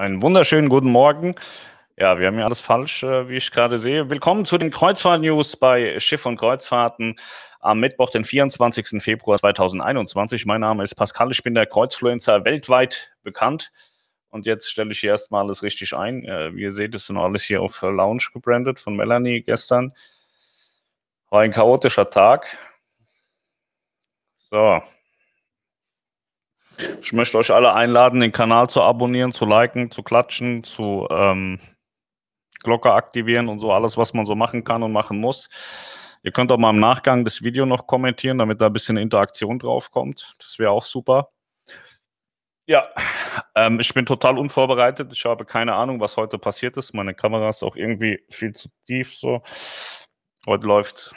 Einen wunderschönen guten Morgen. Ja, wir haben ja alles falsch, äh, wie ich gerade sehe. Willkommen zu den Kreuzfahrt-News bei Schiff und Kreuzfahrten am Mittwoch, den 24. Februar 2021. Mein Name ist Pascal, ich bin der Kreuzfluencer weltweit bekannt. Und jetzt stelle ich hier erstmal alles richtig ein. Äh, wie ihr seht, ist noch alles hier auf Lounge gebrandet von Melanie gestern. War ein chaotischer Tag. So, ich möchte euch alle einladen, den Kanal zu abonnieren, zu liken, zu klatschen, zu ähm, Glocke aktivieren und so alles, was man so machen kann und machen muss. Ihr könnt auch mal im Nachgang das Video noch kommentieren, damit da ein bisschen Interaktion drauf kommt. Das wäre auch super. Ja, ähm, ich bin total unvorbereitet. Ich habe keine Ahnung, was heute passiert ist. Meine Kamera ist auch irgendwie viel zu tief. So. Heute läuft.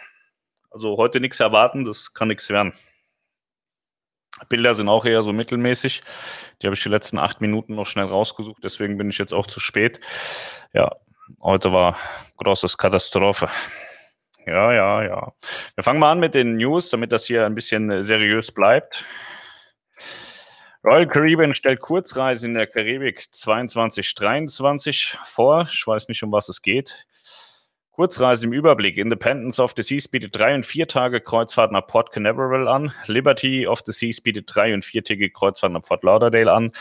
Also heute nichts erwarten, das kann nichts werden. Bilder sind auch eher so mittelmäßig. Die habe ich die letzten acht Minuten noch schnell rausgesucht, deswegen bin ich jetzt auch zu spät. Ja, heute war großes Katastrophe. Ja, ja, ja. Wir fangen mal an mit den News, damit das hier ein bisschen seriös bleibt. Royal Caribbean stellt Kurzreise in der Karibik 2223 vor. Ich weiß nicht, um was es geht. Kurzreise im Überblick. Independence of the Seas bietet drei und vier Tage Kreuzfahrt nach Port Canaveral an. Liberty of the Seas bietet drei und viertägige Kreuzfahrt nach Fort Lauderdale an.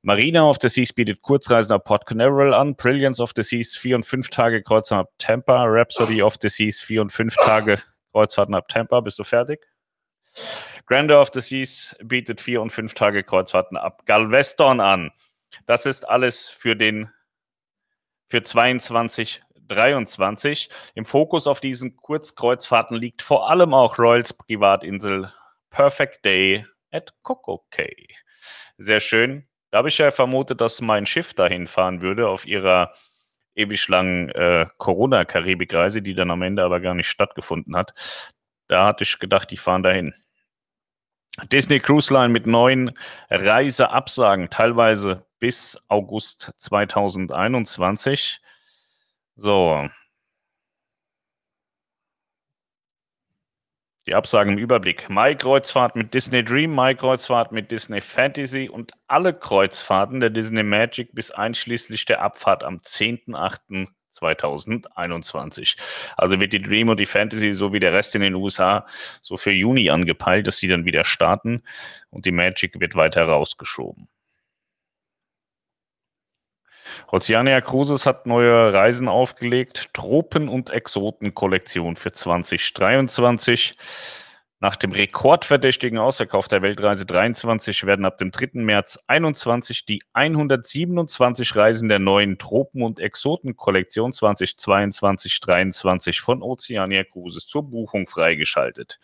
Marina of the Seas bietet Kurzreisen nach Port Canaveral an. Brilliance of the Seas vier und fünf Tage Kreuzfahrt nach Tampa. Rhapsody of the Seas vier und fünf Tage Kreuzfahrt nach Tampa. Bist du fertig? Grandeur of the Seas bietet vier und fünf Tage Kreuzfahrten ab Galveston an. Das ist alles für den für 22 23. Im Fokus auf diesen Kurzkreuzfahrten liegt vor allem auch Royals Privatinsel Perfect Day at Coco Cay. Sehr schön. Da habe ich ja vermutet, dass mein Schiff dahin fahren würde auf ihrer ewig langen äh, Corona-Karibikreise, die dann am Ende aber gar nicht stattgefunden hat. Da hatte ich gedacht, die fahren dahin. Disney Cruise Line mit neuen Reiseabsagen, teilweise bis August 2021. So. Die Absagen im Überblick. Mai-Kreuzfahrt mit Disney Dream, Mai-Kreuzfahrt mit Disney Fantasy und alle Kreuzfahrten der Disney Magic bis einschließlich der Abfahrt am 10.08.2021. Also wird die Dream und die Fantasy so wie der Rest in den USA so für Juni angepeilt, dass sie dann wieder starten und die Magic wird weiter rausgeschoben. Oceania Cruises hat neue Reisen aufgelegt. Tropen- und Exoten-Kollektion für 2023. Nach dem rekordverdächtigen Ausverkauf der Weltreise 23 werden ab dem 3. März 21 die 127 Reisen der neuen Tropen- und Exoten-Kollektion 2022-23 von Oceania Cruises zur Buchung freigeschaltet.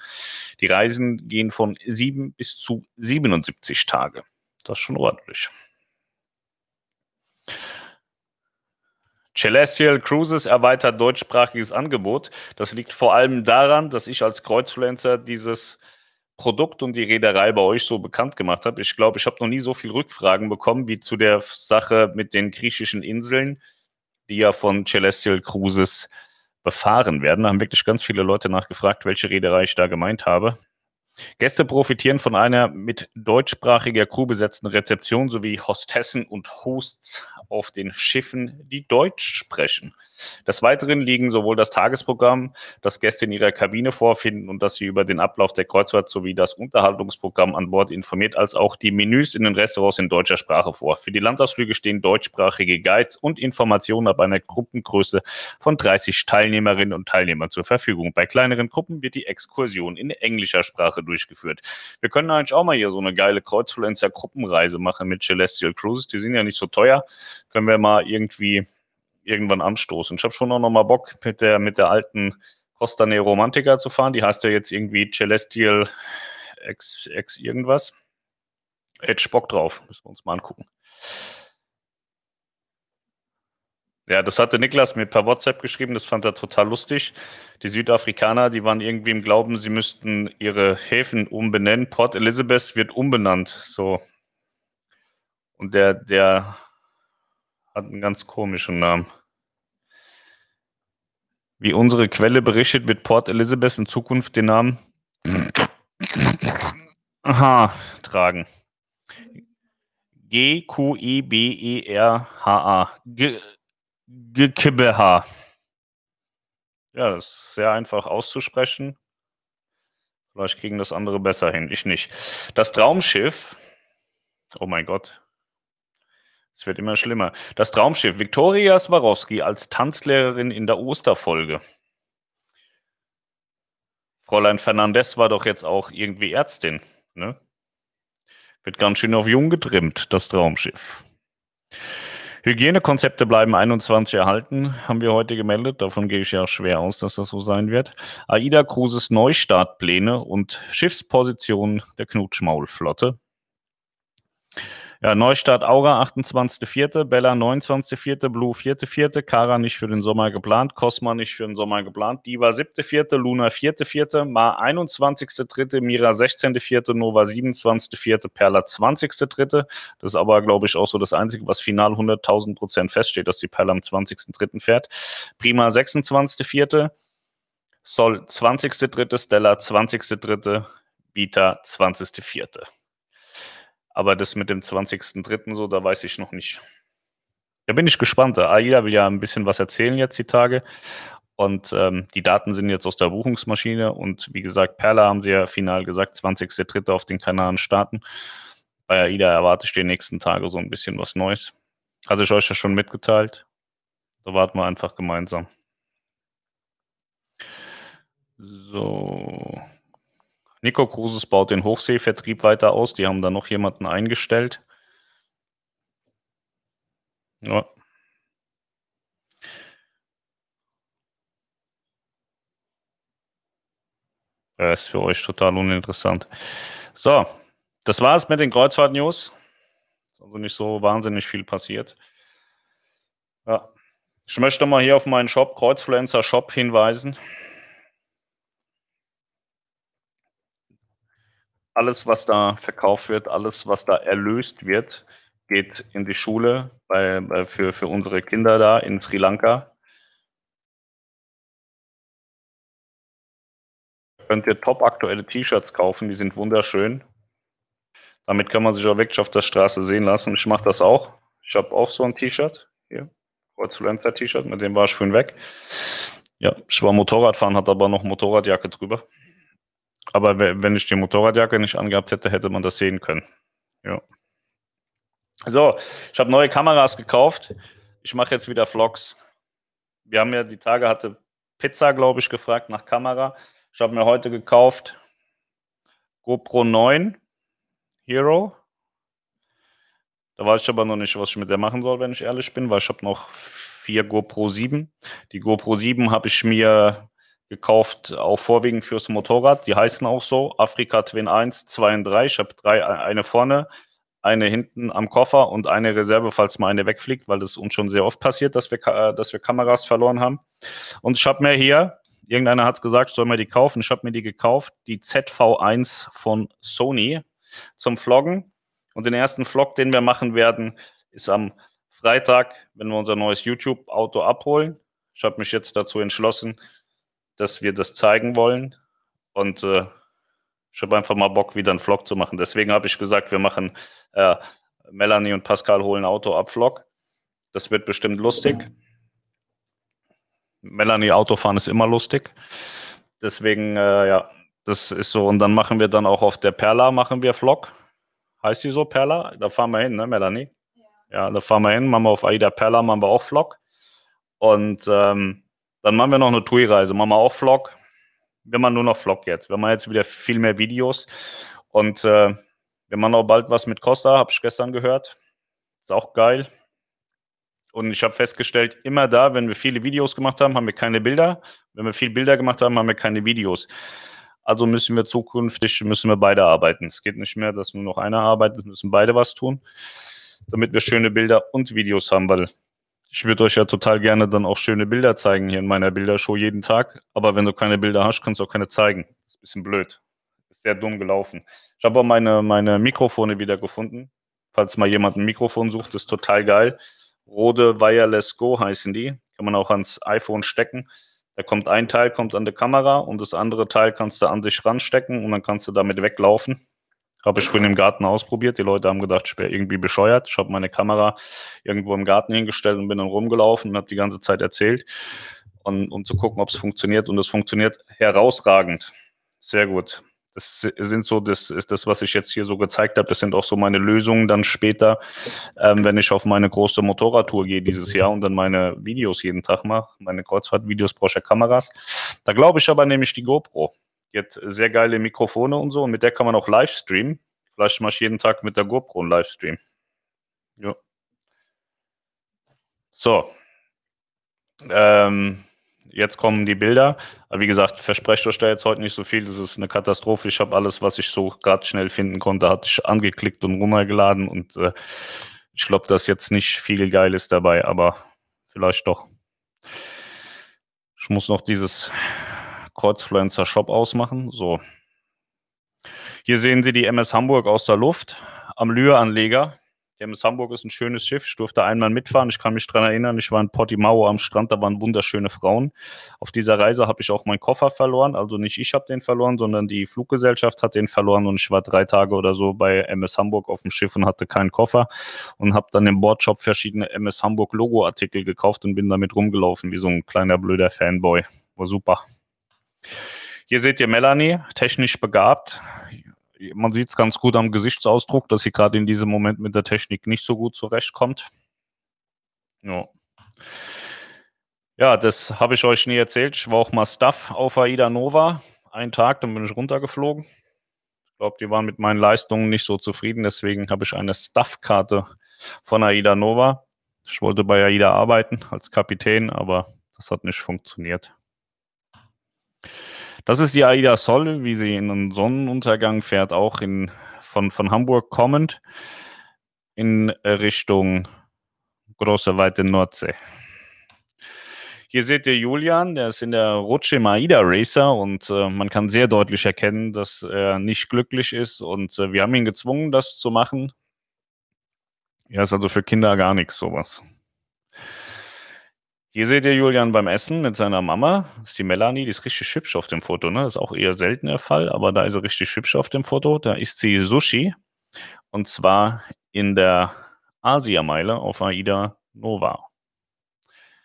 Die Reisen gehen von 7 bis zu 77 Tage. Das ist schon ordentlich. Celestial Cruises erweitert deutschsprachiges Angebot. Das liegt vor allem daran, dass ich als Kreuzfluencer dieses Produkt und die Reederei bei euch so bekannt gemacht habe. Ich glaube, ich habe noch nie so viele Rückfragen bekommen wie zu der Sache mit den griechischen Inseln, die ja von Celestial Cruises befahren werden. Da haben wirklich ganz viele Leute nachgefragt, welche Reederei ich da gemeint habe. Gäste profitieren von einer mit deutschsprachiger Crew besetzten Rezeption sowie Hostessen und Hosts auf den Schiffen, die Deutsch sprechen. Des Weiteren liegen sowohl das Tagesprogramm, das Gäste in ihrer Kabine vorfinden und das sie über den Ablauf der Kreuzfahrt sowie das Unterhaltungsprogramm an Bord informiert, als auch die Menüs in den Restaurants in deutscher Sprache vor. Für die Landausflüge stehen deutschsprachige Guides und Informationen ab einer Gruppengröße von 30 Teilnehmerinnen und Teilnehmern zur Verfügung. Bei kleineren Gruppen wird die Exkursion in englischer Sprache durchgeführt. Wir können eigentlich auch mal hier so eine geile Kreuzfluencer-Gruppenreise machen mit Celestial Cruises. Die sind ja nicht so teuer. Können wir mal irgendwie irgendwann anstoßen. Ich habe schon auch noch mal Bock, mit der, mit der alten Costa Ne Romantica zu fahren. Die heißt ja jetzt irgendwie Celestial X, X irgendwas. Ich Bock drauf. Müssen wir uns mal angucken. Ja, das hatte Niklas mir per WhatsApp geschrieben, das fand er total lustig. Die Südafrikaner, die waren irgendwie im Glauben, sie müssten ihre Häfen umbenennen. Port Elizabeth wird umbenannt. So. Und der, der hat einen ganz komischen Namen. Wie unsere Quelle berichtet, wird Port Elizabeth in Zukunft den Namen Aha tragen. G-Q-I-B-E-R-H-A. Gekibbeha. Ja, das ist sehr einfach auszusprechen. Vielleicht kriegen das andere besser hin, ich nicht. Das Traumschiff, oh mein Gott, es wird immer schlimmer. Das Traumschiff, Viktoria Swarovski als Tanzlehrerin in der Osterfolge. Fräulein Fernandez war doch jetzt auch irgendwie Ärztin, ne? Wird ganz schön auf jung getrimmt, das Traumschiff. Hygienekonzepte bleiben 21 erhalten, haben wir heute gemeldet. Davon gehe ich ja schwer aus, dass das so sein wird. AIDA Cruises Neustartpläne und Schiffsposition der Knutschmaulflotte. Ja, Neustart Aura 28.04., Bella 29.04., Blue 4.04., Kara nicht für den Sommer geplant, Cosma nicht für den Sommer geplant, Diva 7.04., Luna 4.04., Ma 21.03., Mira 16.04., Nova 27.04., Perla 20.03. Das ist aber, glaube ich, auch so das Einzige, was final 100.000 Prozent feststeht, dass die Perla am 20.03. fährt. Prima 26.04., Sol 20.03., Stella 20.03., Vita 20.04. Aber das mit dem 20.03. so, da weiß ich noch nicht. Da bin ich gespannt. AIDA will ja ein bisschen was erzählen jetzt die Tage. Und ähm, die Daten sind jetzt aus der Buchungsmaschine. Und wie gesagt, Perla haben sie ja final gesagt, 20.03. auf den Kanaren starten. Bei AIDA erwarte ich die nächsten Tage so ein bisschen was Neues. Hatte ich euch ja schon mitgeteilt. Da warten wir einfach gemeinsam. So. Nico Cruises baut den Hochseevertrieb weiter aus. Die haben da noch jemanden eingestellt. Ja. Das ist für euch total uninteressant. So, das war es mit den Kreuzfahrt-News. Also nicht so wahnsinnig viel passiert. Ja. Ich möchte mal hier auf meinen Shop, Kreuzfluencer Shop, hinweisen. Alles, was da verkauft wird, alles, was da erlöst wird, geht in die Schule bei, bei, für, für unsere Kinder da in Sri Lanka. Könnt ihr top aktuelle T-Shirts kaufen, die sind wunderschön. Damit kann man sich auch wirklich auf der Straße sehen lassen. Ich mache das auch. Ich habe auch so ein T-Shirt hier, Kreuzfluencer T-Shirt, mit dem war ich schön weg. Ja, ich war Motorradfahren, hatte aber noch Motorradjacke drüber. Aber wenn ich die Motorradjacke nicht angehabt hätte, hätte man das sehen können. Ja. So, ich habe neue Kameras gekauft. Ich mache jetzt wieder Vlogs. Wir haben ja die Tage hatte Pizza, glaube ich, gefragt nach Kamera. Ich habe mir heute gekauft GoPro 9 Hero. Da weiß ich aber noch nicht, was ich mit der machen soll, wenn ich ehrlich bin, weil ich habe noch vier GoPro 7. Die GoPro 7 habe ich mir gekauft, auch vorwiegend fürs Motorrad. Die heißen auch so, Afrika Twin 1, 2 und 3. Ich habe drei, eine vorne, eine hinten am Koffer und eine Reserve, falls mal eine wegfliegt, weil das uns schon sehr oft passiert, dass wir, dass wir Kameras verloren haben. Und ich habe mir hier, irgendeiner hat gesagt, ich soll mir die kaufen. Ich habe mir die gekauft, die ZV1 von Sony zum Vloggen. Und den ersten Vlog, den wir machen werden, ist am Freitag, wenn wir unser neues YouTube-Auto abholen. Ich habe mich jetzt dazu entschlossen, dass wir das zeigen wollen. Und äh, ich habe einfach mal Bock, wieder einen Vlog zu machen. Deswegen habe ich gesagt, wir machen äh, Melanie und Pascal holen Auto ab Vlog. Das wird bestimmt lustig. Melanie Autofahren ist immer lustig. Deswegen, äh, ja, das ist so. Und dann machen wir dann auch auf der Perla machen wir Vlog. Heißt die so, Perla? Da fahren wir hin, ne, Melanie? Ja, ja da fahren wir hin, machen wir auf Aida Perla, machen wir auch Vlog. Und ähm, dann machen wir noch eine TUI-Reise, machen wir auch Vlog. Wir machen nur noch Vlog jetzt. Wir machen jetzt wieder viel mehr Videos. Und äh, wir machen auch bald was mit Costa, habe ich gestern gehört. Ist auch geil. Und ich habe festgestellt, immer da, wenn wir viele Videos gemacht haben, haben wir keine Bilder. Wenn wir viele Bilder gemacht haben, haben wir keine Videos. Also müssen wir zukünftig, müssen wir beide arbeiten. Es geht nicht mehr, dass nur noch einer arbeitet, müssen beide was tun, damit wir schöne Bilder und Videos haben, weil ich würde euch ja total gerne dann auch schöne Bilder zeigen hier in meiner Bildershow jeden Tag. Aber wenn du keine Bilder hast, kannst du auch keine zeigen. Das ist ein bisschen blöd. Ist sehr dumm gelaufen. Ich habe auch meine, meine Mikrofone wieder gefunden. Falls mal jemand ein Mikrofon sucht, ist total geil. Rode Wireless Go heißen die. Kann man auch ans iPhone stecken. Da kommt ein Teil, kommt an die Kamera und das andere Teil kannst du an sich ranstecken und dann kannst du damit weglaufen. Habe ich vorhin im Garten ausprobiert. Die Leute haben gedacht, ich wäre irgendwie bescheuert. Ich habe meine Kamera irgendwo im Garten hingestellt und bin dann rumgelaufen und habe die ganze Zeit erzählt, und, um zu gucken, ob es funktioniert. Und es funktioniert herausragend. Sehr gut. Das sind so, das ist das, was ich jetzt hier so gezeigt habe. Das sind auch so meine Lösungen dann später, ähm, wenn ich auf meine große Motorradtour gehe dieses Jahr und dann meine Videos jeden Tag mache, meine Kreuzfahrtvideos, brauche ich Kameras. Da glaube ich aber nämlich die GoPro. Die hat sehr geile Mikrofone und so und mit der kann man auch live streamen. Vielleicht mache ich jeden Tag mit der GoPro einen Livestream. Ja. So. Ähm, jetzt kommen die Bilder. Aber wie gesagt, versprecht euch da jetzt heute nicht so viel. Das ist eine Katastrophe. Ich habe alles, was ich so gerade schnell finden konnte, hatte ich angeklickt und runtergeladen. Und äh, ich glaube, dass jetzt nicht viel Geiles dabei, aber vielleicht doch. Ich muss noch dieses Kreuzfluencer Shop ausmachen. So. Hier sehen Sie die MS Hamburg aus der Luft am Lühr-Anleger. Die MS Hamburg ist ein schönes Schiff. Ich durfte einmal mitfahren. Ich kann mich daran erinnern, ich war in Portimao am Strand, da waren wunderschöne Frauen. Auf dieser Reise habe ich auch meinen Koffer verloren. Also nicht ich habe den verloren, sondern die Fluggesellschaft hat den verloren und ich war drei Tage oder so bei MS Hamburg auf dem Schiff und hatte keinen Koffer und habe dann im Bordshop verschiedene MS Hamburg Logo-Artikel gekauft und bin damit rumgelaufen wie so ein kleiner blöder Fanboy. War super. Hier seht ihr Melanie, technisch begabt. Man sieht es ganz gut am Gesichtsausdruck, dass sie gerade in diesem Moment mit der Technik nicht so gut zurechtkommt. Ja. Ja, das habe ich euch nie erzählt. Ich war auch mal Staff auf AIDA Nova. Einen Tag, dann bin ich runtergeflogen. Ich glaube, die waren mit meinen Leistungen nicht so zufrieden. Deswegen habe ich eine Staff-Karte von AIDA Nova. Ich wollte bei AIDA arbeiten als Kapitän, aber das hat nicht funktioniert. Das ist die Aida Sol, wie sie in den Sonnenuntergang fährt, auch in, von, von Hamburg kommend in Richtung große, weite Nordsee. Hier seht ihr Julian, der ist in der Rutsche im Aida Racer und äh, man kann sehr deutlich erkennen, dass er nicht glücklich ist und äh, wir haben ihn gezwungen, das zu machen. Ja, ist also für Kinder gar nichts sowas. Hier seht ihr Julian beim Essen mit seiner Mama. Das ist die Melanie, die ist richtig hübsch auf dem Foto. Ne? Das ist auch eher selten der Fall, aber da ist sie richtig hübsch auf dem Foto. Da isst sie Sushi und zwar in der Asia-Meile auf Aida Nova.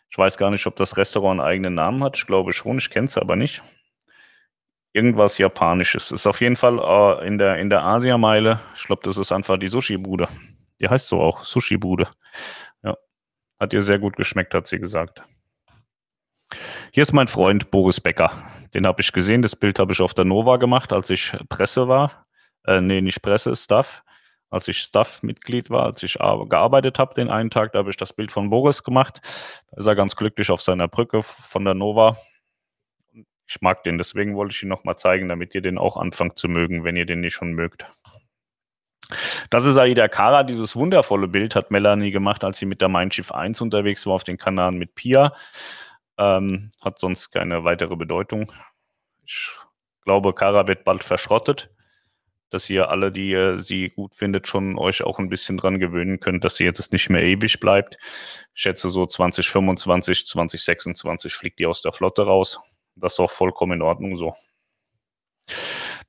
Ich weiß gar nicht, ob das Restaurant einen eigenen Namen hat. Ich glaube schon, ich kenne es aber nicht. Irgendwas Japanisches. Ist auf jeden Fall äh, in der, in der Asia-Meile. Ich glaube, das ist einfach die Sushi-Bude. Die heißt so auch, Sushi-Bude. Hat ihr sehr gut geschmeckt, hat sie gesagt. Hier ist mein Freund Boris Becker. Den habe ich gesehen. Das Bild habe ich auf der Nova gemacht, als ich Presse war. Äh, nee, nicht Presse, Staff. Als ich Staff-Mitglied war, als ich gearbeitet habe den einen Tag, da habe ich das Bild von Boris gemacht. Da ist er ganz glücklich auf seiner Brücke von der Nova. Ich mag den, deswegen wollte ich ihn nochmal zeigen, damit ihr den auch anfangt zu mögen, wenn ihr den nicht schon mögt. Das ist Aida Kara. Dieses wundervolle Bild hat Melanie gemacht, als sie mit der Mein Schiff 1 unterwegs war auf den Kanaren mit Pia. Ähm, hat sonst keine weitere Bedeutung. Ich glaube, Kara wird bald verschrottet. Dass ihr alle, die ihr sie gut findet, schon euch auch ein bisschen dran gewöhnen könnt, dass sie jetzt nicht mehr ewig bleibt. Ich schätze so 2025, 2026 fliegt die aus der Flotte raus. Das ist auch vollkommen in Ordnung so.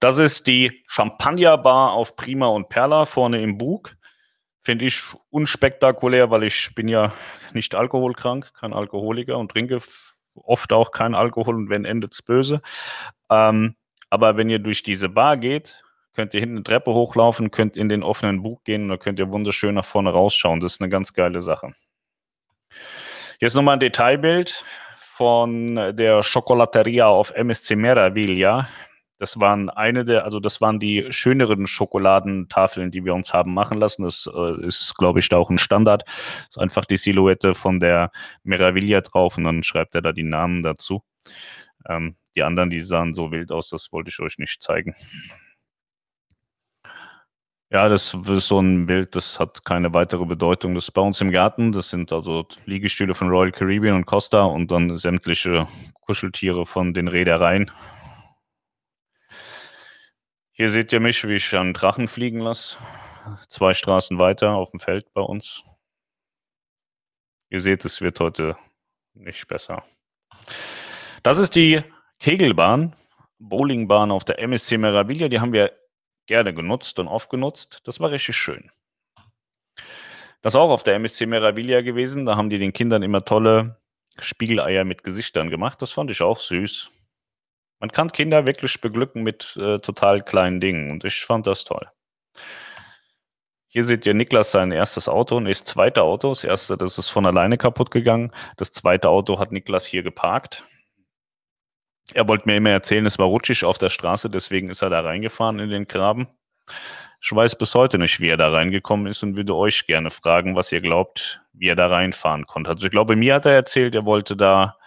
Das ist die Champagnerbar auf Prima und Perla vorne im Bug. Finde ich unspektakulär, weil ich bin ja nicht alkoholkrank, kein Alkoholiker und trinke oft auch kein Alkohol und wenn endet es böse. Ähm, aber wenn ihr durch diese Bar geht, könnt ihr hinten eine Treppe hochlaufen, könnt in den offenen Bug gehen und dann könnt ihr wunderschön nach vorne rausschauen. Das ist eine ganz geile Sache. Ist nochmal ein Detailbild von der Chocolateria auf MSC Meraviglia. Das waren eine der, also das waren die schöneren Schokoladentafeln, die wir uns haben machen lassen. Das äh, ist, glaube ich, da auch ein Standard. Das ist einfach die Silhouette von der Meraviglia drauf und dann schreibt er da die Namen dazu. Ähm, die anderen, die sahen so wild aus, das wollte ich euch nicht zeigen. Ja, das ist so ein Bild, das hat keine weitere Bedeutung. Das ist bei uns im Garten. Das sind also Liegestühle von Royal Caribbean und Costa und dann sämtliche Kuscheltiere von den Reedereien. Hier seht ihr mich, wie ich einen Drachen fliegen lasse. Zwei Straßen weiter auf dem Feld bei uns. Ihr seht, es wird heute nicht besser. Das ist die Kegelbahn, Bowlingbahn auf der MSC Meraviglia. Die haben wir gerne genutzt und oft genutzt. Das war richtig schön. Das auch auf der MSC Meraviglia gewesen. Da haben die den Kindern immer tolle Spiegeleier mit Gesichtern gemacht. Das fand ich auch süß. Man kann Kinder wirklich beglücken mit äh, total kleinen Dingen und ich fand das toll. Hier seht ihr Niklas sein erstes Auto und das zweite Auto. Das erste, das ist von alleine kaputt gegangen. Das zweite Auto hat Niklas hier geparkt. Er wollte mir immer erzählen, es war rutschig auf der Straße, deswegen ist er da reingefahren in den Graben. Ich weiß bis heute nicht, wie er da reingekommen ist und würde euch gerne fragen, was ihr glaubt, wie er da reinfahren konnte. Also ich glaube, mir hat er erzählt, er wollte da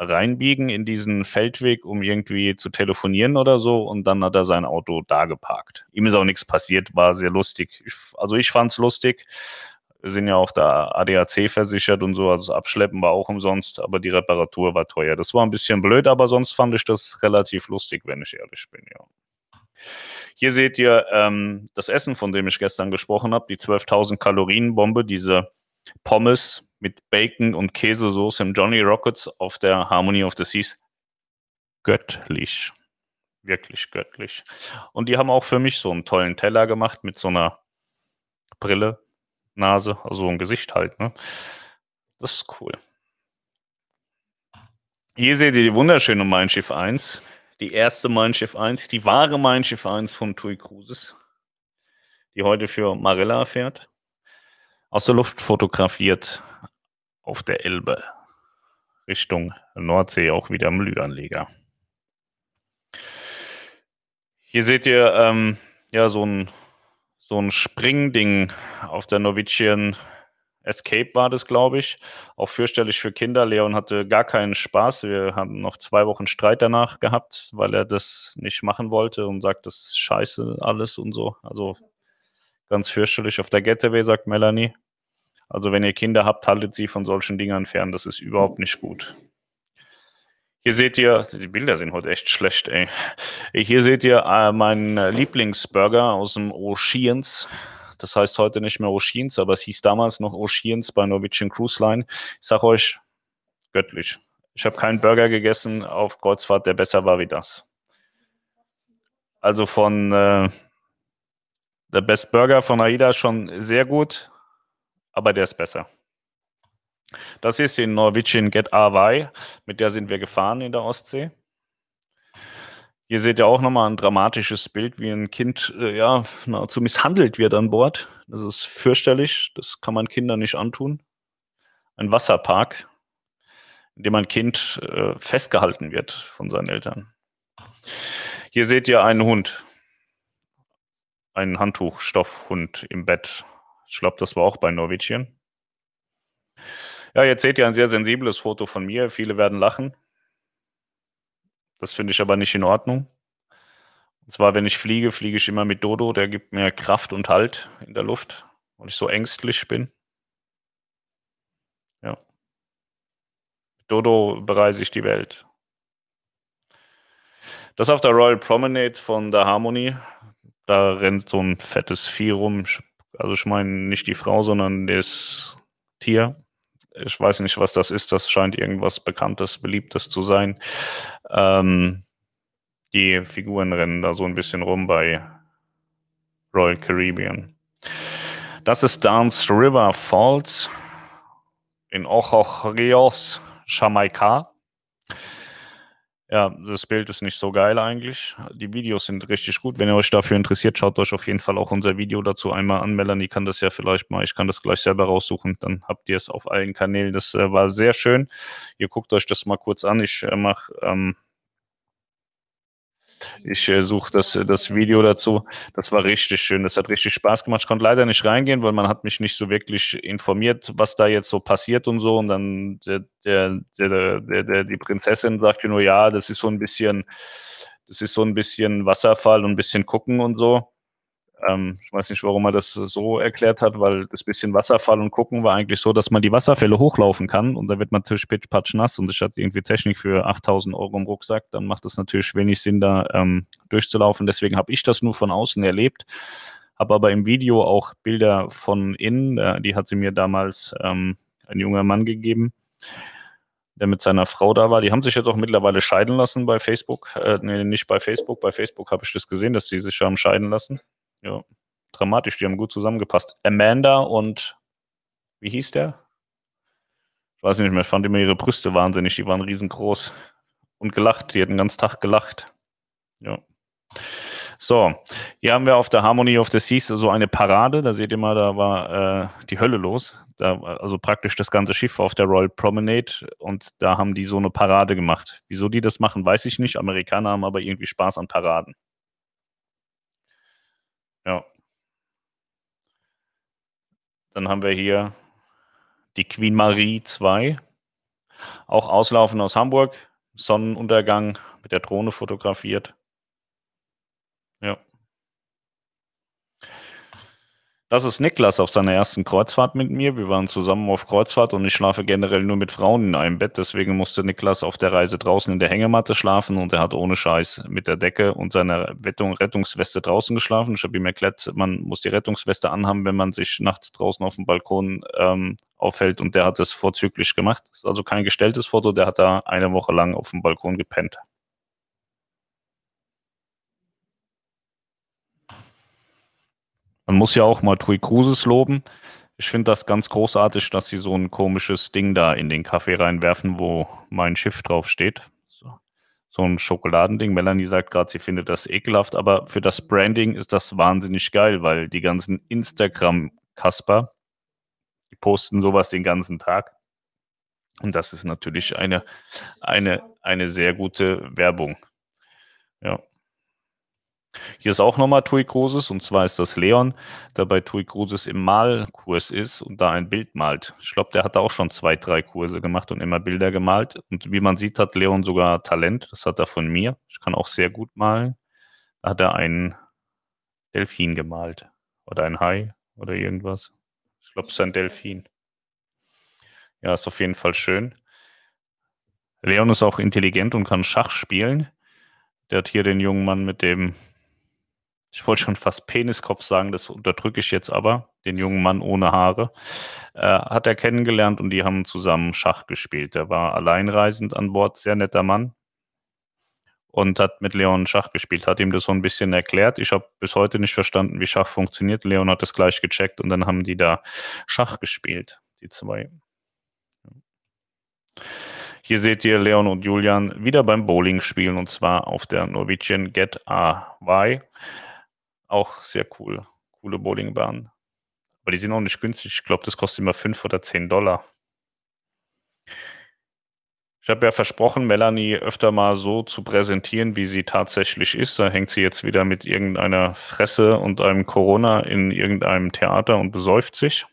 reinbiegen in diesen Feldweg, um irgendwie zu telefonieren oder so. Und dann hat er sein Auto da geparkt. Ihm ist auch nichts passiert, war sehr lustig. Ich, also ich fand es lustig. Wir sind ja auch da ADAC versichert und so, also das Abschleppen war auch umsonst, aber die Reparatur war teuer. Das war ein bisschen blöd, aber sonst fand ich das relativ lustig, wenn ich ehrlich bin, ja. Hier seht ihr ähm, das Essen, von dem ich gestern gesprochen habe, die 12.000 Kalorien Bombe, diese Pommes mit Bacon und Käsesoße im Johnny Rockets auf der Harmony of the Seas. Göttlich. Wirklich göttlich. Und die haben auch für mich so einen tollen Teller gemacht mit so einer Brille, Nase, also ein Gesicht halt. Ne? Das ist cool. Hier seht ihr die wunderschöne Mein Schiff 1. Die erste Mein Schiff 1, die wahre Mein Schiff 1 von TUI Cruises, die heute für Marilla fährt aus der Luft fotografiert auf der Elbe Richtung Nordsee, auch wieder am Lüanleger. Hier seht ihr ähm, ja so ein, so ein Springding auf der Norwegian Escape war das, glaube ich. Auch fürchterlich für Kinder. Leon hatte gar keinen Spaß. Wir haben noch zwei Wochen Streit danach gehabt, weil er das nicht machen wollte und sagt, das ist scheiße alles und so. Also Ganz fürchterlich auf der Getaway, sagt Melanie. Also wenn ihr Kinder habt, haltet sie von solchen Dingern fern. Das ist überhaupt nicht gut. Hier seht ihr, die Bilder sind heute echt schlecht, ey. Hier seht ihr äh, meinen Lieblingsburger aus dem Oceans. Das heißt heute nicht mehr Oceans, aber es hieß damals noch Oceans bei Norwegian Cruise Line. Ich sag euch, göttlich. Ich habe keinen Burger gegessen auf Kreuzfahrt, der besser war wie das. Also von äh, der Best Burger von AIDA schon sehr gut, aber der ist besser. Das ist die Norwegian Get RY, mit der sind wir gefahren in der Ostsee. Hier seht ihr auch nochmal ein dramatisches Bild, wie ein Kind äh, ja, nahezu misshandelt wird an Bord. Das ist fürchterlich, das kann man Kindern nicht antun. Ein Wasserpark, in dem ein Kind äh, festgehalten wird von seinen Eltern. Hier seht ihr einen Hund einen Handtuchstoffhund im Bett. Ich glaube, das war auch bei Norwegian. Ja, jetzt seht ihr ein sehr sensibles Foto von mir. Viele werden lachen. Das finde ich aber nicht in Ordnung. Und zwar, wenn ich fliege, fliege ich immer mit Dodo. Der gibt mir Kraft und Halt in der Luft, weil ich so ängstlich bin. Ja. Mit Dodo bereise ich die Welt. Das auf der Royal Promenade von der Harmony da rennt so ein fettes Vieh rum. Also ich meine nicht die Frau, sondern das Tier. Ich weiß nicht, was das ist. Das scheint irgendwas Bekanntes, Beliebtes zu sein. Ähm, die Figuren rennen da so ein bisschen rum bei Royal Caribbean. Das ist Dance River Falls in Ojos Jamaika. Ja, das Bild ist nicht so geil eigentlich. Die Videos sind richtig gut. Wenn ihr euch dafür interessiert, schaut euch auf jeden Fall auch unser Video dazu einmal an. Melanie kann das ja vielleicht mal, ich kann das gleich selber raussuchen, dann habt ihr es auf allen Kanälen. Das äh, war sehr schön. Ihr guckt euch das mal kurz an. Ich äh, mache ähm, ich äh, suche das, äh, das Video dazu. Das war richtig schön. Das hat richtig Spaß gemacht. Ich konnte leider nicht reingehen, weil man hat mich nicht so wirklich informiert, was da jetzt so passiert und so. Und dann der, der, der, der, der die Prinzessin sagte nur, ja, das ist so ein bisschen, das ist so ein bisschen Wasserfall und ein bisschen gucken und so. Ähm, ich weiß nicht, warum er das so erklärt hat, weil das bisschen Wasserfall und Gucken war eigentlich so, dass man die Wasserfälle hochlaufen kann und da wird man natürlich pitch nass und ich hatte irgendwie Technik für 8000 Euro im Rucksack, dann macht es natürlich wenig Sinn, da ähm, durchzulaufen. Deswegen habe ich das nur von außen erlebt, habe aber im Video auch Bilder von innen, äh, die hat sie mir damals ähm, ein junger Mann gegeben der mit seiner Frau da war. Die haben sich jetzt auch mittlerweile scheiden lassen bei Facebook. Äh, nee, nicht bei Facebook. Bei Facebook habe ich das gesehen, dass sie sich haben scheiden lassen. Ja, dramatisch. Die haben gut zusammengepasst. Amanda und wie hieß der? Ich weiß nicht mehr. Ich fand immer ihre Brüste wahnsinnig. Die waren riesengroß und gelacht. Die hätten den ganzen Tag gelacht. Ja. So, hier haben wir auf der Harmony of the Seas so eine Parade. Da seht ihr mal, da war äh, die Hölle los. Da, also praktisch das ganze Schiff auf der Royal Promenade und da haben die so eine Parade gemacht. Wieso die das machen, weiß ich nicht. Amerikaner haben aber irgendwie Spaß an Paraden. Ja. Dann haben wir hier die Queen Marie 2. Auch auslaufen aus Hamburg. Sonnenuntergang mit der Drohne fotografiert. Ja. Das ist Niklas auf seiner ersten Kreuzfahrt mit mir. Wir waren zusammen auf Kreuzfahrt und ich schlafe generell nur mit Frauen in einem Bett. Deswegen musste Niklas auf der Reise draußen in der Hängematte schlafen und er hat ohne Scheiß mit der Decke und seiner Rettungsweste draußen geschlafen. Ich habe ihm erklärt, man muss die Rettungsweste anhaben, wenn man sich nachts draußen auf dem Balkon ähm, aufhält und der hat das vorzüglich gemacht. Das ist also kein gestelltes Foto, der hat da eine Woche lang auf dem Balkon gepennt. Man muss ja auch mal Tui Cruises loben. Ich finde das ganz großartig, dass sie so ein komisches Ding da in den Kaffee reinwerfen, wo mein Schiff drauf steht. So, so ein Schokoladending. Melanie sagt gerade, sie findet das ekelhaft, aber für das Branding ist das wahnsinnig geil, weil die ganzen Instagram-Kasper, die posten sowas den ganzen Tag. Und das ist natürlich eine, eine, eine sehr gute Werbung. Ja. Hier ist auch nochmal Tui Cruises und zwar ist das Leon, der bei Tui Cruises im Malkurs ist und da ein Bild malt. Ich glaube, der hat auch schon zwei, drei Kurse gemacht und immer Bilder gemalt. Und wie man sieht, hat Leon sogar Talent. Das hat er von mir. Ich kann auch sehr gut malen. Da hat er einen Delfin gemalt oder ein Hai oder irgendwas. Ich glaube, es ist ein Delfin. Ja, ist auf jeden Fall schön. Leon ist auch intelligent und kann Schach spielen. Der hat hier den jungen Mann mit dem ich wollte schon fast Peniskopf sagen, das unterdrücke ich jetzt aber, den jungen Mann ohne Haare, äh, hat er kennengelernt und die haben zusammen Schach gespielt. Der war alleinreisend an Bord, sehr netter Mann und hat mit Leon Schach gespielt, hat ihm das so ein bisschen erklärt. Ich habe bis heute nicht verstanden, wie Schach funktioniert. Leon hat das gleich gecheckt und dann haben die da Schach gespielt, die zwei. Hier seht ihr Leon und Julian wieder beim Bowling spielen und zwar auf der Norwegian Get AY. Auch sehr cool. Coole Bowlingbahnen. Aber die sind auch nicht günstig. Ich glaube, das kostet immer 5 oder 10 Dollar. Ich habe ja versprochen, Melanie öfter mal so zu präsentieren, wie sie tatsächlich ist. Da hängt sie jetzt wieder mit irgendeiner Fresse und einem Corona in irgendeinem Theater und besäuft sich.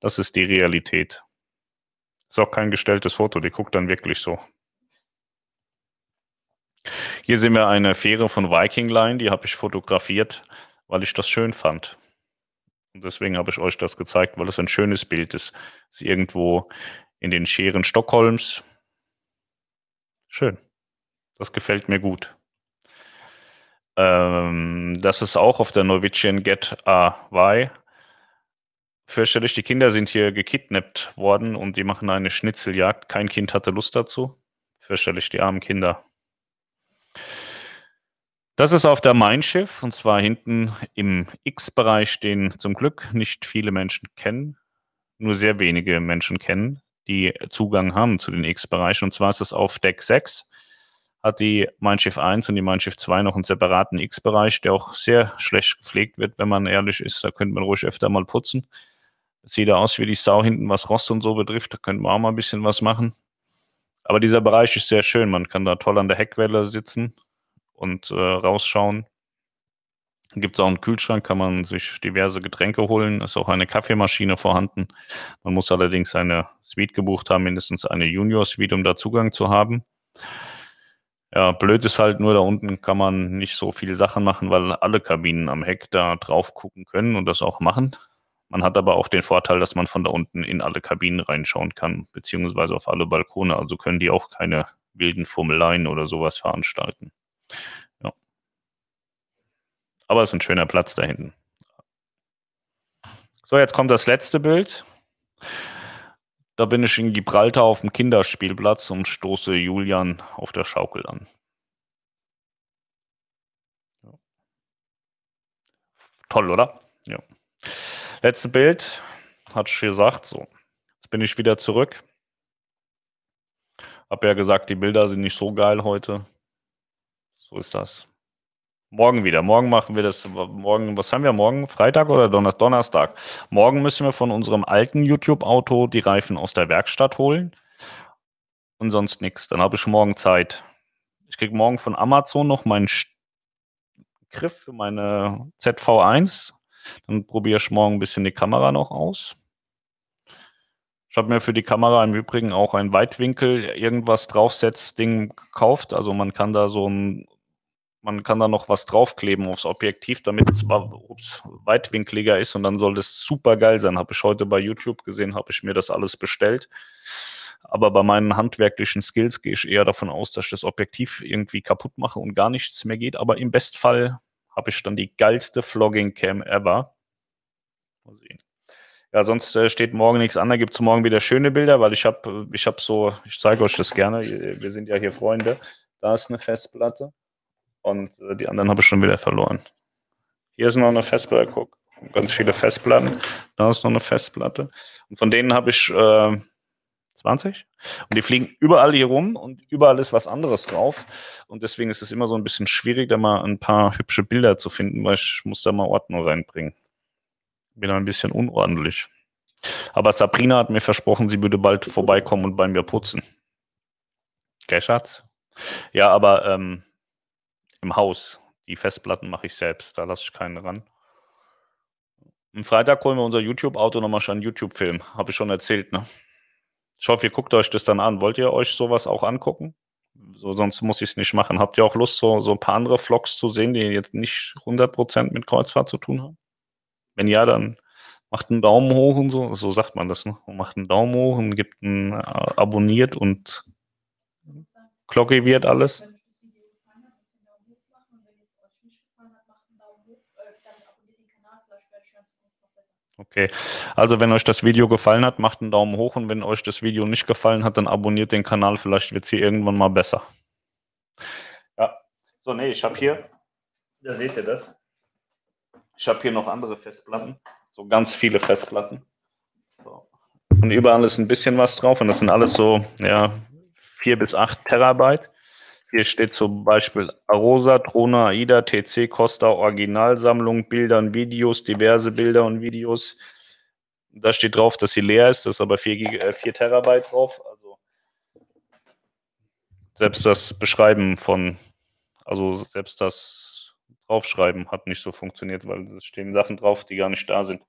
Das ist die Realität. Ist auch kein gestelltes Foto, die guckt dann wirklich so. Hier sehen wir eine Fähre von Viking Line, die habe ich fotografiert, weil ich das schön fand. Und deswegen habe ich euch das gezeigt, weil es ein schönes Bild ist. Es ist irgendwo in den Scheren Stockholms. Schön. Das gefällt mir gut. Ähm, das ist auch auf der Norwegian Get AY. Fürchterlich, die Kinder sind hier gekidnappt worden und die machen eine Schnitzeljagd. Kein Kind hatte Lust dazu. Fürchterlich, die armen Kinder. Das ist auf der Mein Schiff und zwar hinten im X-Bereich, den zum Glück nicht viele Menschen kennen, nur sehr wenige Menschen kennen, die Zugang haben zu den X-Bereichen. Und zwar ist es auf Deck 6, hat die Mein Schiff 1 und die Mein Schiff 2 noch einen separaten X-Bereich, der auch sehr schlecht gepflegt wird, wenn man ehrlich ist. Da könnte man ruhig öfter mal putzen. sieht da aus wie die Sau hinten, was Rost und so betrifft. Da könnte man auch mal ein bisschen was machen. Aber dieser Bereich ist sehr schön. Man kann da toll an der Heckwelle sitzen und äh, rausschauen. Gibt es auch einen Kühlschrank, kann man sich diverse Getränke holen. Ist auch eine Kaffeemaschine vorhanden. Man muss allerdings eine Suite gebucht haben, mindestens eine Junior-Suite, um da Zugang zu haben. Ja, blöd ist halt nur, da unten kann man nicht so viele Sachen machen, weil alle Kabinen am Heck da drauf gucken können und das auch machen. Man hat aber auch den Vorteil, dass man von da unten in alle Kabinen reinschauen kann, beziehungsweise auf alle Balkone. Also können die auch keine wilden Fummeleien oder sowas veranstalten. Ja. Aber es ist ein schöner Platz da hinten. So, jetzt kommt das letzte Bild. Da bin ich in Gibraltar auf dem Kinderspielplatz und stoße Julian auf der Schaukel an. Toll, oder? Ja. Letzte Bild, hat ich gesagt. So, jetzt bin ich wieder zurück. Hab ja gesagt, die Bilder sind nicht so geil heute. So ist das. Morgen wieder. Morgen machen wir das. Morgen, was haben wir morgen? Freitag oder Donnerstag? Morgen müssen wir von unserem alten YouTube-Auto die Reifen aus der Werkstatt holen. Und sonst nichts. Dann habe ich morgen Zeit. Ich kriege morgen von Amazon noch meinen Griff für meine ZV1. Dann probiere ich morgen ein bisschen die Kamera noch aus. Ich habe mir für die Kamera im Übrigen auch ein Weitwinkel irgendwas draufsetzt-Ding gekauft. Also man kann da so ein man kann da noch was draufkleben aufs Objektiv, damit es weitwinkliger ist und dann soll das super geil sein. Habe ich heute bei YouTube gesehen, habe ich mir das alles bestellt. Aber bei meinen handwerklichen Skills gehe ich eher davon aus, dass ich das Objektiv irgendwie kaputt mache und gar nichts mehr geht. Aber im Bestfall habe ich dann die geilste Vlogging-Cam ever. Mal sehen. Ja, sonst äh, steht morgen nichts an. Da gibt es morgen wieder schöne Bilder, weil ich habe ich hab so, ich zeige euch das gerne. Wir sind ja hier Freunde. Da ist eine Festplatte und äh, die anderen habe ich schon wieder verloren. Hier ist noch eine Festplatte, guck, ganz viele Festplatten. Da ist noch eine Festplatte. Und von denen habe ich äh, 20. Und die fliegen überall hier rum und überall ist was anderes drauf. Und deswegen ist es immer so ein bisschen schwierig, da mal ein paar hübsche Bilder zu finden, weil ich muss da mal Ordnung reinbringen. Bin ein bisschen unordentlich. Aber Sabrina hat mir versprochen, sie würde bald vorbeikommen und bei mir putzen. Gell, Schatz? Ja, aber ähm, im Haus. Die Festplatten mache ich selbst, da lasse ich keinen ran. Am Freitag holen wir unser YouTube-Auto nochmal schon einen YouTube-Film. Habe ich schon erzählt, ne? Ich hoffe, ihr guckt euch das dann an. Wollt ihr euch sowas auch angucken? So, sonst muss ich es nicht machen. Habt ihr auch Lust, so, so ein paar andere Vlogs zu sehen, die jetzt nicht 100% mit Kreuzfahrt zu tun haben? Wenn ja, dann macht einen Daumen hoch und so. So sagt man das, ne? Macht einen Daumen hoch und gibt einen äh, abonniert und Glocke wird alles. Okay, also wenn euch das Video gefallen hat, macht einen Daumen hoch und wenn euch das Video nicht gefallen hat, dann abonniert den Kanal, vielleicht wird es hier irgendwann mal besser. Ja, so, nee, ich habe hier, da seht ihr das. Ich habe hier noch andere Festplatten, so ganz viele Festplatten. Und überall ist ein bisschen was drauf und das sind alles so, ja, 4 bis 8 Terabyte. Hier steht zum Beispiel Arosa, Trona, AIDA, TC, Costa, Originalsammlung, Bilder und Videos, diverse Bilder und Videos. Da steht drauf, dass sie leer ist, da ist aber 4, äh, 4 Terabyte drauf. Also selbst das Beschreiben von, also selbst das Draufschreiben hat nicht so funktioniert, weil es stehen Sachen drauf, die gar nicht da sind.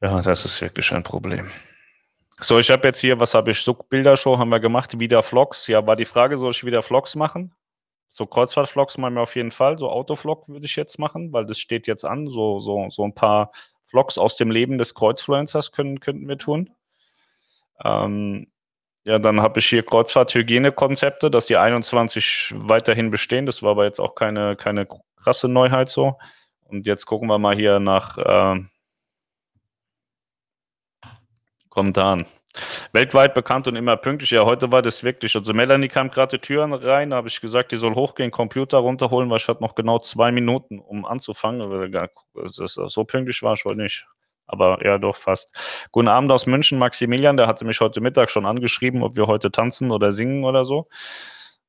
Ja, das ist wirklich ein Problem. So, ich habe jetzt hier, was habe ich? So Bildershow haben wir gemacht, wieder Vlogs. Ja, war die Frage, soll ich wieder Vlogs machen? So Kreuzfahrt-Vlogs machen wir auf jeden Fall. So Autovlog würde ich jetzt machen, weil das steht jetzt an. So, so, so ein paar Vlogs aus dem Leben des Kreuzfluencers können, könnten wir tun. Ähm, ja, dann habe ich hier Kreuzfahrt-Hygienekonzepte, dass die 21 weiterhin bestehen. Das war aber jetzt auch keine, keine krasse Neuheit so. Und jetzt gucken wir mal hier nach. Äh, Kommt an. Weltweit bekannt und immer pünktlich. Ja, heute war das wirklich. Also Melanie kam gerade die Türen rein, da habe ich gesagt, die soll hochgehen, Computer runterholen, weil ich hatte noch genau zwei Minuten, um anzufangen. So pünktlich war ich heute nicht. Aber ja, doch fast. Guten Abend aus München, Maximilian, der hatte mich heute Mittag schon angeschrieben, ob wir heute tanzen oder singen oder so.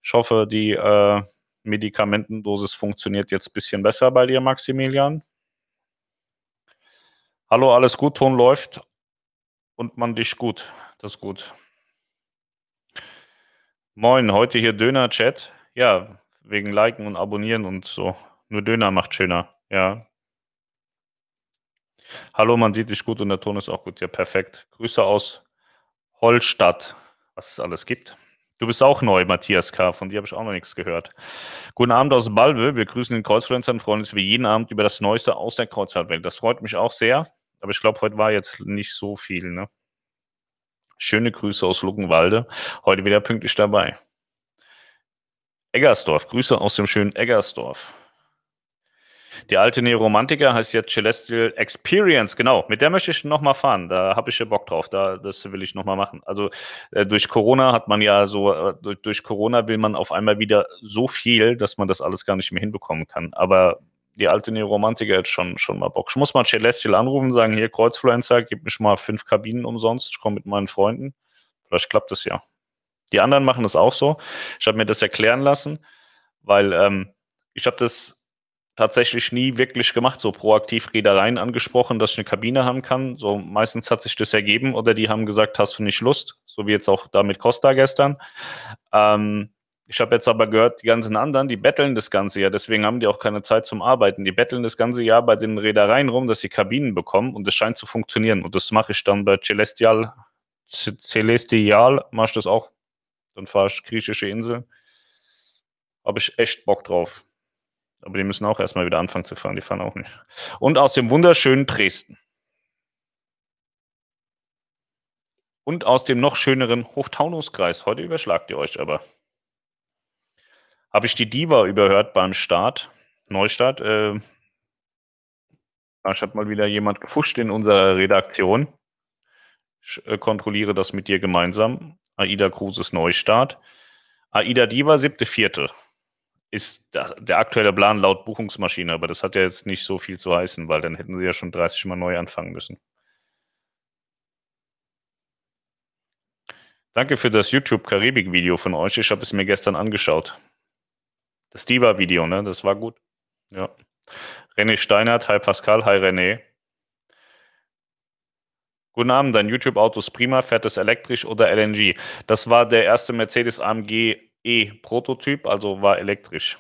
Ich hoffe, die äh, Medikamentendosis funktioniert jetzt ein bisschen besser bei dir, Maximilian. Hallo, alles gut, Ton läuft und man dich gut. Das ist gut. Moin, heute hier Döner-Chat. Ja, wegen Liken und Abonnieren und so. Nur Döner macht schöner. Ja. Hallo, man sieht dich gut und der Ton ist auch gut. Ja, perfekt. Grüße aus Holstadt, was es alles gibt. Du bist auch neu, Matthias K. Von dir habe ich auch noch nichts gehört. Guten Abend aus Balve. Wir grüßen den Kreuzfluencer und freuen uns wie jeden Abend über das Neueste aus der Kreuzfahrtwelt. Das freut mich auch sehr. Aber ich glaube, heute war jetzt nicht so viel. Ne? Schöne Grüße aus Luckenwalde. Heute wieder pünktlich dabei. Eggersdorf. Grüße aus dem schönen Eggersdorf. Die alte Neoromantiker heißt jetzt Celestial Experience, genau. Mit der möchte ich nochmal fahren. Da habe ich ja Bock drauf. Da, das will ich nochmal machen. Also äh, durch Corona hat man ja so, äh, durch, durch, Corona will man auf einmal wieder so viel, dass man das alles gar nicht mehr hinbekommen kann. Aber die alte Neoromantiker hat schon, schon mal Bock. Ich muss mal Celestial anrufen, sagen, hier Kreuzfluencer, gib mich mal fünf Kabinen umsonst. Ich komme mit meinen Freunden. Vielleicht klappt das ja. Die anderen machen das auch so. Ich habe mir das erklären lassen, weil ähm, ich habe das tatsächlich nie wirklich gemacht, so proaktiv Reedereien angesprochen, dass ich eine Kabine haben kann. So meistens hat sich das ergeben oder die haben gesagt, hast du nicht Lust, so wie jetzt auch da mit Costa gestern. Ähm, ich habe jetzt aber gehört, die ganzen anderen, die betteln das ganze Jahr, deswegen haben die auch keine Zeit zum Arbeiten. Die betteln das ganze Jahr bei den Reedereien rum, dass sie Kabinen bekommen und das scheint zu funktionieren. Und das mache ich dann bei Celestial, Celestial mache ich das auch. Dann fahre ich griechische Inseln. Habe ich echt Bock drauf. Aber die müssen auch erstmal wieder anfangen zu fahren. Die fahren auch nicht. Und aus dem wunderschönen Dresden. Und aus dem noch schöneren Hochtaunuskreis. Heute überschlagt ihr euch aber. Habe ich die Diva überhört beim Start, Neustart. Äh, da hat mal wieder jemand gefuscht in unserer Redaktion. Ich äh, kontrolliere das mit dir gemeinsam. AIDA Cruises Neustart. AIDA Diva, siebte, vierte ist der aktuelle Plan laut Buchungsmaschine, aber das hat ja jetzt nicht so viel zu heißen, weil dann hätten sie ja schon 30 Mal neu anfangen müssen. Danke für das YouTube-Karibik-Video von euch. Ich habe es mir gestern angeschaut. Das Diva-Video, ne? Das war gut. Ja. René Steinert, hi Pascal, hi René. Guten Abend, dein YouTube-Auto ist prima. Fährt es elektrisch oder LNG? Das war der erste Mercedes AMG E-Prototyp, also war elektrisch.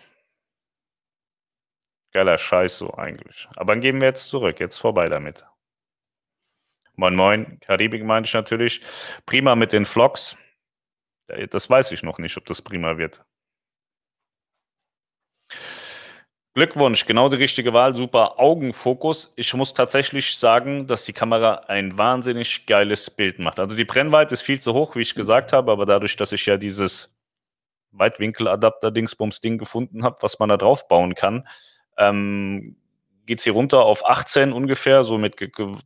Geiler Scheiß so eigentlich. Aber dann gehen wir jetzt zurück. Jetzt vorbei damit. Moin Moin, Karibik meinte ich natürlich. Prima mit den Vlogs. Das weiß ich noch nicht, ob das prima wird. Glückwunsch, genau die richtige Wahl, super Augenfokus. Ich muss tatsächlich sagen, dass die Kamera ein wahnsinnig geiles Bild macht. Also die Brennweite ist viel zu hoch, wie ich gesagt habe, aber dadurch, dass ich ja dieses Weitwinkeladapter-Dingsbums-Ding gefunden habe, was man da drauf bauen kann, ähm, geht sie runter auf 18 ungefähr, so mit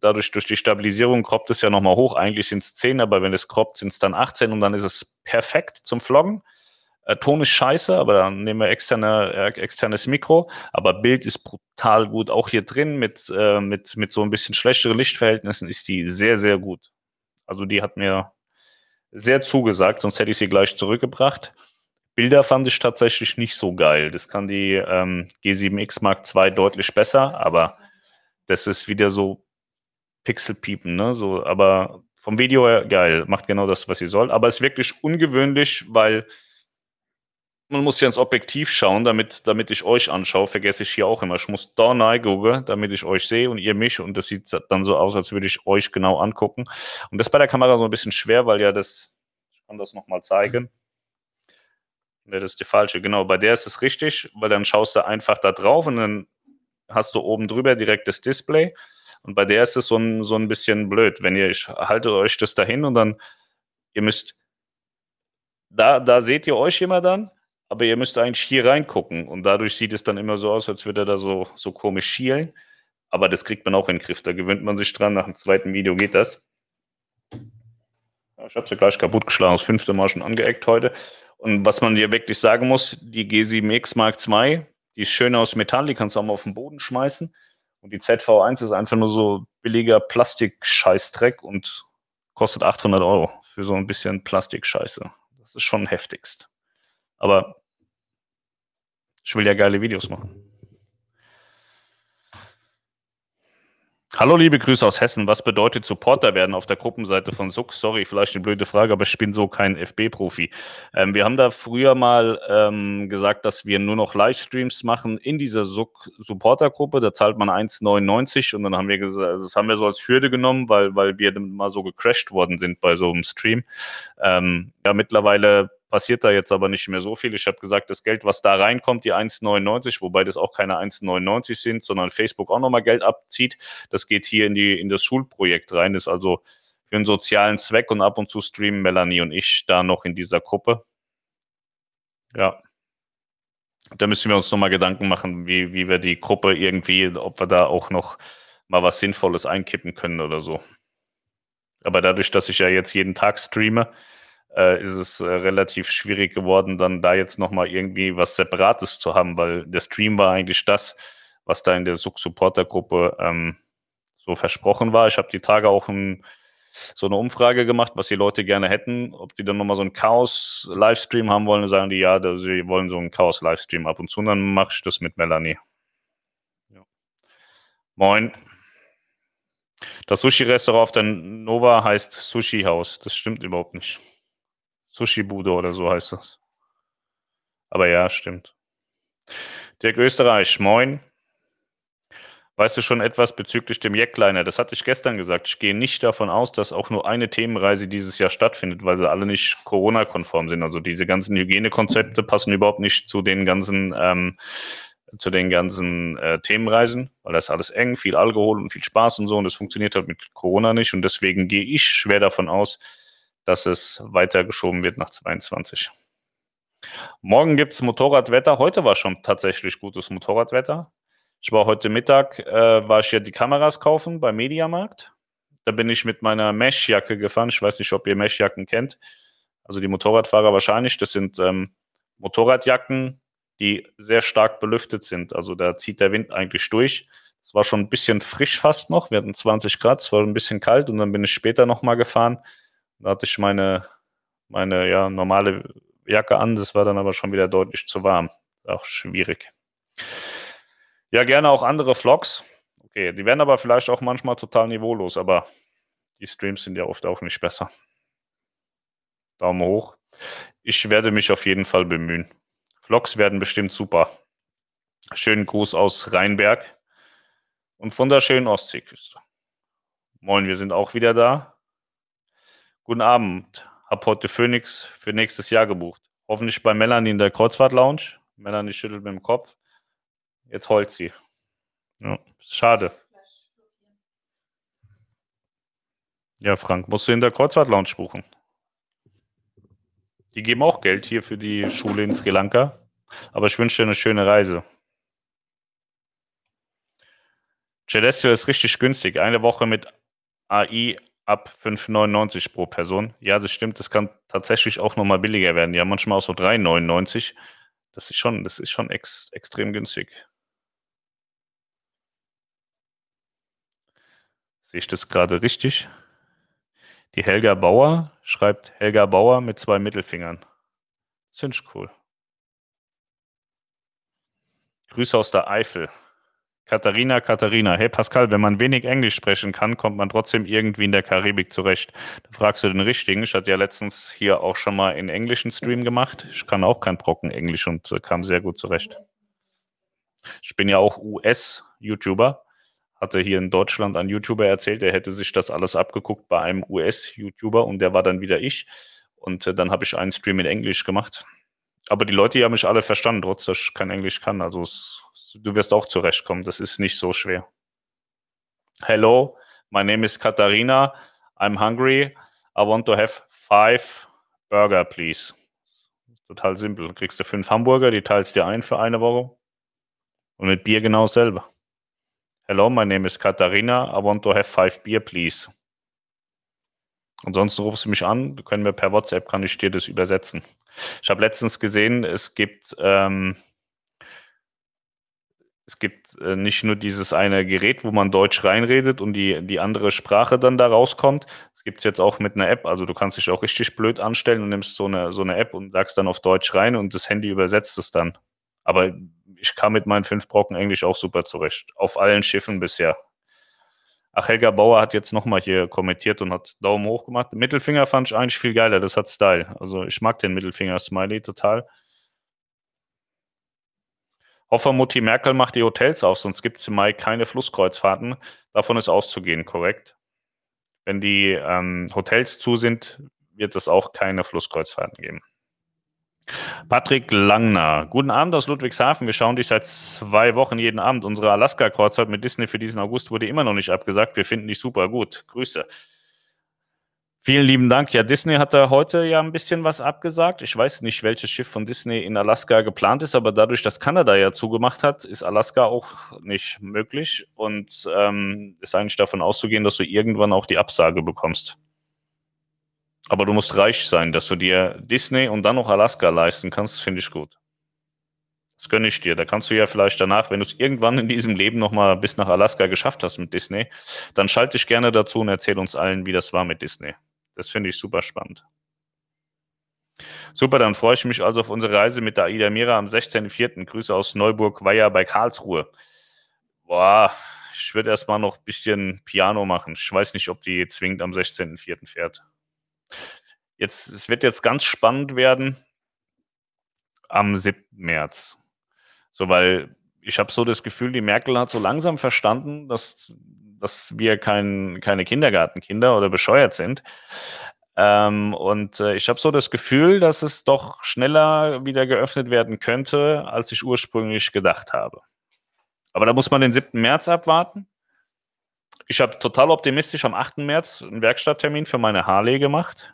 dadurch durch die Stabilisierung kroppt es ja nochmal hoch. Eigentlich sind es 10, aber wenn es kroppt, sind es dann 18 und dann ist es perfekt zum Vloggen. Äh, Ton ist scheiße, aber dann nehmen wir externe, äh, externes Mikro. Aber Bild ist brutal gut. Auch hier drin mit, äh, mit, mit so ein bisschen schlechteren Lichtverhältnissen ist die sehr, sehr gut. Also die hat mir sehr zugesagt, sonst hätte ich sie gleich zurückgebracht. Bilder fand ich tatsächlich nicht so geil. Das kann die ähm, G7X Mark II deutlich besser, aber das ist wieder so Pixelpiepen, ne? So, aber vom Video her geil, macht genau das, was sie soll. Aber es ist wirklich ungewöhnlich, weil man muss ja ins Objektiv schauen, damit, damit ich euch anschaue, vergesse ich hier auch immer. Ich muss da gucken, damit ich euch sehe und ihr mich. Und das sieht dann so aus, als würde ich euch genau angucken. Und das ist bei der Kamera so ein bisschen schwer, weil ja das, ich kann das nochmal zeigen. Ne, das ist die falsche. Genau, bei der ist es richtig, weil dann schaust du einfach da drauf und dann hast du oben drüber direkt das Display. Und bei der ist es so ein, so ein bisschen blöd. Wenn ihr, ich halte euch das dahin und dann, ihr müsst, da, da seht ihr euch immer dann, aber ihr müsst eigentlich hier reingucken. Und dadurch sieht es dann immer so aus, als würde er da so, so komisch schielen. Aber das kriegt man auch in den Griff. Da gewöhnt man sich dran. Nach dem zweiten Video geht das. Ich habe sie gleich kaputtgeschlagen. Das fünfte Mal schon angeeckt heute. Und was man dir wirklich sagen muss, die G7X Mark II, die ist schön aus Metall, die kannst du auch mal auf den Boden schmeißen. Und die ZV1 ist einfach nur so billiger Plastik-Scheißdreck und kostet 800 Euro für so ein bisschen Plastikscheiße. Das ist schon heftigst. Aber ich will ja geile Videos machen. Hallo, liebe Grüße aus Hessen. Was bedeutet Supporter werden auf der Gruppenseite von SUX? Sorry, vielleicht eine blöde Frage, aber ich bin so kein FB-Profi. Ähm, wir haben da früher mal ähm, gesagt, dass wir nur noch Livestreams machen in dieser SUK-Supporter-Gruppe. Da zahlt man 1,99 und dann haben wir gesagt, das haben wir so als Hürde genommen, weil, weil wir mal so gecrashed worden sind bei so einem Stream. Ähm, ja, mittlerweile passiert da jetzt aber nicht mehr so viel. Ich habe gesagt, das Geld, was da reinkommt, die 1,99, wobei das auch keine 1,99 sind, sondern Facebook auch nochmal Geld abzieht, das geht hier in, die, in das Schulprojekt rein, das ist also für einen sozialen Zweck und ab und zu streamen Melanie und ich da noch in dieser Gruppe. Ja. Da müssen wir uns nochmal Gedanken machen, wie, wie wir die Gruppe irgendwie, ob wir da auch noch mal was Sinnvolles einkippen können oder so. Aber dadurch, dass ich ja jetzt jeden Tag streame, äh, ist es äh, relativ schwierig geworden, dann da jetzt nochmal irgendwie was Separates zu haben, weil der Stream war eigentlich das, was da in der Supporter-Gruppe ähm, so versprochen war. Ich habe die Tage auch ein, so eine Umfrage gemacht, was die Leute gerne hätten, ob die dann nochmal so einen Chaos-Livestream haben wollen. Sagen die, ja, sie wollen so einen Chaos-Livestream ab und zu. Und dann mache ich das mit Melanie. Ja. Moin. Das Sushi-Restaurant auf der Nova heißt Sushi House. Das stimmt überhaupt nicht. Sushi-Bude oder so heißt das. Aber ja, stimmt. Dirk Österreich, moin. Weißt du schon etwas bezüglich dem Jackliner? Das hatte ich gestern gesagt. Ich gehe nicht davon aus, dass auch nur eine Themenreise dieses Jahr stattfindet, weil sie alle nicht Corona-konform sind. Also diese ganzen Hygienekonzepte passen überhaupt nicht zu den ganzen, ähm, zu den ganzen äh, Themenreisen, weil das ist alles eng, viel Alkohol und viel Spaß und so. Und das funktioniert halt mit Corona nicht. Und deswegen gehe ich schwer davon aus, dass es weitergeschoben wird nach 22. Morgen gibt es Motorradwetter. Heute war schon tatsächlich gutes Motorradwetter. Ich war heute Mittag, äh, war ich ja die Kameras kaufen beim Mediamarkt. Da bin ich mit meiner Meshjacke gefahren. Ich weiß nicht, ob ihr Meshjacken kennt. Also die Motorradfahrer wahrscheinlich. Das sind ähm, Motorradjacken, die sehr stark belüftet sind. Also da zieht der Wind eigentlich durch. Es war schon ein bisschen frisch fast noch. Wir hatten 20 Grad, es war ein bisschen kalt und dann bin ich später nochmal gefahren. Da hatte ich meine, meine ja, normale Jacke an. Das war dann aber schon wieder deutlich zu warm. Auch schwierig. Ja, gerne auch andere Vlogs. Okay, die werden aber vielleicht auch manchmal total niveaulos, aber die Streams sind ja oft auch nicht besser. Daumen hoch. Ich werde mich auf jeden Fall bemühen. Vlogs werden bestimmt super. Schönen Gruß aus Rheinberg und von der schönen Ostseeküste. Moin, wir sind auch wieder da. Guten Abend. Hab heute Phoenix für nächstes Jahr gebucht. Hoffentlich bei Melanie in der Kreuzfahrt Lounge. Melanie schüttelt mit dem Kopf. Jetzt heult sie. Ja, schade. Ja, Frank, musst du in der Kreuzfahrt-Lounge buchen. Die geben auch Geld hier für die Schule in Sri Lanka. Aber ich wünsche dir eine schöne Reise. Celestial ist richtig günstig. Eine Woche mit AI ab 5,99 pro Person. Ja, das stimmt. Das kann tatsächlich auch nochmal billiger werden. Ja, manchmal auch so 3,99. Das ist schon, das ist schon ex, extrem günstig. Sehe ich das gerade richtig? Die Helga Bauer schreibt Helga Bauer mit zwei Mittelfingern. Das finde ich cool. Grüße aus der Eifel. Katharina, Katharina. Hey Pascal, wenn man wenig Englisch sprechen kann, kommt man trotzdem irgendwie in der Karibik zurecht. Da fragst du den Richtigen. Ich hatte ja letztens hier auch schon mal in englischen Stream gemacht. Ich kann auch kein Brocken Englisch und äh, kam sehr gut zurecht. Ich bin ja auch US-YouTuber hatte hier in Deutschland ein YouTuber erzählt, er hätte sich das alles abgeguckt bei einem US-YouTuber und der war dann wieder ich. Und äh, dann habe ich einen Stream in Englisch gemacht. Aber die Leute haben mich alle verstanden, trotz dass ich kein Englisch kann. Also es, du wirst auch zurechtkommen. Das ist nicht so schwer. Hello, my name is Katharina. I'm hungry. I want to have five burger, please. Total simpel. Du kriegst du fünf Hamburger, die teilst dir ein für eine Woche. Und mit Bier genau selber. Hello, my name is Katharina. I want to have five beer, please. Ansonsten rufst du mich an, können wir per WhatsApp, kann ich dir das übersetzen. Ich habe letztens gesehen, es gibt, ähm, es gibt äh, nicht nur dieses eine Gerät, wo man Deutsch reinredet und die, die andere Sprache dann da rauskommt. Es gibt es jetzt auch mit einer App, also du kannst dich auch richtig blöd anstellen und nimmst so eine, so eine App und sagst dann auf Deutsch rein und das Handy übersetzt es dann. Aber ich kam mit meinen fünf Brocken Englisch auch super zurecht. Auf allen Schiffen bisher. Ach, Helga Bauer hat jetzt nochmal hier kommentiert und hat Daumen hoch gemacht. Mittelfinger fand ich eigentlich viel geiler, das hat Style. Also ich mag den Mittelfinger-Smiley total. Hoffer Mutti Merkel macht die Hotels auf, sonst gibt es im Mai keine Flusskreuzfahrten. Davon ist auszugehen, korrekt. Wenn die ähm, Hotels zu sind, wird es auch keine Flusskreuzfahrten geben. Patrick Langner. Guten Abend aus Ludwigshafen. Wir schauen dich seit zwei Wochen jeden Abend. Unsere Alaska-Kreuzfahrt mit Disney für diesen August wurde immer noch nicht abgesagt. Wir finden dich super gut. Grüße. Vielen lieben Dank. Ja, Disney hat da heute ja ein bisschen was abgesagt. Ich weiß nicht, welches Schiff von Disney in Alaska geplant ist, aber dadurch, dass Kanada ja zugemacht hat, ist Alaska auch nicht möglich und ähm, ist eigentlich davon auszugehen, dass du irgendwann auch die Absage bekommst. Aber du musst reich sein, dass du dir Disney und dann noch Alaska leisten kannst, finde ich gut. Das gönne ich dir. Da kannst du ja vielleicht danach, wenn du es irgendwann in diesem Leben nochmal bis nach Alaska geschafft hast mit Disney, dann schalte dich gerne dazu und erzähl uns allen, wie das war mit Disney. Das finde ich super spannend. Super, dann freue ich mich also auf unsere Reise mit der Aida Mira am 16.04. Grüße aus Neuburg-Weiher bei Karlsruhe. Boah, ich würde erstmal noch ein bisschen Piano machen. Ich weiß nicht, ob die zwingend am 16.04. fährt. Jetzt, es wird jetzt ganz spannend werden am 7. März. So, weil ich habe so das Gefühl, die Merkel hat so langsam verstanden, dass dass wir kein, keine Kindergartenkinder oder bescheuert sind. Ähm, und äh, ich habe so das Gefühl, dass es doch schneller wieder geöffnet werden könnte, als ich ursprünglich gedacht habe. Aber da muss man den 7. März abwarten. Ich habe total optimistisch am 8. März einen Werkstatttermin für meine Harley gemacht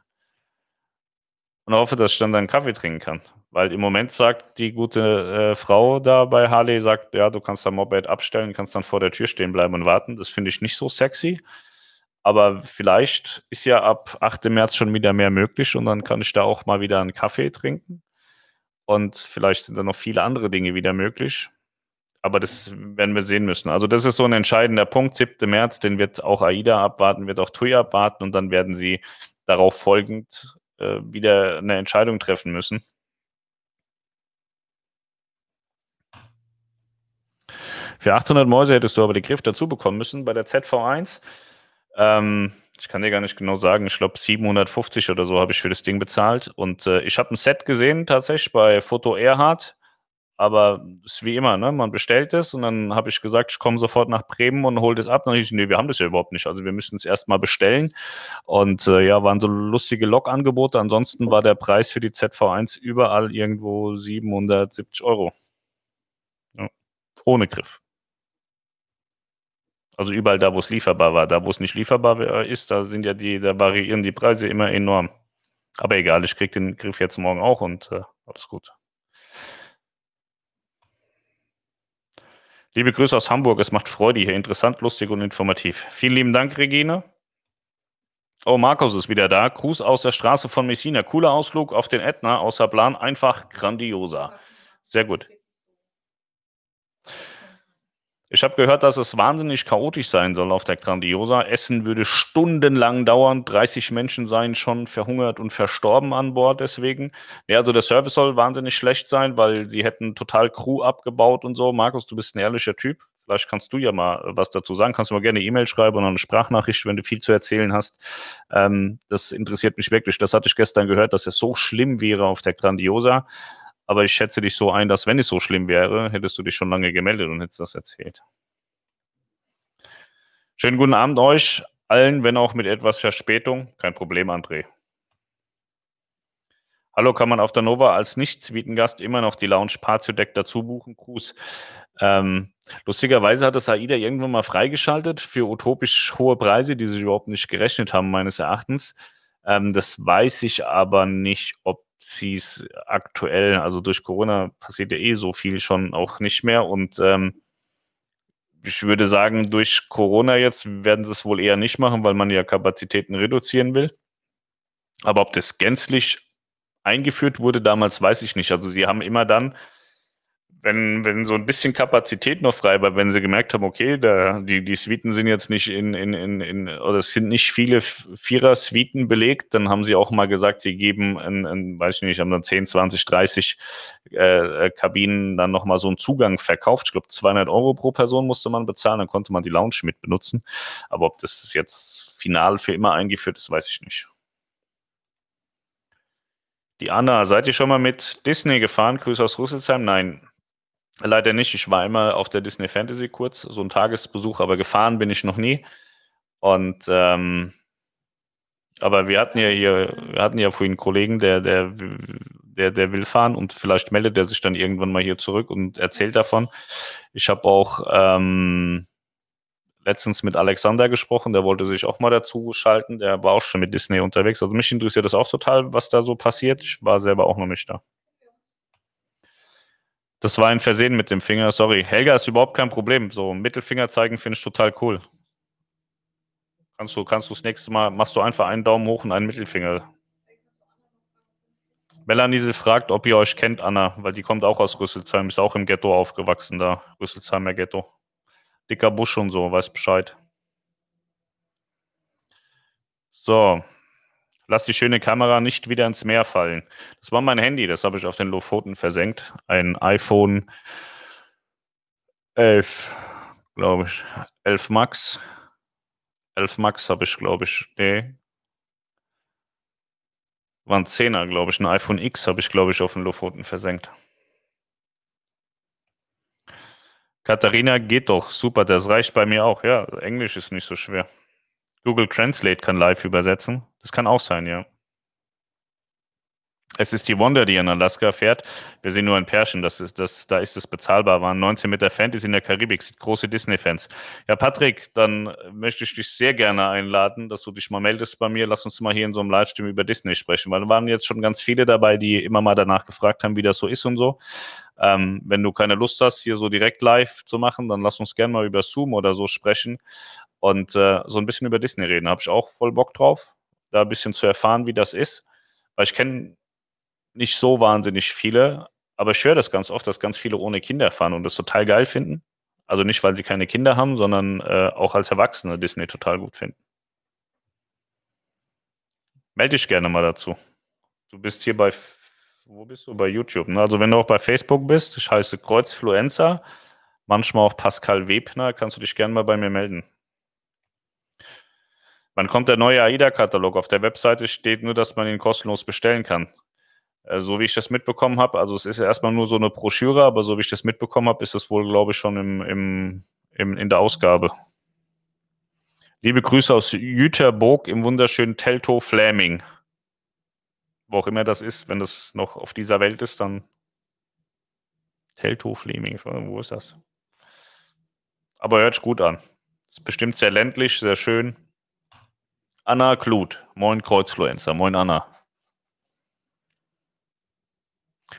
und hoffe, dass ich dann einen Kaffee trinken kann. Weil im Moment sagt die gute äh, Frau da bei Harley, sagt, ja, du kannst dein Moped abstellen, kannst dann vor der Tür stehen bleiben und warten. Das finde ich nicht so sexy. Aber vielleicht ist ja ab 8. März schon wieder mehr möglich und dann kann ich da auch mal wieder einen Kaffee trinken. Und vielleicht sind da noch viele andere Dinge wieder möglich. Aber das werden wir sehen müssen. Also das ist so ein entscheidender Punkt. 7. März, den wird auch AIDA abwarten, wird auch TUI abwarten und dann werden sie darauf folgend äh, wieder eine Entscheidung treffen müssen. Für 800 Mäuse hättest du aber den Griff dazu bekommen müssen bei der ZV1. Ähm, ich kann dir gar nicht genau sagen, ich glaube 750 oder so habe ich für das Ding bezahlt. Und äh, ich habe ein Set gesehen tatsächlich bei Foto Erhard. Aber ist wie immer, ne? man bestellt es und dann habe ich gesagt, ich komme sofort nach Bremen und hole das ab. Dann habe ich, nee, wir haben das ja überhaupt nicht. Also wir müssen es erstmal bestellen. Und äh, ja, waren so lustige Log-Angebote. Ansonsten war der Preis für die ZV1 überall irgendwo 770 Euro. Ja. Ohne Griff. Also überall da, wo es lieferbar war. Da, wo es nicht lieferbar ist, da sind ja die, da variieren die Preise immer enorm. Aber egal, ich kriege den Griff jetzt morgen auch und äh, alles gut. Liebe Grüße aus Hamburg, es macht Freude hier. Interessant, lustig und informativ. Vielen lieben Dank, Regina. Oh, Markus ist wieder da. Gruß aus der Straße von Messina. Cooler Ausflug auf den Ätna außer Plan. Einfach grandioser. Sehr gut. Ich habe gehört, dass es wahnsinnig chaotisch sein soll auf der Grandiosa. Essen würde stundenlang dauern. 30 Menschen seien schon verhungert und verstorben an Bord deswegen. Ja, also der Service soll wahnsinnig schlecht sein, weil sie hätten total Crew abgebaut und so. Markus, du bist ein ehrlicher Typ. Vielleicht kannst du ja mal was dazu sagen. Kannst du mal gerne E-Mail schreiben oder eine Sprachnachricht, wenn du viel zu erzählen hast. Ähm, das interessiert mich wirklich. Das hatte ich gestern gehört, dass es so schlimm wäre auf der Grandiosa. Aber ich schätze dich so ein, dass wenn es so schlimm wäre, hättest du dich schon lange gemeldet und hättest das erzählt. Schönen guten Abend euch allen, wenn auch mit etwas Verspätung. Kein Problem, André. Hallo, kann man auf der Nova als Nicht-Suitengast immer noch die Lounge Patio-Deck dazu buchen? Gruß. Ähm, lustigerweise hat das AIDA irgendwann mal freigeschaltet für utopisch hohe Preise, die sich überhaupt nicht gerechnet haben, meines Erachtens. Ähm, das weiß ich aber nicht, ob sie es aktuell, also durch Corona passiert ja eh so viel schon auch nicht mehr und ähm, ich würde sagen, durch Corona jetzt werden sie es wohl eher nicht machen, weil man ja Kapazitäten reduzieren will. Aber ob das gänzlich eingeführt wurde damals, weiß ich nicht. Also sie haben immer dann wenn, wenn so ein bisschen Kapazität noch frei war, wenn sie gemerkt haben, okay, da, die, die Suiten sind jetzt nicht in, in, in, in oder es sind nicht viele Vierer-Suiten belegt, dann haben sie auch mal gesagt, sie geben, in, in, weiß ich nicht, haben dann 10, 20, 30 äh, Kabinen dann nochmal so einen Zugang verkauft. Ich glaube, 200 Euro pro Person musste man bezahlen, dann konnte man die Lounge mit benutzen. Aber ob das jetzt final für immer eingeführt ist, weiß ich nicht. Die Anna, seid ihr schon mal mit Disney gefahren? Grüße aus Rüsselsheim? Nein. Leider nicht. Ich war einmal auf der Disney Fantasy kurz, so ein Tagesbesuch, aber gefahren bin ich noch nie. Und ähm, aber wir hatten ja hier, wir hatten ja vorhin einen Kollegen, der, der, der, der will fahren und vielleicht meldet er sich dann irgendwann mal hier zurück und erzählt davon. Ich habe auch ähm, letztens mit Alexander gesprochen, der wollte sich auch mal dazu schalten, der war auch schon mit Disney unterwegs. Also mich interessiert das auch total, was da so passiert. Ich war selber auch noch nicht da. Das war ein Versehen mit dem Finger, sorry. Helga ist überhaupt kein Problem. So, Mittelfinger zeigen finde ich total cool. Kannst du, kannst du das nächste Mal, machst du einfach einen Daumen hoch und einen Mittelfinger. Melanie sie fragt, ob ihr euch kennt, Anna, weil die kommt auch aus Rüsselsheim, ist auch im Ghetto aufgewachsen da, Rüsselsheimer Ghetto. Dicker Busch und so, weiß Bescheid. So, lass die schöne Kamera nicht wieder ins Meer fallen. Das war mein Handy, das habe ich auf den Lofoten versenkt. Ein iPhone 11, glaube ich. 11 Max. 11 Max habe ich, glaube ich. Nee. War ein 10er, glaube ich. Ein iPhone X habe ich, glaube ich, auf den Lofoten versenkt. Katharina geht doch. Super, das reicht bei mir auch. Ja, Englisch ist nicht so schwer. Google Translate kann live übersetzen. Das kann auch sein, ja. Es ist die Wonder, die in Alaska fährt. Wir sehen nur ein Pärchen, das ist, das, da ist es bezahlbar. Waren 19 Meter Fantasy in der Karibik, sind große Disney-Fans. Ja, Patrick, dann möchte ich dich sehr gerne einladen, dass du dich mal meldest bei mir. Lass uns mal hier in so einem Livestream über Disney sprechen, weil da waren jetzt schon ganz viele dabei, die immer mal danach gefragt haben, wie das so ist und so. Ähm, wenn du keine Lust hast, hier so direkt live zu machen, dann lass uns gerne mal über Zoom oder so sprechen und äh, so ein bisschen über Disney reden. Habe ich auch voll Bock drauf, da ein bisschen zu erfahren, wie das ist. Weil ich kenne nicht so wahnsinnig viele, aber ich höre das ganz oft, dass ganz viele ohne Kinder fahren und das total geil finden. Also nicht, weil sie keine Kinder haben, sondern äh, auch als Erwachsene Disney total gut finden. Melde dich gerne mal dazu. Du bist hier bei, wo bist du? Bei YouTube. Ne? Also wenn du auch bei Facebook bist, ich heiße Kreuzfluenza, manchmal auch Pascal Webner, kannst du dich gerne mal bei mir melden. Wann kommt der neue AIDA-Katalog? Auf der Webseite steht nur, dass man ihn kostenlos bestellen kann. Äh, so wie ich das mitbekommen habe, also es ist erstmal nur so eine Broschüre, aber so wie ich das mitbekommen habe, ist es wohl, glaube ich, schon im, im, im, in der Ausgabe. Liebe Grüße aus Jüterburg im wunderschönen Telto Flaming. Wo auch immer das ist, wenn das noch auf dieser Welt ist, dann Telto Flaming, wo ist das? Aber hört sich gut an. Ist bestimmt sehr ländlich, sehr schön. Anna Kluth, moin Kreuzfluencer, moin Anna.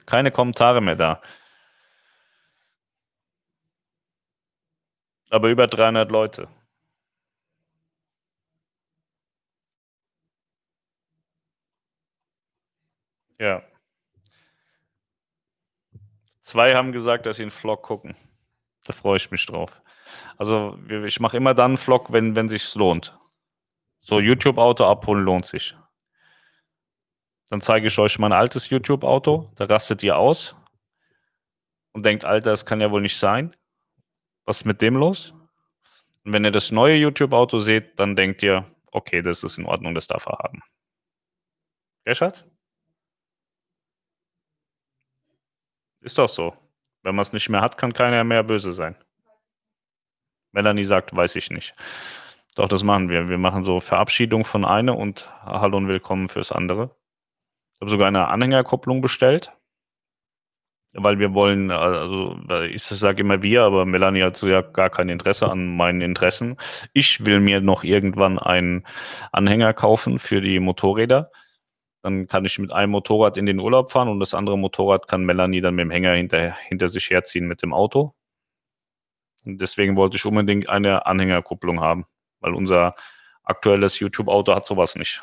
Keine Kommentare mehr da. Aber über 300 Leute. Ja. Zwei haben gesagt, dass sie einen Vlog gucken. Da freue ich mich drauf. Also ich mache immer dann einen Vlog, wenn es sich lohnt. So YouTube-Auto abholen lohnt sich. Dann zeige ich euch mein altes YouTube-Auto. Da rastet ihr aus und denkt, Alter, das kann ja wohl nicht sein. Was ist mit dem los? Und wenn ihr das neue YouTube-Auto seht, dann denkt ihr, okay, das ist in Ordnung, das darf er haben. Schatz? Ist doch so. Wenn man es nicht mehr hat, kann keiner mehr böse sein. Melanie sagt, weiß ich nicht. Doch, das machen wir. Wir machen so Verabschiedung von einer und Hallo und Willkommen fürs andere. Ich habe sogar eine Anhängerkupplung bestellt, weil wir wollen, also ich sage immer wir, aber Melanie hat so ja gar kein Interesse an meinen Interessen. Ich will mir noch irgendwann einen Anhänger kaufen für die Motorräder. Dann kann ich mit einem Motorrad in den Urlaub fahren und das andere Motorrad kann Melanie dann mit dem Hänger hinter, hinter sich herziehen mit dem Auto. Und deswegen wollte ich unbedingt eine Anhängerkupplung haben, weil unser aktuelles YouTube-Auto hat sowas nicht.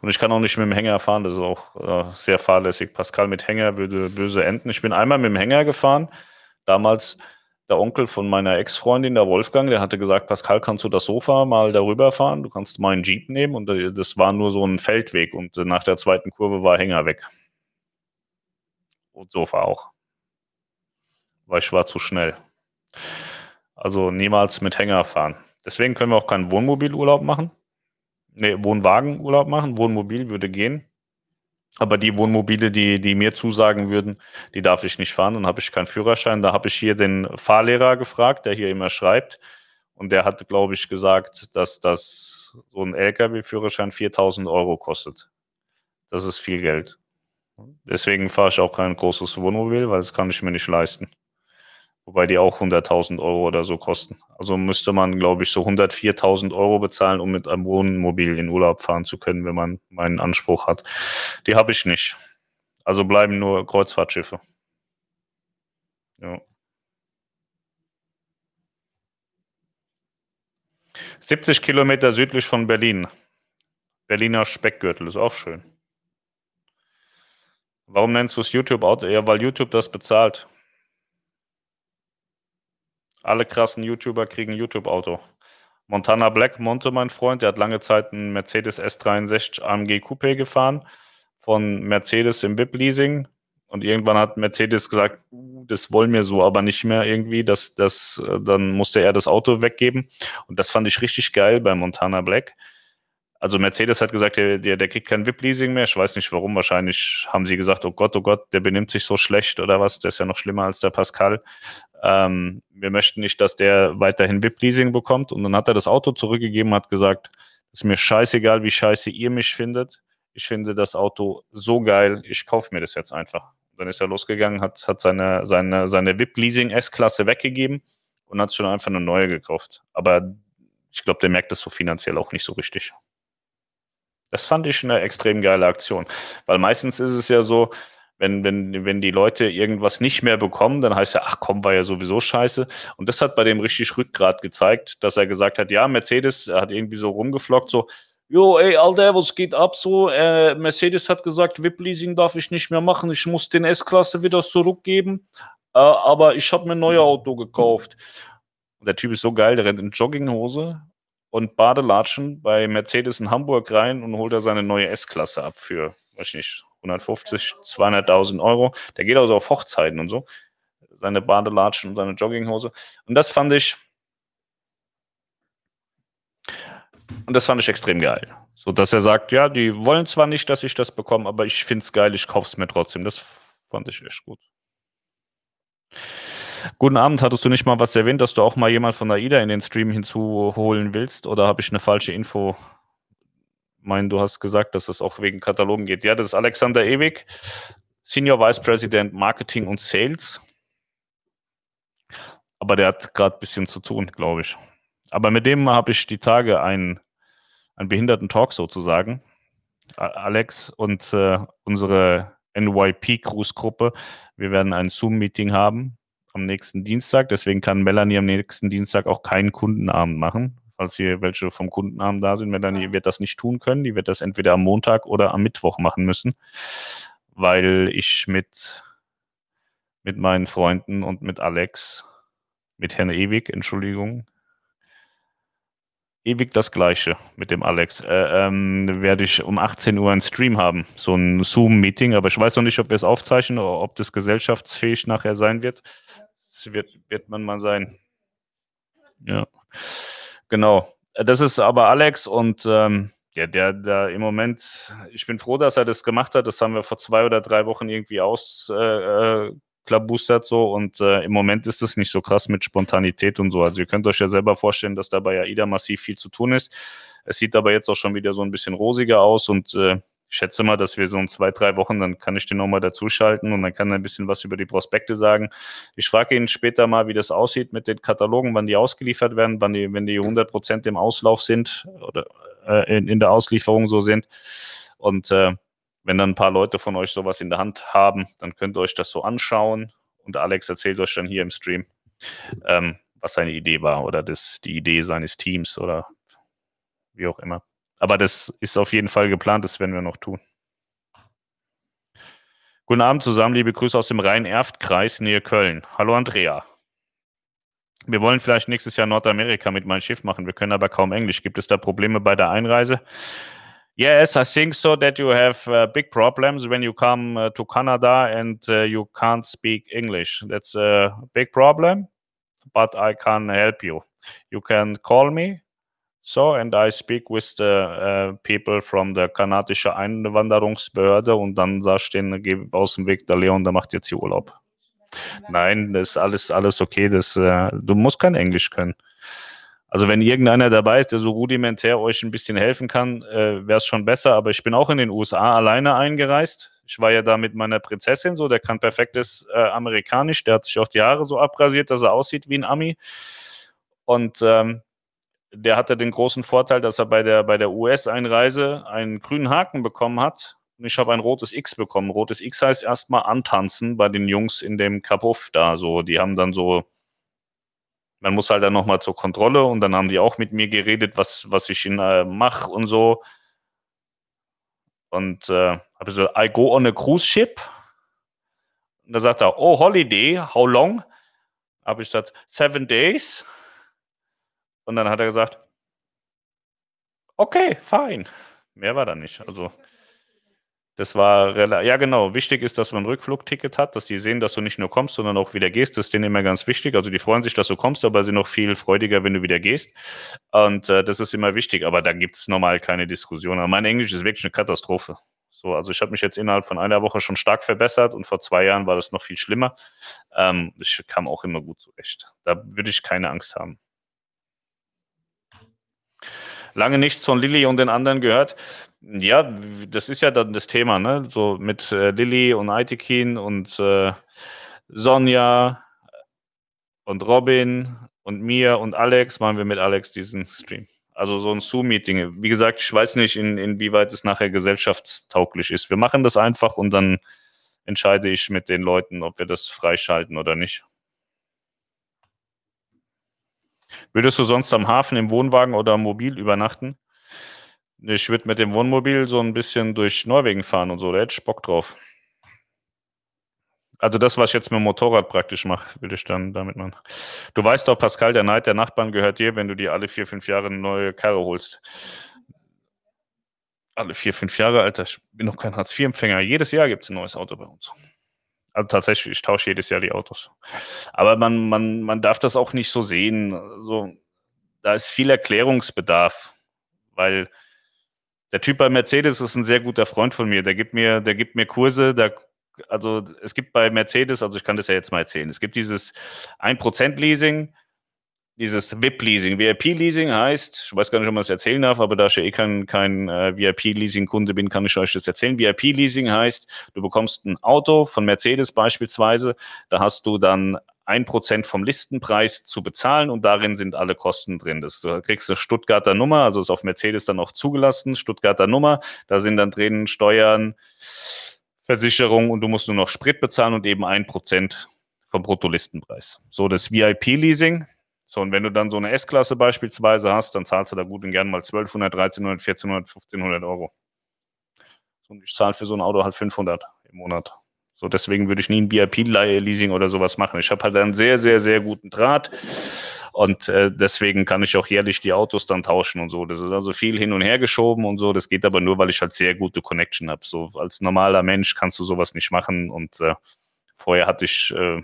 Und ich kann auch nicht mit dem Hänger fahren, das ist auch äh, sehr fahrlässig. Pascal mit Hänger würde böse enden. Ich bin einmal mit dem Hänger gefahren. Damals der Onkel von meiner Ex-Freundin, der Wolfgang, der hatte gesagt, Pascal, kannst du das Sofa mal darüber fahren? Du kannst meinen Jeep nehmen. Und äh, das war nur so ein Feldweg. Und nach der zweiten Kurve war Hänger weg. Und Sofa auch. Weil ich war zu schnell. Also niemals mit Hänger fahren. Deswegen können wir auch keinen Wohnmobilurlaub machen nee, Wohnwagenurlaub machen. Wohnmobil würde gehen. Aber die Wohnmobile, die, die mir zusagen würden, die darf ich nicht fahren. Dann habe ich keinen Führerschein. Da habe ich hier den Fahrlehrer gefragt, der hier immer schreibt. Und der hat, glaube ich, gesagt, dass das so ein LKW-Führerschein 4000 Euro kostet. Das ist viel Geld. Deswegen fahre ich auch kein großes Wohnmobil, weil das kann ich mir nicht leisten. Wobei die auch 100.000 Euro oder so kosten. Also müsste man, glaube ich, so 104.000 Euro bezahlen, um mit einem Wohnmobil in Urlaub fahren zu können, wenn man meinen Anspruch hat. Die habe ich nicht. Also bleiben nur Kreuzfahrtschiffe. Ja. 70 Kilometer südlich von Berlin. Berliner Speckgürtel ist auch schön. Warum nennst du es YouTube-Auto? Ja, weil YouTube das bezahlt. Alle krassen YouTuber kriegen YouTube-Auto. Montana Black Monte, mein Freund, der hat lange Zeit einen Mercedes S63 AMG Coupé gefahren von Mercedes im VIP-Leasing. Und irgendwann hat Mercedes gesagt, uh, das wollen wir so aber nicht mehr irgendwie. Das, das, äh, dann musste er das Auto weggeben. Und das fand ich richtig geil bei Montana Black. Also Mercedes hat gesagt, der, der, der kriegt kein VIP-Leasing mehr. Ich weiß nicht warum. Wahrscheinlich haben sie gesagt, oh Gott, oh Gott, der benimmt sich so schlecht oder was. Der ist ja noch schlimmer als der Pascal. Ähm, wir möchten nicht, dass der weiterhin VIP-Leasing bekommt. Und dann hat er das Auto zurückgegeben, hat gesagt, ist mir scheißegal, wie scheiße ihr mich findet. Ich finde das Auto so geil, ich kaufe mir das jetzt einfach. Dann ist er losgegangen, hat, hat seine, seine, seine VIP-Leasing S-Klasse weggegeben und hat schon einfach eine neue gekauft. Aber ich glaube, der merkt das so finanziell auch nicht so richtig. Das fand ich eine extrem geile Aktion. Weil meistens ist es ja so, wenn, wenn, wenn die Leute irgendwas nicht mehr bekommen, dann heißt ja, ach komm, war ja sowieso scheiße. Und das hat bei dem richtig Rückgrat gezeigt, dass er gesagt hat, ja, Mercedes, er hat irgendwie so rumgeflockt, so, jo, ey, Alter, was geht ab so? Äh, Mercedes hat gesagt, VIP-Leasing darf ich nicht mehr machen, ich muss den S-Klasse wieder zurückgeben, äh, aber ich habe mir ein neues Auto gekauft. Und der Typ ist so geil, der rennt in Jogginghose und Badelatschen bei Mercedes in Hamburg rein und holt da seine neue S-Klasse ab für, weiß ich nicht, 150, 200.000 Euro. Der geht also auf Hochzeiten und so. Seine Badelatschen und seine Jogginghose. Und das fand ich, und das fand ich extrem geil. So dass er sagt, ja, die wollen zwar nicht, dass ich das bekomme, aber ich finde es geil, ich kaufe es mir trotzdem. Das fand ich echt gut. Guten Abend, hattest du nicht mal was erwähnt, dass du auch mal jemand von AIDA in den Stream hinzuholen willst? Oder habe ich eine falsche Info meine, du hast gesagt, dass es auch wegen Katalogen geht. Ja, das ist Alexander Ewig, Senior Vice President Marketing und Sales. Aber der hat gerade ein bisschen zu tun, glaube ich. Aber mit dem habe ich die Tage einen, einen Behinderten-Talk sozusagen. Alex und äh, unsere NYP-Cruise-Gruppe. Wir werden ein Zoom-Meeting haben am nächsten Dienstag. Deswegen kann Melanie am nächsten Dienstag auch keinen Kundenabend machen, falls hier welche vom Kundenabend da sind. Melanie wird das nicht tun können. Die wird das entweder am Montag oder am Mittwoch machen müssen, weil ich mit, mit meinen Freunden und mit Alex, mit Herrn Ewig, Entschuldigung, ewig das Gleiche mit dem Alex. Äh, ähm, werde ich um 18 Uhr einen Stream haben, so ein Zoom-Meeting, aber ich weiß noch nicht, ob wir es aufzeichnen oder ob das gesellschaftsfähig nachher sein wird. Das wird, wird man mal sein. Ja. Genau. Das ist aber Alex und ähm, ja, der, der im Moment, ich bin froh, dass er das gemacht hat. Das haben wir vor zwei oder drei Wochen irgendwie ausklabustert äh, äh so und äh, im Moment ist es nicht so krass mit Spontanität und so. Also ihr könnt euch ja selber vorstellen, dass da bei AIDA massiv viel zu tun ist. Es sieht aber jetzt auch schon wieder so ein bisschen rosiger aus und äh, schätze mal, dass wir so in zwei, drei Wochen, dann kann ich den nochmal dazuschalten und dann kann er ein bisschen was über die Prospekte sagen. Ich frage ihn später mal, wie das aussieht mit den Katalogen, wann die ausgeliefert werden, wann die, wenn die 100 Prozent im Auslauf sind oder äh, in, in, der Auslieferung so sind. Und äh, wenn dann ein paar Leute von euch sowas in der Hand haben, dann könnt ihr euch das so anschauen und Alex erzählt euch dann hier im Stream, ähm, was seine Idee war oder das, die Idee seines Teams oder wie auch immer. Aber das ist auf jeden Fall geplant, das werden wir noch tun. Guten Abend zusammen, liebe Grüße aus dem Rhein-Erft-Kreis nähe Köln. Hallo Andrea. Wir wollen vielleicht nächstes Jahr Nordamerika mit meinem Schiff machen, wir können aber kaum Englisch. Gibt es da Probleme bei der Einreise? Yes, I think so that you have uh, big problems when you come uh, to Canada and uh, you can't speak English. That's a big problem, but I can help you. You can call me So, and I speak with the uh, people from the kanadische Einwanderungsbehörde und dann sagst du denen, geh aus dem Weg, der Leon, der macht jetzt hier Urlaub. Nein, das ist alles, alles okay. Das, äh, du musst kein Englisch können. Also wenn irgendeiner dabei ist, der so rudimentär euch ein bisschen helfen kann, äh, wäre es schon besser. Aber ich bin auch in den USA alleine eingereist. Ich war ja da mit meiner Prinzessin so, der kann perfektes äh, Amerikanisch, der hat sich auch die Haare so abrasiert, dass er aussieht wie ein Ami. Und ähm, der hatte den großen Vorteil, dass er bei der, bei der US-Einreise einen grünen Haken bekommen hat. Und ich habe ein rotes X bekommen. Rotes X heißt erstmal antanzen bei den Jungs in dem Kapuff da. So, die haben dann so, man muss halt dann nochmal zur Kontrolle und dann haben die auch mit mir geredet, was, was ich äh, mache und so. Und äh, habe so, I go on a cruise ship. Und da sagt er, oh, Holiday, how long? Habe ich gesagt, seven days. Und dann hat er gesagt, okay, fine. Mehr war da nicht. Also das war ja genau, wichtig ist, dass man ein Rückflugticket hat, dass die sehen, dass du nicht nur kommst, sondern auch wieder gehst. Das ist denen immer ganz wichtig. Also die freuen sich, dass du kommst, aber sind noch viel freudiger, wenn du wieder gehst. Und äh, das ist immer wichtig, aber da gibt es normal keine Diskussion. Aber mein Englisch ist wirklich eine Katastrophe. So, also ich habe mich jetzt innerhalb von einer Woche schon stark verbessert und vor zwei Jahren war das noch viel schlimmer. Ähm, ich kam auch immer gut zurecht. Da würde ich keine Angst haben lange nichts von Lilly und den anderen gehört. Ja, das ist ja dann das Thema, ne? So mit äh, Lilly und Aitikin und äh, Sonja und Robin und mir und Alex machen wir mit Alex diesen Stream. Also so ein Zoom-Meeting. Wie gesagt, ich weiß nicht, in, inwieweit es nachher gesellschaftstauglich ist. Wir machen das einfach und dann entscheide ich mit den Leuten, ob wir das freischalten oder nicht. Würdest du sonst am Hafen im Wohnwagen oder mobil übernachten? Ich würde mit dem Wohnmobil so ein bisschen durch Norwegen fahren und so, da hätte ich Bock drauf. Also das, was ich jetzt mit dem Motorrad praktisch mache, würde ich dann damit machen. Du weißt doch, Pascal, der Neid der Nachbarn gehört dir, wenn du dir alle vier, fünf Jahre eine neue Karre holst. Alle vier, fünf Jahre, Alter, ich bin noch kein Hartz-IV-Empfänger. Jedes Jahr gibt es ein neues Auto bei uns. Also tatsächlich, ich tausche jedes Jahr die Autos. Aber man, man, man darf das auch nicht so sehen. So, da ist viel Erklärungsbedarf, weil der Typ bei Mercedes ist ein sehr guter Freund von mir. Der gibt mir, der gibt mir Kurse, da, also es gibt bei Mercedes, also ich kann das ja jetzt mal erzählen, es gibt dieses 1% Leasing, dieses VIP-Leasing. VIP-Leasing heißt, ich weiß gar nicht, ob man das erzählen darf, aber da ich ja eh kein, kein äh, VIP-Leasing-Kunde bin, kann ich euch das erzählen. VIP-Leasing heißt, du bekommst ein Auto von Mercedes beispielsweise, da hast du dann ein Prozent vom Listenpreis zu bezahlen und darin sind alle Kosten drin. Das, du kriegst eine Stuttgarter Nummer, also ist auf Mercedes dann auch zugelassen, Stuttgarter Nummer, da sind dann drin Steuern, Versicherung und du musst nur noch Sprit bezahlen und eben ein Prozent vom Bruttolistenpreis. So, das VIP-Leasing, so, und wenn du dann so eine S-Klasse beispielsweise hast, dann zahlst du da gut und gern mal 1200, 1300, 1400, 1500 Euro. Und ich zahle für so ein Auto halt 500 im Monat. So, deswegen würde ich nie ein VIP-Leasing oder sowas machen. Ich habe halt einen sehr, sehr, sehr guten Draht. Und äh, deswegen kann ich auch jährlich die Autos dann tauschen und so. Das ist also viel hin und her geschoben und so. Das geht aber nur, weil ich halt sehr gute Connection habe. So als normaler Mensch kannst du sowas nicht machen. Und äh, vorher hatte ich, äh,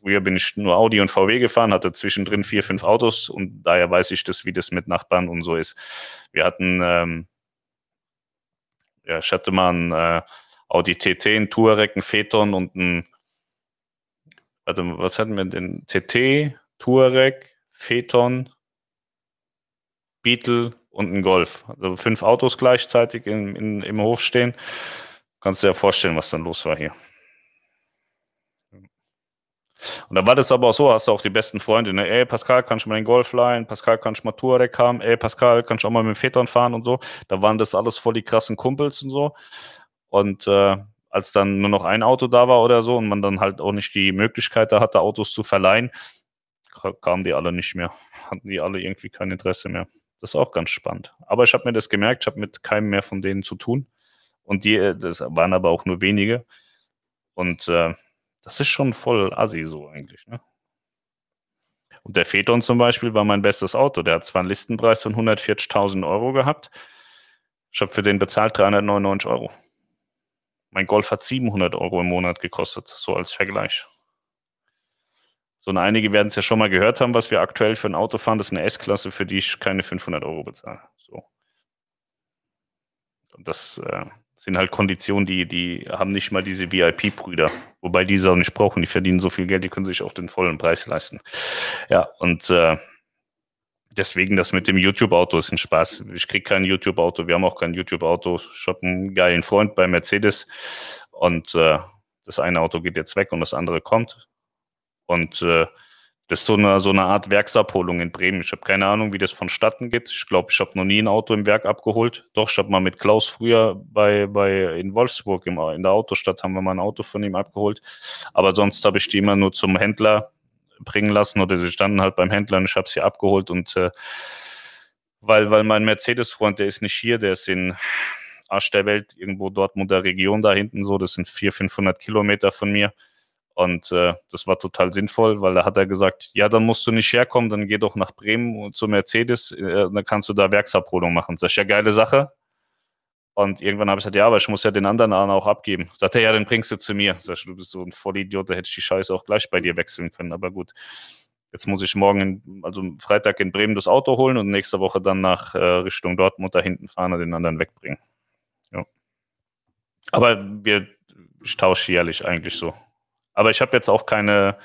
Früher bin ich nur Audi und VW gefahren, hatte zwischendrin vier, fünf Autos und daher weiß ich das, wie das mit Nachbarn und so ist. Wir hatten, ähm, ja, ich hatte mal einen äh, Audi TT, einen Touareg, einen Phaeton und ein, warte, was hatten wir denn? TT, Touareg, Phaeton, Beetle und ein Golf. Also fünf Autos gleichzeitig in, in, im Hof stehen. Kannst du dir ja vorstellen, was dann los war hier. Und da war das aber auch so, hast du auch die besten Freunde, ne? Ey, Pascal, kannst du mal den Golf leihen? Pascal, kannst du mal Touareg haben? Ey, Pascal, kannst du auch mal mit dem Phaeton fahren und so? Da waren das alles voll die krassen Kumpels und so. Und äh, als dann nur noch ein Auto da war oder so und man dann halt auch nicht die Möglichkeit da hatte, Autos zu verleihen, kamen die alle nicht mehr. Hatten die alle irgendwie kein Interesse mehr. Das ist auch ganz spannend. Aber ich habe mir das gemerkt, ich habe mit keinem mehr von denen zu tun. Und die, äh, das waren aber auch nur wenige. Und äh, das ist schon voll assi so eigentlich, ne? Und der Phaeton zum Beispiel war mein bestes Auto. Der hat zwar einen Listenpreis von 140.000 Euro gehabt. Ich habe für den bezahlt 399 Euro. Mein Golf hat 700 Euro im Monat gekostet, so als Vergleich. So, und einige werden es ja schon mal gehört haben, was wir aktuell für ein Auto fahren. Das ist eine S-Klasse, für die ich keine 500 Euro bezahle. So. Und das äh, sind halt Konditionen, die, die haben nicht mal diese VIP-Brüder, wobei die sie auch nicht brauchen. Die verdienen so viel Geld, die können sich auch den vollen Preis leisten. Ja, und äh, deswegen das mit dem YouTube-Auto ist ein Spaß. Ich kriege kein YouTube-Auto, wir haben auch kein YouTube-Auto. Ich habe einen geilen Freund bei Mercedes und äh, das eine Auto geht jetzt weg und das andere kommt. Und äh, das ist so eine, so eine Art Werksabholung in Bremen. Ich habe keine Ahnung, wie das vonstatten geht. Ich glaube, ich habe noch nie ein Auto im Werk abgeholt. Doch, ich habe mal mit Klaus früher bei, bei in Wolfsburg im, in der Autostadt haben wir mal ein Auto von ihm abgeholt. Aber sonst habe ich die immer nur zum Händler bringen lassen oder sie standen halt beim Händler und ich habe sie abgeholt und äh, weil, weil mein Mercedes-Freund, der ist nicht hier, der ist in Arsch der Welt, irgendwo Dortmunder Region da hinten so, das sind 400, 500 Kilometer von mir und äh, das war total sinnvoll, weil da hat er gesagt, ja, dann musst du nicht herkommen, dann geh doch nach Bremen zu Mercedes, äh, dann kannst du da Werksabholung machen. Das ist ja geile Sache. Und irgendwann habe ich gesagt, ja, aber ich muss ja den anderen auch abgeben. Sagt er, ja, dann bringst du zu mir. Sag ich, du bist so ein Vollidiot, da hätte ich die Scheiße auch gleich bei dir wechseln können. Aber gut, jetzt muss ich morgen, in, also Freitag in Bremen das Auto holen und nächste Woche dann nach äh, Richtung Dortmund da hinten fahren und den anderen wegbringen. Ja. Aber wir, ich tausche jährlich eigentlich so. Aber ich habe jetzt auch keine,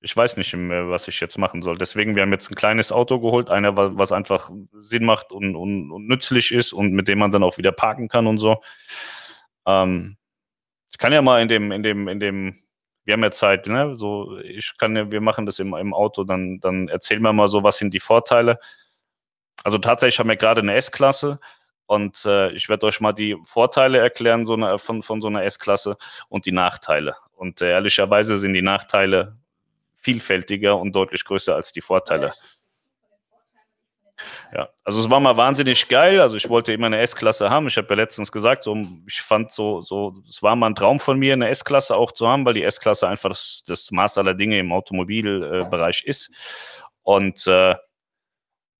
ich weiß nicht mehr, was ich jetzt machen soll. Deswegen, wir haben jetzt ein kleines Auto geholt, einer, was einfach Sinn macht und, und, und nützlich ist und mit dem man dann auch wieder parken kann und so. Ähm, ich kann ja mal in dem, in dem, in dem, wir haben ja Zeit, ne? So, ich kann ja, wir machen das im, im Auto, dann, dann erzählen wir mal so, was sind die Vorteile. Also tatsächlich haben wir gerade eine S-Klasse und äh, ich werde euch mal die Vorteile erklären so eine, von, von so einer S-Klasse und die Nachteile. Und äh, ehrlicherweise sind die Nachteile vielfältiger und deutlich größer als die Vorteile. Ja, also es war mal wahnsinnig geil. Also ich wollte immer eine S-Klasse haben. Ich habe ja letztens gesagt, so, ich fand so, so, es war mal ein Traum von mir, eine S-Klasse auch zu haben, weil die S-Klasse einfach das, das, Maß aller Dinge im Automobilbereich ist. Und äh,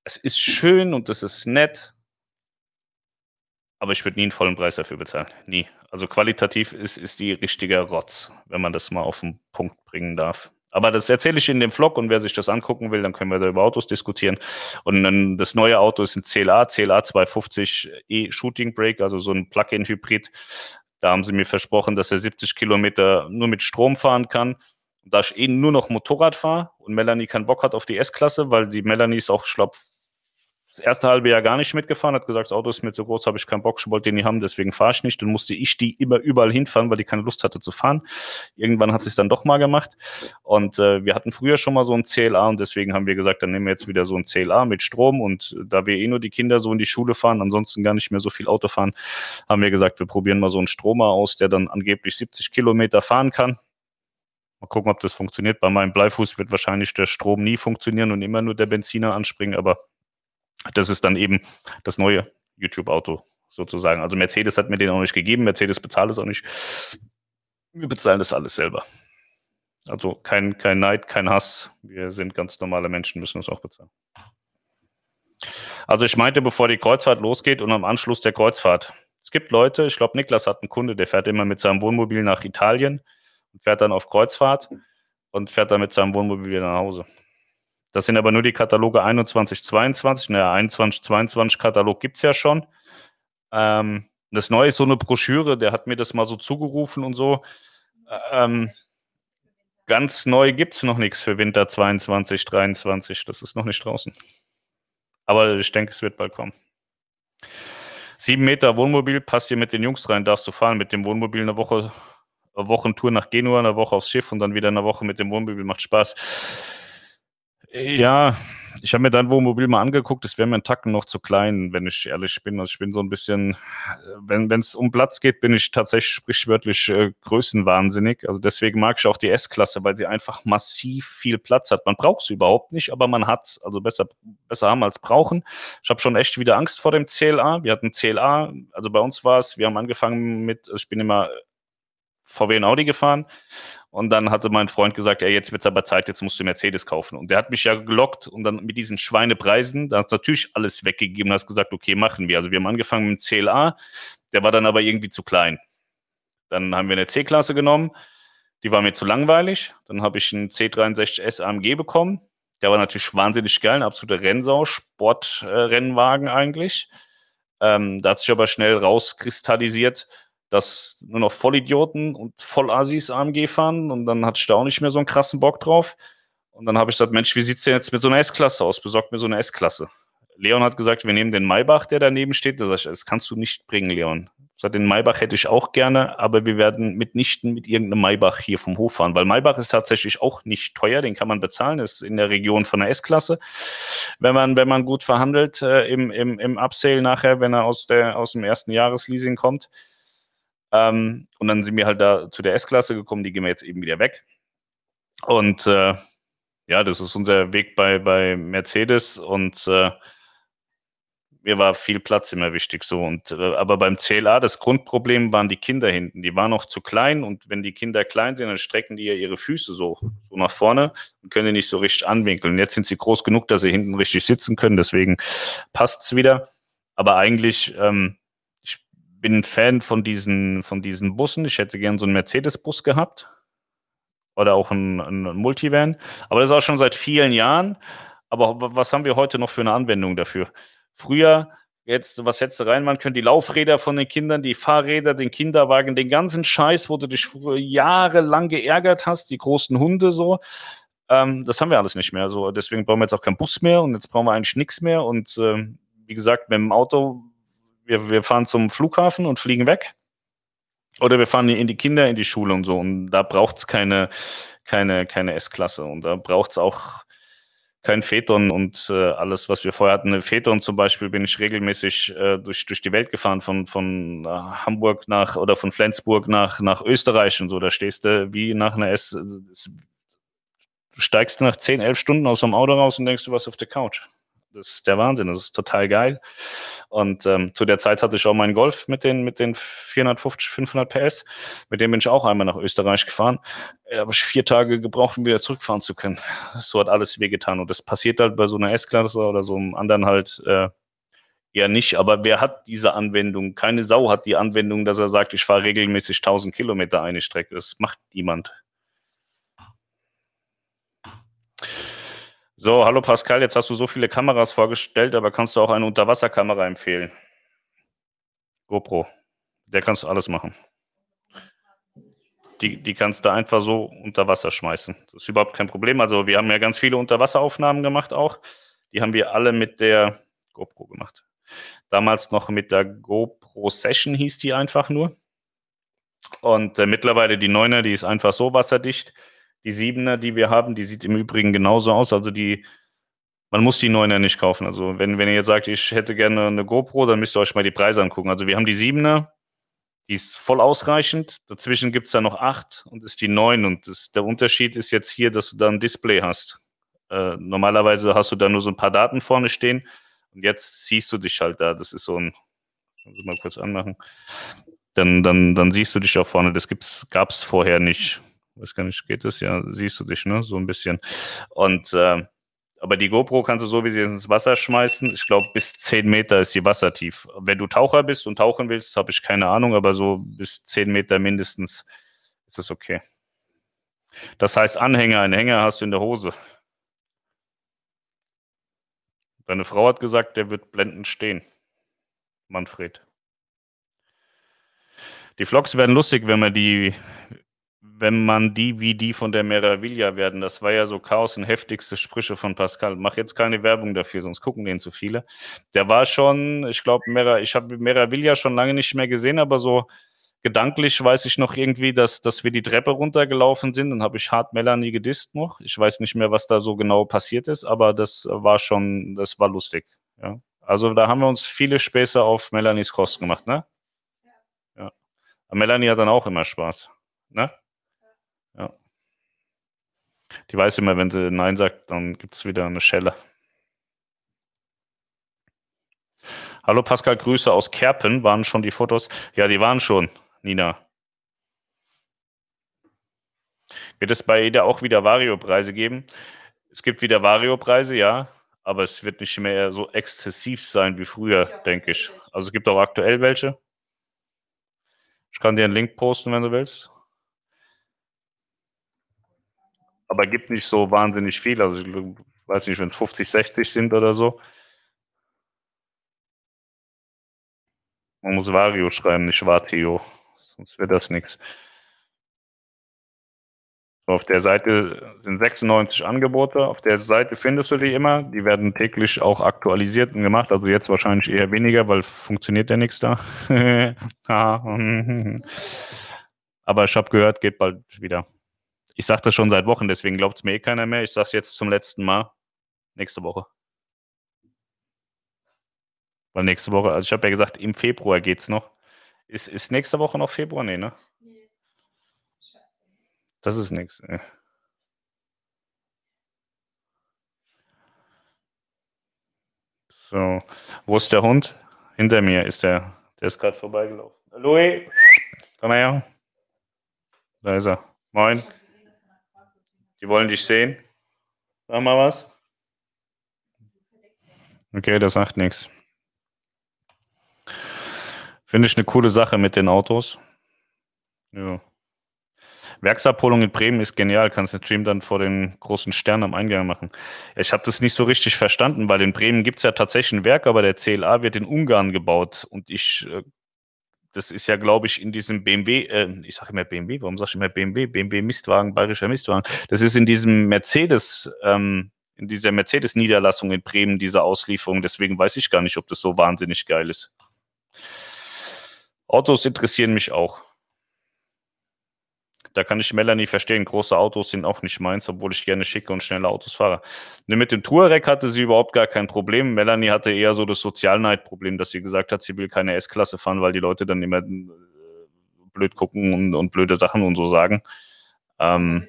es ist schön und es ist nett, aber ich würde nie einen vollen Preis dafür bezahlen. Nie. Also qualitativ ist, ist die richtige Rotz, wenn man das mal auf den Punkt bringen darf. Aber das erzähle ich in dem Vlog und wer sich das angucken will, dann können wir da über Autos diskutieren. Und dann das neue Auto ist ein CLA, CLA 250e Shooting Brake, also so ein Plug-in-Hybrid. Da haben sie mir versprochen, dass er 70 Kilometer nur mit Strom fahren kann. da ich eh nur noch Motorrad fahre und Melanie keinen Bock hat auf die S-Klasse, weil die Melanie ist auch, ich glaube, das erste halbe Jahr gar nicht mitgefahren, hat gesagt, das Auto ist mir zu groß, habe ich keinen Bock, ich wollte den nicht haben, deswegen fahre ich nicht. Dann musste ich die immer überall hinfahren, weil die keine Lust hatte zu fahren. Irgendwann hat es dann doch mal gemacht. Und äh, wir hatten früher schon mal so ein CLA und deswegen haben wir gesagt, dann nehmen wir jetzt wieder so ein CLA mit Strom. Und da wir eh nur die Kinder so in die Schule fahren, ansonsten gar nicht mehr so viel Auto fahren, haben wir gesagt, wir probieren mal so einen Stromer aus, der dann angeblich 70 Kilometer fahren kann. Mal gucken, ob das funktioniert. Bei meinem Bleifuß wird wahrscheinlich der Strom nie funktionieren und immer nur der Benziner anspringen, aber das ist dann eben das neue YouTube-Auto sozusagen. Also Mercedes hat mir den auch nicht gegeben, Mercedes bezahlt es auch nicht. Wir bezahlen das alles selber. Also kein, kein Neid, kein Hass. Wir sind ganz normale Menschen, müssen es auch bezahlen. Also ich meinte, bevor die Kreuzfahrt losgeht und am Anschluss der Kreuzfahrt. Es gibt Leute, ich glaube, Niklas hat einen Kunde, der fährt immer mit seinem Wohnmobil nach Italien und fährt dann auf Kreuzfahrt und fährt dann mit seinem Wohnmobil wieder nach Hause. Das sind aber nur die Kataloge 21, 22. Naja, 21, 22 Katalog gibt es ja schon. Ähm, das Neue ist so eine Broschüre, der hat mir das mal so zugerufen und so. Ähm, ganz neu gibt es noch nichts für Winter 22, 23. Das ist noch nicht draußen. Aber ich denke, es wird bald kommen. Sieben Meter Wohnmobil, passt hier mit den Jungs rein, darfst du fahren mit dem Wohnmobil eine Woche, eine Wochentour nach Genua, eine Woche aufs Schiff und dann wieder eine Woche mit dem Wohnmobil, macht Spaß. Ja, ich habe mir dein Wohnmobil mal angeguckt, es wäre mir ein Tacken noch zu klein, wenn ich ehrlich bin. Also ich bin so ein bisschen, wenn es um Platz geht, bin ich tatsächlich sprichwörtlich äh, größenwahnsinnig. Also deswegen mag ich auch die S-Klasse, weil sie einfach massiv viel Platz hat. Man braucht sie überhaupt nicht, aber man hat es. Also besser, besser haben als brauchen. Ich habe schon echt wieder Angst vor dem CLA. Wir hatten CLA, also bei uns war es, wir haben angefangen mit, ich bin immer VW und Audi gefahren. Und dann hatte mein Freund gesagt, ja, jetzt wird es aber Zeit, jetzt musst du Mercedes kaufen. Und der hat mich ja gelockt und dann mit diesen Schweinepreisen, da hast du natürlich alles weggegeben und hast gesagt, okay, machen wir. Also wir haben angefangen mit dem CLA, der war dann aber irgendwie zu klein. Dann haben wir eine C-Klasse genommen, die war mir zu langweilig. Dann habe ich einen C63S AMG bekommen. Der war natürlich wahnsinnig geil, ein absoluter Rennsau, Sportrennwagen äh, eigentlich. Ähm, da hat sich aber schnell rauskristallisiert, dass nur noch Vollidioten und Vollassis AMG fahren und dann hatte ich da auch nicht mehr so einen krassen Bock drauf. Und dann habe ich gesagt, Mensch, wie sieht es denn jetzt mit so einer S-Klasse aus? Besorgt mir so eine S-Klasse. Leon hat gesagt, wir nehmen den Maybach, der daneben steht. Da sag ich, das kannst du nicht bringen, Leon. Ich den Maybach hätte ich auch gerne, aber wir werden mitnichten mit irgendeinem Maybach hier vom Hof fahren, weil Maybach ist tatsächlich auch nicht teuer, den kann man bezahlen, ist in der Region von der S-Klasse. Wenn man, wenn man gut verhandelt äh, im, im, im Upsale nachher, wenn er aus, der, aus dem ersten Jahresleasing kommt. Ähm, und dann sind wir halt da zu der S-Klasse gekommen, die gehen wir jetzt eben wieder weg. Und äh, ja, das ist unser Weg bei, bei Mercedes und äh, mir war viel Platz immer wichtig so. Und, äh, aber beim CLA, das Grundproblem waren die Kinder hinten. Die waren noch zu klein und wenn die Kinder klein sind, dann strecken die ja ihre Füße so, so nach vorne und können die nicht so richtig anwinkeln. Jetzt sind sie groß genug, dass sie hinten richtig sitzen können, deswegen passt es wieder. Aber eigentlich, ähm, bin ein Fan von diesen, von diesen Bussen. Ich hätte gern so einen Mercedes-Bus gehabt oder auch ein, ein Multivan. Aber das ist auch schon seit vielen Jahren. Aber was haben wir heute noch für eine Anwendung dafür? Früher, jetzt, was hättest du reinmachen können? Die Laufräder von den Kindern, die Fahrräder, den Kinderwagen, den ganzen Scheiß, wo du dich früher jahrelang geärgert hast, die großen Hunde so. Ähm, das haben wir alles nicht mehr. So, deswegen brauchen wir jetzt auch keinen Bus mehr und jetzt brauchen wir eigentlich nichts mehr. Und äh, wie gesagt, mit dem Auto, wir, wir fahren zum Flughafen und fliegen weg. Oder wir fahren in die Kinder in die Schule und so. Und da braucht es keine, keine, keine S-Klasse. Und da braucht es auch kein Phaeton und äh, alles, was wir vorher hatten. Phaeton zum Beispiel bin ich regelmäßig äh, durch, durch die Welt gefahren, von, von äh, Hamburg nach oder von Flensburg nach, nach Österreich und so. Da stehst du wie nach einer S. Du steigst nach 10, 11 Stunden aus dem Auto raus und denkst, du warst auf der Couch. Das ist der Wahnsinn, das ist total geil. Und ähm, zu der Zeit hatte ich auch meinen Golf mit den, mit den 450, 500 PS. Mit dem bin ich auch einmal nach Österreich gefahren. Da habe ich vier Tage gebraucht, um wieder zurückfahren zu können. So hat alles wehgetan. Und das passiert halt bei so einer S-Klasse oder so einem anderen halt äh, eher nicht. Aber wer hat diese Anwendung? Keine Sau hat die Anwendung, dass er sagt, ich fahre regelmäßig 1000 Kilometer eine Strecke. Das macht niemand. So, hallo Pascal, jetzt hast du so viele Kameras vorgestellt, aber kannst du auch eine Unterwasserkamera empfehlen? GoPro, der kannst du alles machen. Die, die kannst du einfach so unter Wasser schmeißen. Das ist überhaupt kein Problem. Also wir haben ja ganz viele Unterwasseraufnahmen gemacht auch. Die haben wir alle mit der GoPro gemacht. Damals noch mit der GoPro Session hieß die einfach nur. Und äh, mittlerweile die 9er, die ist einfach so wasserdicht. Die Siebener, die wir haben, die sieht im Übrigen genauso aus. Also die, man muss die Neuner nicht kaufen. Also wenn, wenn ihr jetzt sagt, ich hätte gerne eine GoPro, dann müsst ihr euch mal die Preise angucken. Also wir haben die Siebener, die ist voll ausreichend. Dazwischen gibt es da noch acht und ist die neun. Und das, der Unterschied ist jetzt hier, dass du da ein Display hast. Äh, normalerweise hast du da nur so ein paar Daten vorne stehen. Und jetzt siehst du dich halt da. Das ist so ein, muss ich mal kurz anmachen. Dann, dann, dann siehst du dich auch vorne. Das gab es vorher nicht weiß gar nicht, geht das ja, siehst du dich, ne? So ein bisschen. Und äh, aber die GoPro kannst du so wie sie ins Wasser schmeißen. Ich glaube, bis 10 Meter ist die wassertief. Wenn du Taucher bist und tauchen willst, habe ich keine Ahnung, aber so bis 10 Meter mindestens ist das okay. Das heißt, Anhänger, einen Hänger hast du in der Hose. Deine Frau hat gesagt, der wird blendend stehen. Manfred. Die Vlogs werden lustig, wenn man die wenn man die wie die von der Meraviglia werden. Das war ja so Chaos und heftigste Sprüche von Pascal. Mach jetzt keine Werbung dafür, sonst gucken den zu viele. Der war schon, ich glaube, Mera, ich habe Meraviglia schon lange nicht mehr gesehen, aber so gedanklich weiß ich noch irgendwie, dass, dass wir die Treppe runtergelaufen sind. Dann habe ich hart Melanie gedisst noch. Ich weiß nicht mehr, was da so genau passiert ist, aber das war schon, das war lustig. Ja. Also da haben wir uns viele Späße auf Melanies Kosten gemacht, ne? Ja. ja. Melanie hat dann auch immer Spaß. Ne? Die weiß immer, wenn sie Nein sagt, dann gibt es wieder eine Schelle. Hallo Pascal, Grüße aus Kerpen. Waren schon die Fotos? Ja, die waren schon, Nina. Wird es bei jeder auch wieder Vario-Preise geben? Es gibt wieder Vario-Preise, ja, aber es wird nicht mehr so exzessiv sein wie früher, ja, denke ich. Also es gibt auch aktuell welche. Ich kann dir einen Link posten, wenn du willst. Aber gibt nicht so wahnsinnig viel. Also ich weiß nicht, wenn es 50, 60 sind oder so. Man muss Vario schreiben, nicht Vatio. Sonst wird das nichts. Auf der Seite sind 96 Angebote. Auf der Seite findest du die immer. Die werden täglich auch aktualisiert und gemacht. Also jetzt wahrscheinlich eher weniger, weil funktioniert ja nichts da. Aber ich habe gehört, geht bald wieder. Ich sage das schon seit Wochen, deswegen glaubt es mir eh keiner mehr. Ich sage es jetzt zum letzten Mal. Nächste Woche. Weil nächste Woche, also ich habe ja gesagt, im Februar geht es noch. Ist, ist nächste Woche noch Februar? Nee, ne? Das ist nichts. So, wo ist der Hund? Hinter mir ist der. Der ist gerade vorbeigelaufen. Louis, komm her. Da ist er. Moin. Die wollen dich sehen. Sag mal was. Okay, das sagt nichts. Finde ich eine coole Sache mit den Autos. Ja. Werksabholung in Bremen ist genial. Kannst den Stream dann vor den großen Sternen am Eingang machen. Ich habe das nicht so richtig verstanden, weil in Bremen gibt es ja tatsächlich ein Werk, aber der CLA wird in Ungarn gebaut. Und ich, äh, das ist ja, glaube ich, in diesem BMW, äh, ich sage immer BMW, warum sage ich immer BMW? BMW Mistwagen, bayerischer Mistwagen. Das ist in diesem Mercedes, ähm, in dieser Mercedes-Niederlassung in Bremen, diese Auslieferung. Deswegen weiß ich gar nicht, ob das so wahnsinnig geil ist. Autos interessieren mich auch. Da kann ich Melanie verstehen. Große Autos sind auch nicht meins, obwohl ich gerne schicke und schnelle Autos fahre. Mit dem Touareg hatte sie überhaupt gar kein Problem. Melanie hatte eher so das Sozialneidproblem, dass sie gesagt hat, sie will keine S-Klasse fahren, weil die Leute dann immer äh, blöd gucken und, und blöde Sachen und so sagen. Ähm,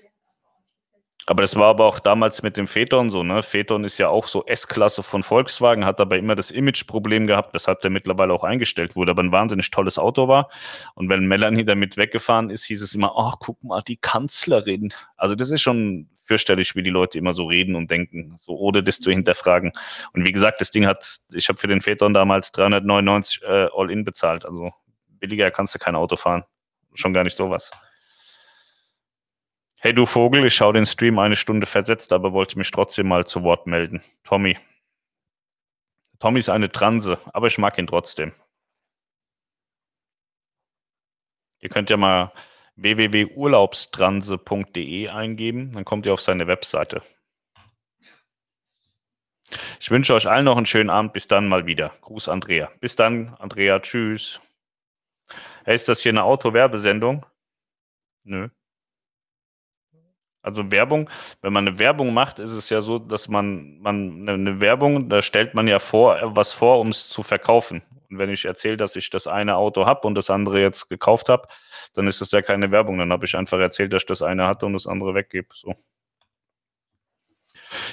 aber das war aber auch damals mit dem Phaeton so, ne? Phaeton ist ja auch so S-Klasse von Volkswagen, hat aber immer das Image-Problem gehabt, weshalb der mittlerweile auch eingestellt wurde, aber ein wahnsinnig tolles Auto war. Und wenn Melanie damit weggefahren ist, hieß es immer, ach, oh, guck mal, die Kanzlerin. Also das ist schon fürchterlich, wie die Leute immer so reden und denken, so ohne das zu hinterfragen. Und wie gesagt, das Ding hat, ich habe für den Phaeton damals 399 äh, All-In bezahlt. Also billiger kannst du kein Auto fahren. Schon gar nicht sowas. Hey du Vogel, ich schaue den Stream eine Stunde versetzt, aber wollte mich trotzdem mal zu Wort melden. Tommy. Tommy ist eine Transe, aber ich mag ihn trotzdem. Ihr könnt ja mal www.urlaubstranse.de eingeben, dann kommt ihr auf seine Webseite. Ich wünsche euch allen noch einen schönen Abend. Bis dann mal wieder. Gruß Andrea. Bis dann, Andrea. Tschüss. Hey, ist das hier eine Autowerbesendung? Nö. Also Werbung, wenn man eine Werbung macht, ist es ja so, dass man, man eine Werbung, da stellt man ja vor, was vor, um es zu verkaufen. Und wenn ich erzähle, dass ich das eine Auto habe und das andere jetzt gekauft habe, dann ist das ja keine Werbung. Dann habe ich einfach erzählt, dass ich das eine hatte und das andere weggebe. So.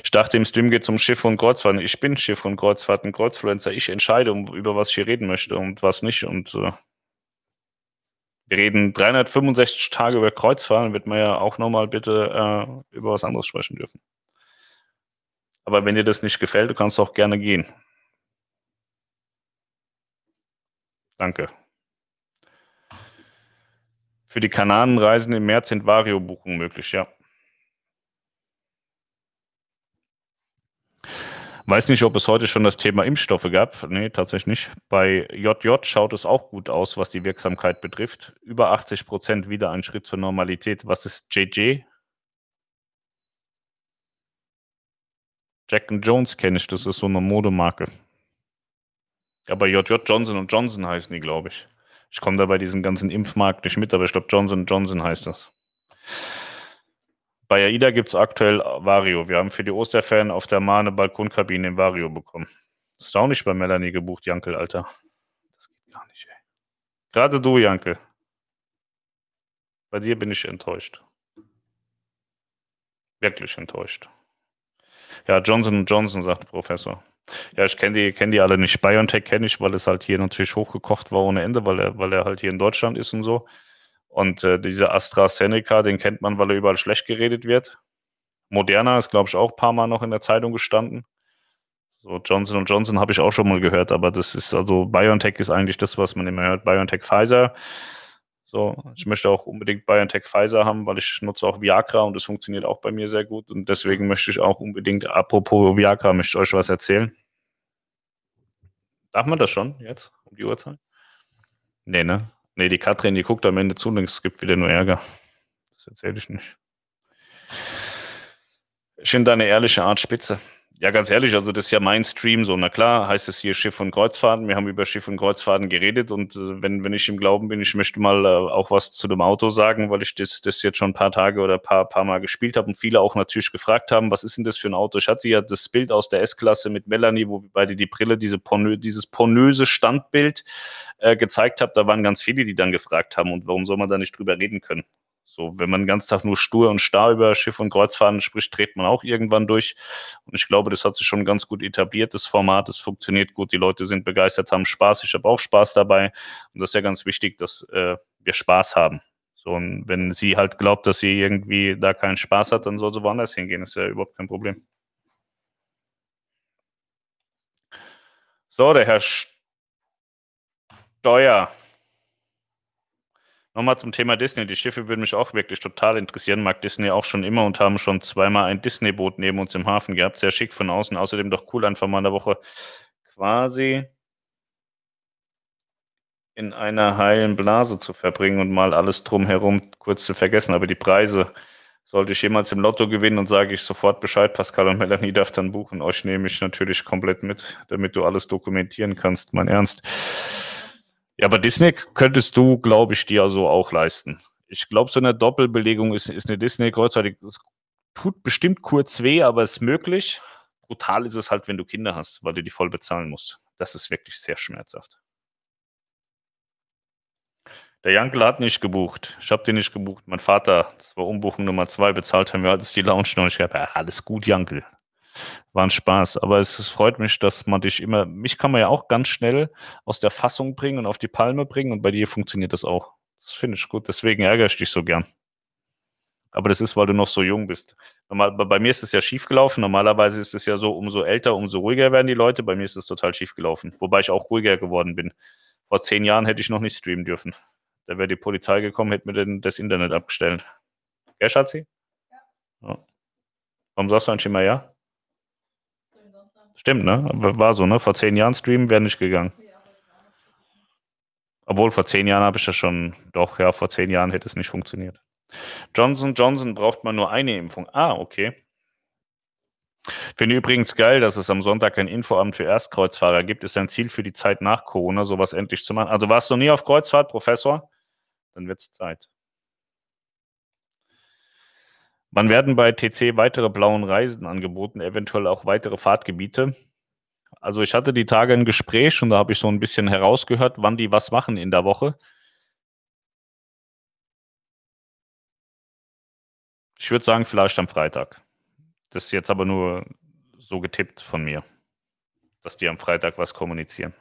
Ich dachte, im Stream geht es um Schiff und Kreuzfahrten. Ich bin Schiff und Kreuzfahrten, Kreuzfluencer. Ich entscheide, um, über was ich hier reden möchte und was nicht. Und äh, wir reden 365 Tage über Kreuzfahren, wird man ja auch nochmal bitte äh, über was anderes sprechen dürfen. Aber wenn dir das nicht gefällt, du kannst auch gerne gehen. Danke. Für die Kananenreisen im März sind Vario-Buchungen möglich, ja. Weiß nicht, ob es heute schon das Thema Impfstoffe gab. Nee, tatsächlich nicht. Bei JJ schaut es auch gut aus, was die Wirksamkeit betrifft. Über 80 Prozent wieder ein Schritt zur Normalität. Was ist JJ? Jack Jones kenne ich, das ist so eine Modemarke. Aber JJ Johnson Johnson heißen die, glaube ich. Ich komme da bei diesen ganzen Impfmarkt nicht mit, aber ich glaube Johnson Johnson heißt das. Bei AIDA gibt es aktuell Vario. Wir haben für die Osterferien auf der Mahne Balkonkabine im Vario bekommen. Das ist auch nicht bei Melanie gebucht, Jankel, Alter. Das geht gar nicht, ey. Gerade du, Jankel. Bei dir bin ich enttäuscht. Wirklich enttäuscht. Ja, Johnson Johnson, sagt Professor. Ja, ich kenne die, kenn die alle nicht. BioNTech kenne ich, weil es halt hier natürlich hochgekocht war ohne Ende, weil er, weil er halt hier in Deutschland ist und so. Und äh, dieser AstraZeneca, den kennt man, weil er überall schlecht geredet wird. Moderna ist, glaube ich, auch ein paar Mal noch in der Zeitung gestanden. So Johnson Johnson habe ich auch schon mal gehört, aber das ist also BioNTech ist eigentlich das, was man immer hört. BioNTech Pfizer. So, ich möchte auch unbedingt BioNTech Pfizer haben, weil ich nutze auch Viagra und das funktioniert auch bei mir sehr gut. Und deswegen möchte ich auch unbedingt, apropos Viagra, möchte ich euch was erzählen. Darf man das schon jetzt um die Uhrzeit? Nee, ne? Nee, die Katrin, die guckt am Ende zu und es gibt wieder nur Ärger. Das erzähle ich nicht. Schön deine ehrliche Art spitze. Ja, ganz ehrlich, also das ist ja mein Stream so. Na klar, heißt es hier Schiff und Kreuzfahrten. Wir haben über Schiff und Kreuzfahrten geredet und äh, wenn, wenn ich im Glauben bin, ich möchte mal äh, auch was zu dem Auto sagen, weil ich das, das jetzt schon ein paar Tage oder ein paar, paar Mal gespielt habe und viele auch natürlich gefragt haben, was ist denn das für ein Auto? Ich hatte ja das Bild aus der S-Klasse mit Melanie, wo wir beide die Brille, diese pornö, dieses pornöse Standbild äh, gezeigt habe. Da waren ganz viele, die dann gefragt haben, und warum soll man da nicht drüber reden können? So, wenn man den ganzen Tag nur stur und starr über Schiff und Kreuzfahrten spricht, dreht man auch irgendwann durch. Und ich glaube, das hat sich schon ganz gut etabliert, das Format. Es funktioniert gut, die Leute sind begeistert, haben Spaß. Ich habe auch Spaß dabei. Und das ist ja ganz wichtig, dass äh, wir Spaß haben. So, und wenn sie halt glaubt, dass sie irgendwie da keinen Spaß hat, dann soll sie woanders hingehen. Das ist ja überhaupt kein Problem. So, der Herr Steuer. Nochmal zum Thema Disney. Die Schiffe würden mich auch wirklich total interessieren. Mag Disney auch schon immer und haben schon zweimal ein Disney-Boot neben uns im Hafen gehabt. Sehr schick von außen. Außerdem doch cool, einfach mal in der Woche quasi in einer heilen Blase zu verbringen und mal alles drumherum kurz zu vergessen. Aber die Preise sollte ich jemals im Lotto gewinnen und sage ich sofort Bescheid, Pascal und Melanie darf dann buchen. Euch nehme ich natürlich komplett mit, damit du alles dokumentieren kannst. Mein Ernst. Ja, aber Disney könntest du, glaube ich, dir so auch leisten. Ich glaube, so eine Doppelbelegung ist, ist eine Disney-Kreuzfahrt. Es tut bestimmt kurz weh, aber ist möglich. Brutal ist es halt, wenn du Kinder hast, weil du die voll bezahlen musst. Das ist wirklich sehr schmerzhaft. Der Jankel hat nicht gebucht. Ich habe den nicht gebucht. Mein Vater, das war Umbuchung Nummer zwei, bezahlt haben wir alles die Lounge noch. Ich habe ja, alles gut, Jankel war ein Spaß. Aber es, es, freut mich, dass man dich immer, mich kann man ja auch ganz schnell aus der Fassung bringen und auf die Palme bringen und bei dir funktioniert das auch. Das finde ich gut, deswegen ärgere ich dich so gern. Aber das ist, weil du noch so jung bist. Normal, bei mir ist es ja schief gelaufen. Normalerweise ist es ja so, umso älter, umso ruhiger werden die Leute. Bei mir ist es total schief gelaufen. Wobei ich auch ruhiger geworden bin. Vor zehn Jahren hätte ich noch nicht streamen dürfen. Da wäre die Polizei gekommen, hätte mir denn das Internet abgestellt. Gell, Schatzi? Ja. ja. Warum sagst du eigentlich immer ja? Stimmt, ne? War so, ne? Vor zehn Jahren streamen wäre nicht gegangen. Obwohl, vor zehn Jahren habe ich das schon, doch, ja, vor zehn Jahren hätte es nicht funktioniert. Johnson Johnson braucht man nur eine Impfung. Ah, okay. Finde übrigens geil, dass es am Sonntag ein Infoamt für Erstkreuzfahrer gibt. Ist ein Ziel für die Zeit nach Corona, sowas endlich zu machen. Also warst du nie auf Kreuzfahrt, Professor? Dann wird es Zeit. Wann werden bei TC weitere blauen Reisen angeboten, eventuell auch weitere Fahrtgebiete? Also ich hatte die Tage ein Gespräch und da habe ich so ein bisschen herausgehört, wann die was machen in der Woche. Ich würde sagen, vielleicht am Freitag. Das ist jetzt aber nur so getippt von mir, dass die am Freitag was kommunizieren.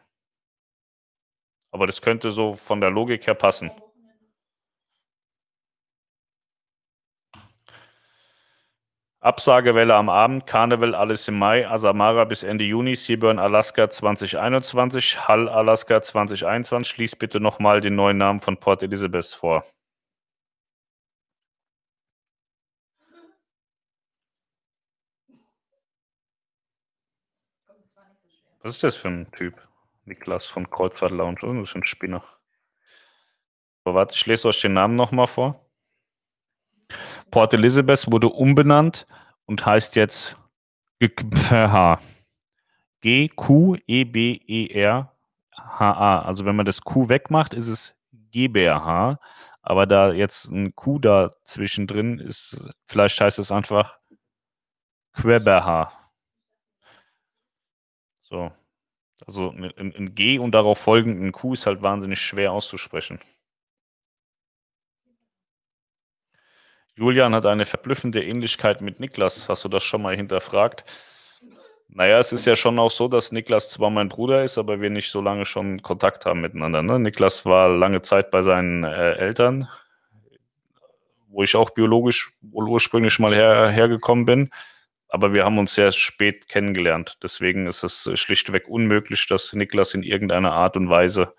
Aber das könnte so von der Logik her passen. Absagewelle am Abend, Karneval alles im Mai, Asamara bis Ende Juni, Seaburn Alaska 2021, Hull Alaska 2021. Schließ bitte nochmal den neuen Namen von Port Elizabeth vor. Was ist das für ein Typ? Niklas von Kreuzfahrt Lounge. Oh, das ist ein Spinner. So, warte, ich lese euch den Namen nochmal vor. Port Elizabeth wurde umbenannt und heißt jetzt GQEBERHA. Also wenn man das Q wegmacht, ist es GBRH. Aber da jetzt ein Q da zwischendrin ist, vielleicht heißt es einfach Queberha. So. Also ein, ein G und darauf folgend ein Q ist halt wahnsinnig schwer auszusprechen. Julian hat eine verblüffende Ähnlichkeit mit Niklas. Hast du das schon mal hinterfragt? Naja, es ist ja schon auch so, dass Niklas zwar mein Bruder ist, aber wir nicht so lange schon Kontakt haben miteinander. Ne? Niklas war lange Zeit bei seinen äh, Eltern, wo ich auch biologisch ursprünglich mal her, hergekommen bin. Aber wir haben uns sehr spät kennengelernt. Deswegen ist es schlichtweg unmöglich, dass Niklas in irgendeiner Art und Weise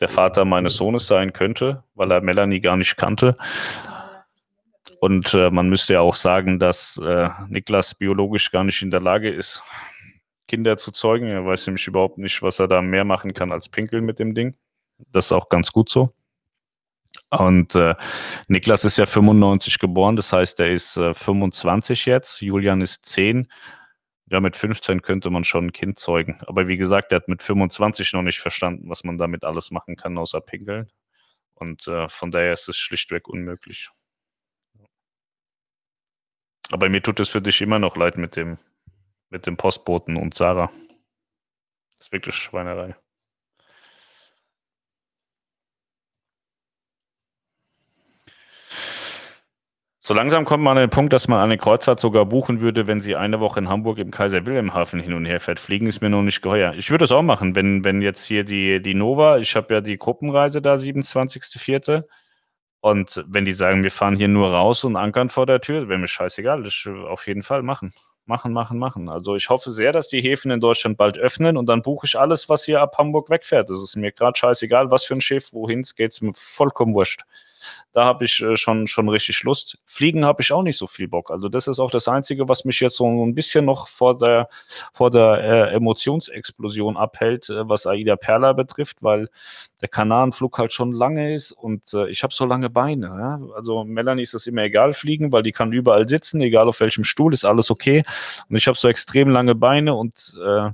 der Vater meines Sohnes sein könnte, weil er Melanie gar nicht kannte. Und äh, man müsste ja auch sagen, dass äh, Niklas biologisch gar nicht in der Lage ist, Kinder zu zeugen. Er weiß nämlich überhaupt nicht, was er da mehr machen kann als pinkeln mit dem Ding. Das ist auch ganz gut so. Und äh, Niklas ist ja 95 geboren, das heißt, er ist äh, 25 jetzt, Julian ist 10. Ja, mit 15 könnte man schon ein Kind zeugen. Aber wie gesagt, er hat mit 25 noch nicht verstanden, was man damit alles machen kann, außer pinkeln. Und äh, von daher ist es schlichtweg unmöglich. Aber mir tut es für dich immer noch leid mit dem, mit dem Postboten und Sarah. Das ist wirklich Schweinerei. So langsam kommt man an den Punkt, dass man eine Kreuzfahrt sogar buchen würde, wenn sie eine Woche in Hamburg im Kaiser Wilhelm Hafen hin und her fährt. Fliegen ist mir noch nicht geheuer. Ich würde es auch machen, wenn, wenn jetzt hier die, die Nova, ich habe ja die Gruppenreise da, 27.04. Und wenn die sagen, wir fahren hier nur raus und ankern vor der Tür, wäre mir scheißegal. Das auf jeden Fall machen. Machen, machen, machen. Also ich hoffe sehr, dass die Häfen in Deutschland bald öffnen und dann buche ich alles, was hier ab Hamburg wegfährt. Das ist mir gerade scheißegal, was für ein Schiff, wohin es geht, mir vollkommen wurscht. Da habe ich äh, schon, schon richtig Lust. Fliegen habe ich auch nicht so viel Bock. Also das ist auch das Einzige, was mich jetzt so ein bisschen noch vor der, vor der äh, Emotionsexplosion abhält, äh, was Aida Perla betrifft, weil der Kanarenflug halt schon lange ist und äh, ich habe so lange Beine. Ja? Also Melanie ist das immer egal fliegen, weil die kann überall sitzen, egal auf welchem Stuhl, ist alles okay. Und ich habe so extrem lange Beine und äh,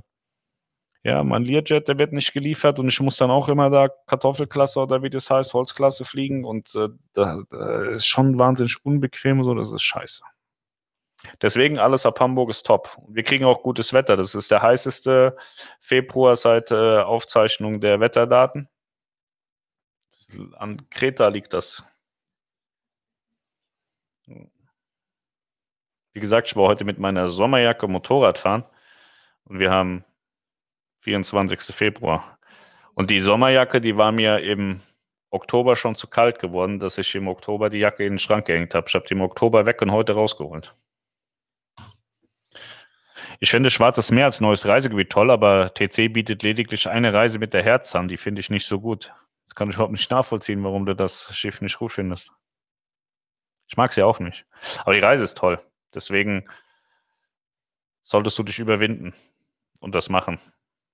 ja, mein Learjet, der wird nicht geliefert und ich muss dann auch immer da Kartoffelklasse oder wie das heißt, Holzklasse fliegen und äh, da, da ist schon wahnsinnig unbequem und so, das ist scheiße. Deswegen alles ab Hamburg ist top. Wir kriegen auch gutes Wetter. Das ist der heißeste Februar seit äh, Aufzeichnung der Wetterdaten. An Kreta liegt das. Wie gesagt, ich war heute mit meiner Sommerjacke Motorrad fahren und wir haben 24. Februar. Und die Sommerjacke, die war mir im Oktober schon zu kalt geworden, dass ich im Oktober die Jacke in den Schrank gehängt habe. Ich habe die im Oktober weg und heute rausgeholt. Ich finde Schwarzes Meer als neues Reisegebiet toll, aber TC bietet lediglich eine Reise mit der Herzhahn. Die finde ich nicht so gut. Das kann ich überhaupt nicht nachvollziehen, warum du das Schiff nicht gut findest. Ich mag sie auch nicht. Aber die Reise ist toll. Deswegen solltest du dich überwinden und das machen.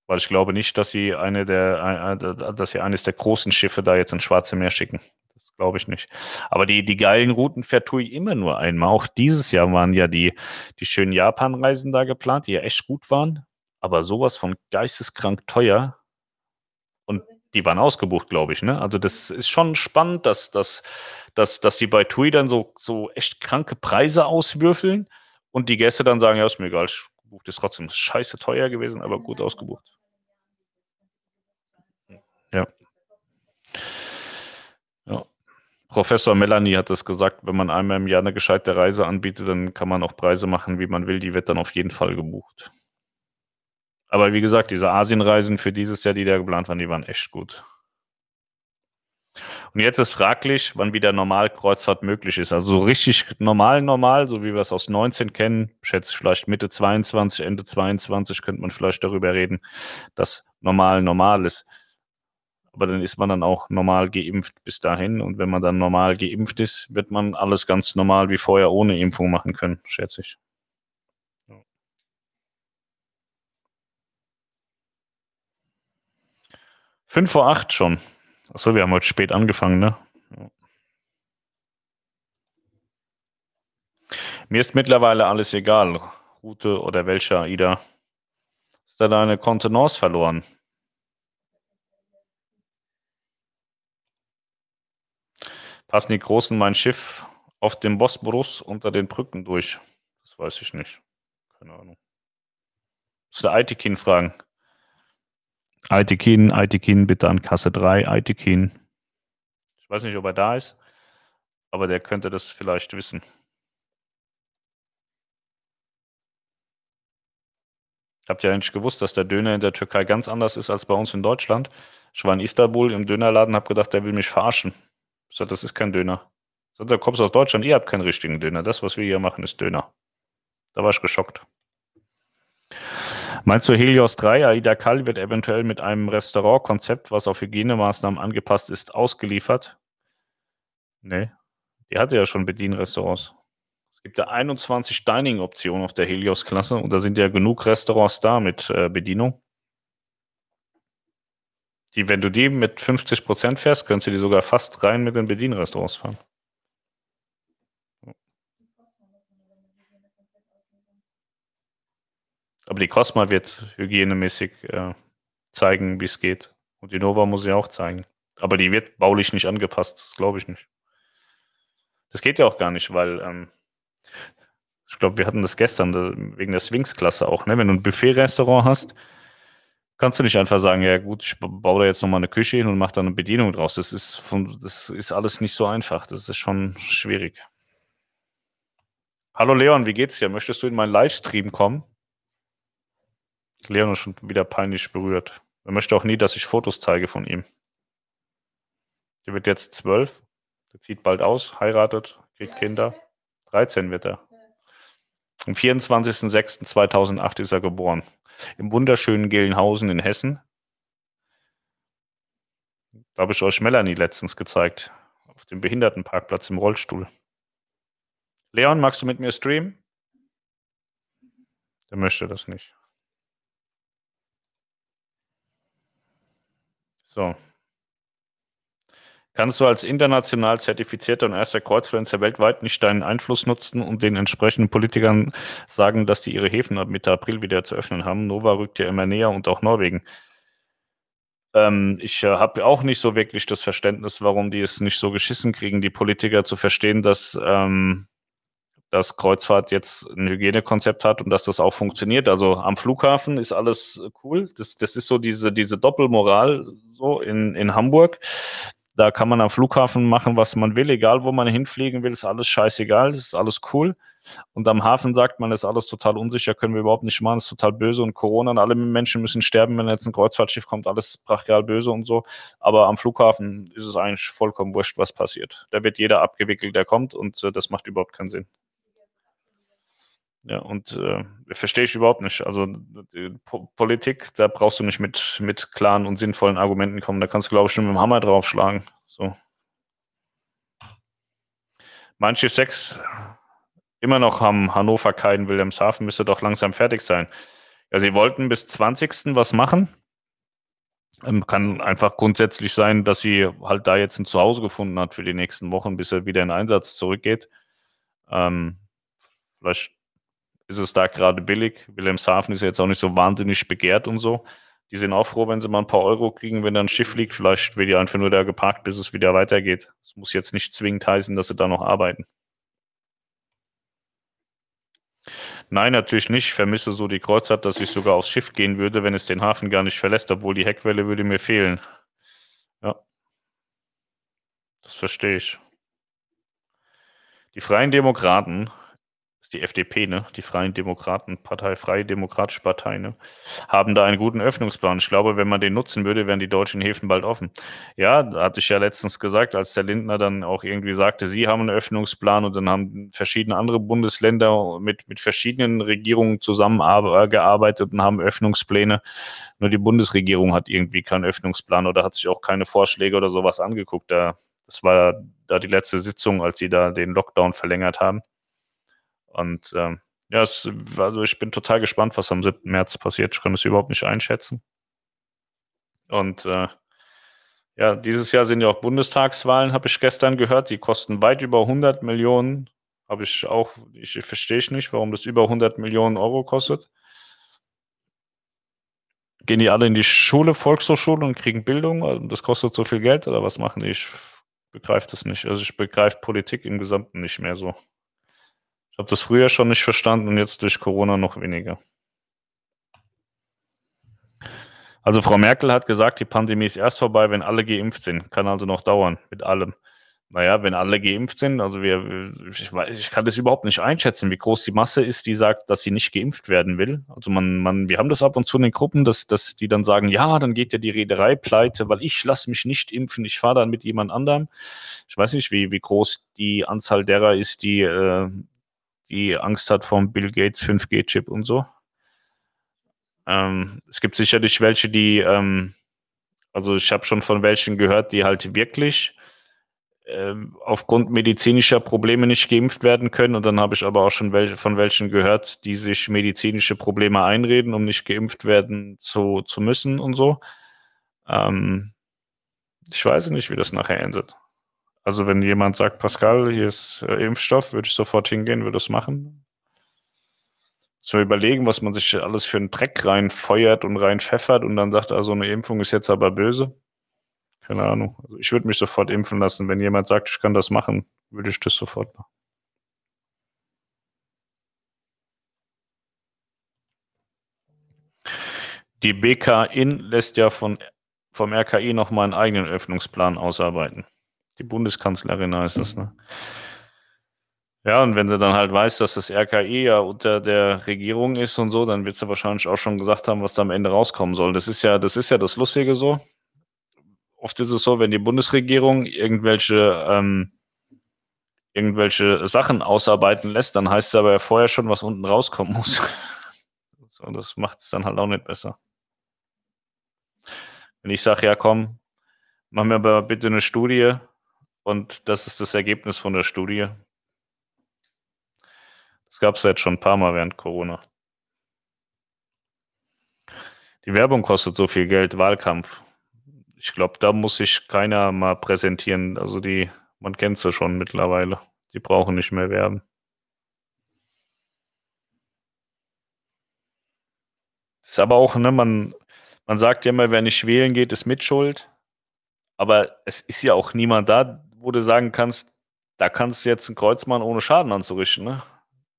Weil ich glaube nicht, dass sie eine der, dass sie eines der großen Schiffe da jetzt ins Schwarze Meer schicken. Das glaube ich nicht. Aber die, die geilen Routen fährt TUI immer nur einmal. Auch dieses Jahr waren ja die, die schönen Japan-Reisen da geplant, die ja echt gut waren. Aber sowas von geisteskrank teuer. Und die waren ausgebucht, glaube ich. Ne? Also das ist schon spannend, dass, dass, dass, dass die bei TUI dann so, so echt kranke Preise auswürfeln und die Gäste dann sagen, ja, ist mir egal, ich buche das trotzdem. scheiße teuer gewesen, aber gut ausgebucht. Ja. Ja. Professor Melanie hat es gesagt, wenn man einmal im Jahr eine gescheite Reise anbietet, dann kann man auch Preise machen, wie man will. Die wird dann auf jeden Fall gebucht. Aber wie gesagt, diese Asienreisen für dieses Jahr, die da geplant waren, die waren echt gut. Und jetzt ist fraglich, wann wieder Normalkreuzfahrt möglich ist. Also so richtig normal, normal, so wie wir es aus 19 kennen, schätze ich vielleicht Mitte 22, Ende 22, könnte man vielleicht darüber reden, dass normal normal ist aber dann ist man dann auch normal geimpft bis dahin. Und wenn man dann normal geimpft ist, wird man alles ganz normal wie vorher ohne Impfung machen können, schätze ich. Fünf vor acht schon. Achso, wir haben heute spät angefangen, ne? Ja. Mir ist mittlerweile alles egal, Route oder welcher AIDA. Ist da deine Kontenance verloren? Passen die Großen mein Schiff auf dem Bosporus unter den Brücken durch? Das weiß ich nicht. Keine Ahnung. Muss der Aitikin fragen. Aitikin, Aitikin, bitte an Kasse 3, Aitikin. Ich weiß nicht, ob er da ist, aber der könnte das vielleicht wissen. Habt ihr eigentlich gewusst, dass der Döner in der Türkei ganz anders ist als bei uns in Deutschland? Ich war in Istanbul im Dönerladen, habe gedacht, der will mich verarschen. Ich sag, das ist kein Döner. Ich sag, da kommst du aus Deutschland, ihr habt keinen richtigen Döner. Das, was wir hier machen, ist Döner. Da war ich geschockt. Meinst du, Helios 3, Aida Kal wird eventuell mit einem Restaurantkonzept, was auf Hygienemaßnahmen angepasst ist, ausgeliefert? Nee, die hatte ja schon Bedienrestaurants. Es gibt ja 21 Dining-Optionen auf der Helios-Klasse und da sind ja genug Restaurants da mit äh, Bedienung. Die, wenn du die mit 50 Prozent fährst, könntest du die sogar fast rein mit den Bedienrestaurants fahren. Aber die Cosma wird hygienemäßig äh, zeigen, wie es geht. Und die Nova muss ja auch zeigen. Aber die wird baulich nicht angepasst, das glaube ich nicht. Das geht ja auch gar nicht, weil ähm, ich glaube, wir hatten das gestern wegen der Sphinx-Klasse auch. Ne? Wenn du ein Buffet-Restaurant hast, kannst du nicht einfach sagen, ja gut, ich baue da jetzt nochmal eine Küche hin und mache da eine Bedienung draus. Das ist, von, das ist alles nicht so einfach. Das ist schon schwierig. Hallo Leon, wie geht's dir? Möchtest du in meinen Livestream kommen? Leon ist schon wieder peinlich berührt. Er möchte auch nie, dass ich Fotos zeige von ihm. Der wird jetzt zwölf. Der zieht bald aus, heiratet, kriegt Kinder. 13 wird er. Am 24.06.2008 ist er geboren. Im wunderschönen Gelnhausen in Hessen. Da habe ich euch Melanie letztens gezeigt. Auf dem Behindertenparkplatz im Rollstuhl. Leon, magst du mit mir streamen? Der möchte das nicht. So. Kannst du als international zertifizierter und erster Kreuzfluencer weltweit nicht deinen Einfluss nutzen und den entsprechenden Politikern sagen, dass die ihre Häfen ab Mitte April wieder zu öffnen haben? Nova rückt ja immer näher und auch Norwegen. Ähm, ich äh, habe auch nicht so wirklich das Verständnis, warum die es nicht so geschissen kriegen, die Politiker zu verstehen, dass ähm, dass Kreuzfahrt jetzt ein Hygienekonzept hat und dass das auch funktioniert. Also am Flughafen ist alles cool. Das, das ist so diese, diese Doppelmoral so in, in Hamburg. Da kann man am Flughafen machen, was man will, egal wo man hinfliegen will, ist alles scheißegal, ist alles cool. Und am Hafen sagt man, ist alles total unsicher, können wir überhaupt nicht machen, ist total böse und Corona und alle Menschen müssen sterben, wenn jetzt ein Kreuzfahrtschiff kommt, alles brachial böse und so. Aber am Flughafen ist es eigentlich vollkommen wurscht, was passiert. Da wird jeder abgewickelt, der kommt und äh, das macht überhaupt keinen Sinn. Ja, und äh, verstehe ich überhaupt nicht. Also po Politik, da brauchst du nicht mit, mit klaren und sinnvollen Argumenten kommen. Da kannst du, glaube ich, schon mit dem Hammer draufschlagen. So. Manche sechs immer noch haben Hannover keinen Wilhelmshaven, müsste doch langsam fertig sein. Ja, sie wollten bis 20. was machen. Ähm, kann einfach grundsätzlich sein, dass sie halt da jetzt ein Zuhause gefunden hat für die nächsten Wochen, bis er wieder in Einsatz zurückgeht. Ähm, vielleicht ist es da gerade billig. Wilhelmshaven ist jetzt auch nicht so wahnsinnig begehrt und so. Die sind auch froh, wenn sie mal ein paar Euro kriegen, wenn da ein Schiff liegt. Vielleicht wird die einfach nur da geparkt, bis es wieder weitergeht. Es muss jetzt nicht zwingend heißen, dass sie da noch arbeiten. Nein, natürlich nicht. Ich vermisse so die Kreuzfahrt, dass ich sogar aufs Schiff gehen würde, wenn es den Hafen gar nicht verlässt, obwohl die Heckwelle würde mir fehlen. Ja. Das verstehe ich. Die Freien Demokraten die FDP, ne? Die Freien Demokraten, Partei, Freie Demokratische Partei, ne? Haben da einen guten Öffnungsplan. Ich glaube, wenn man den nutzen würde, wären die deutschen Häfen bald offen. Ja, da hatte ich ja letztens gesagt, als der Lindner dann auch irgendwie sagte, sie haben einen Öffnungsplan und dann haben verschiedene andere Bundesländer mit, mit verschiedenen Regierungen zusammengearbeitet und haben Öffnungspläne. Nur die Bundesregierung hat irgendwie keinen Öffnungsplan oder hat sich auch keine Vorschläge oder sowas angeguckt. Da, das war da die letzte Sitzung, als sie da den Lockdown verlängert haben. Und ähm, ja, es, also ich bin total gespannt, was am 7. März passiert. Ich kann es überhaupt nicht einschätzen. Und äh, ja, dieses Jahr sind ja auch Bundestagswahlen, habe ich gestern gehört. Die kosten weit über 100 Millionen. Habe ich auch, ich verstehe ich nicht, warum das über 100 Millionen Euro kostet. Gehen die alle in die Schule, Volkshochschule und kriegen Bildung? Also das kostet so viel Geld oder was machen die? Ich begreife das nicht. Also ich begreife Politik im Gesamten nicht mehr so habe das früher schon nicht verstanden und jetzt durch Corona noch weniger. Also Frau Merkel hat gesagt, die Pandemie ist erst vorbei, wenn alle geimpft sind. Kann also noch dauern mit allem. Naja, wenn alle geimpft sind, also wir, ich, ich, kann das überhaupt nicht einschätzen, wie groß die Masse ist, die sagt, dass sie nicht geimpft werden will. Also man, man, wir haben das ab und zu in den Gruppen, dass, dass die dann sagen, ja, dann geht ja die Reederei pleite, weil ich lasse mich nicht impfen, ich fahre dann mit jemand anderem. Ich weiß nicht, wie, wie groß die Anzahl derer ist, die äh, die Angst hat vom Bill Gates 5G-Chip und so. Ähm, es gibt sicherlich welche, die, ähm, also ich habe schon von welchen gehört, die halt wirklich äh, aufgrund medizinischer Probleme nicht geimpft werden können. Und dann habe ich aber auch schon wel von welchen gehört, die sich medizinische Probleme einreden, um nicht geimpft werden zu, zu müssen und so. Ähm, ich weiß nicht, wie das nachher endet. Also wenn jemand sagt, Pascal, hier ist äh, Impfstoff, würde ich sofort hingehen, würde es machen. Zu überlegen, was man sich alles für einen Dreck reinfeuert und reinpfeffert und dann sagt, also eine Impfung ist jetzt aber böse. Keine Ahnung. Also ich würde mich sofort impfen lassen. Wenn jemand sagt, ich kann das machen, würde ich das sofort machen. Die BKIN lässt ja von, vom RKI nochmal einen eigenen Öffnungsplan ausarbeiten. Die Bundeskanzlerin heißt das, ne? Ja, und wenn sie dann halt weiß, dass das RKI ja unter der Regierung ist und so, dann wird sie wahrscheinlich auch schon gesagt haben, was da am Ende rauskommen soll. Das ist ja, das ist ja das Lustige so. Oft ist es so, wenn die Bundesregierung irgendwelche, ähm, irgendwelche Sachen ausarbeiten lässt, dann heißt es aber ja vorher schon, was unten rauskommen muss. so, das macht es dann halt auch nicht besser. Wenn ich sage, ja komm, mach mir aber bitte eine Studie und das ist das Ergebnis von der Studie. Das gab es jetzt schon ein paar Mal während Corona. Die Werbung kostet so viel Geld, Wahlkampf. Ich glaube, da muss sich keiner mal präsentieren. Also die, man kennt sie schon mittlerweile. Die brauchen nicht mehr werben. Das ist aber auch, ne, man, man sagt ja immer, wer nicht wählen geht, ist Mitschuld. Aber es ist ja auch niemand da, wo du sagen kannst, da kannst du jetzt ein Kreuz machen, ohne Schaden anzurichten. Ne?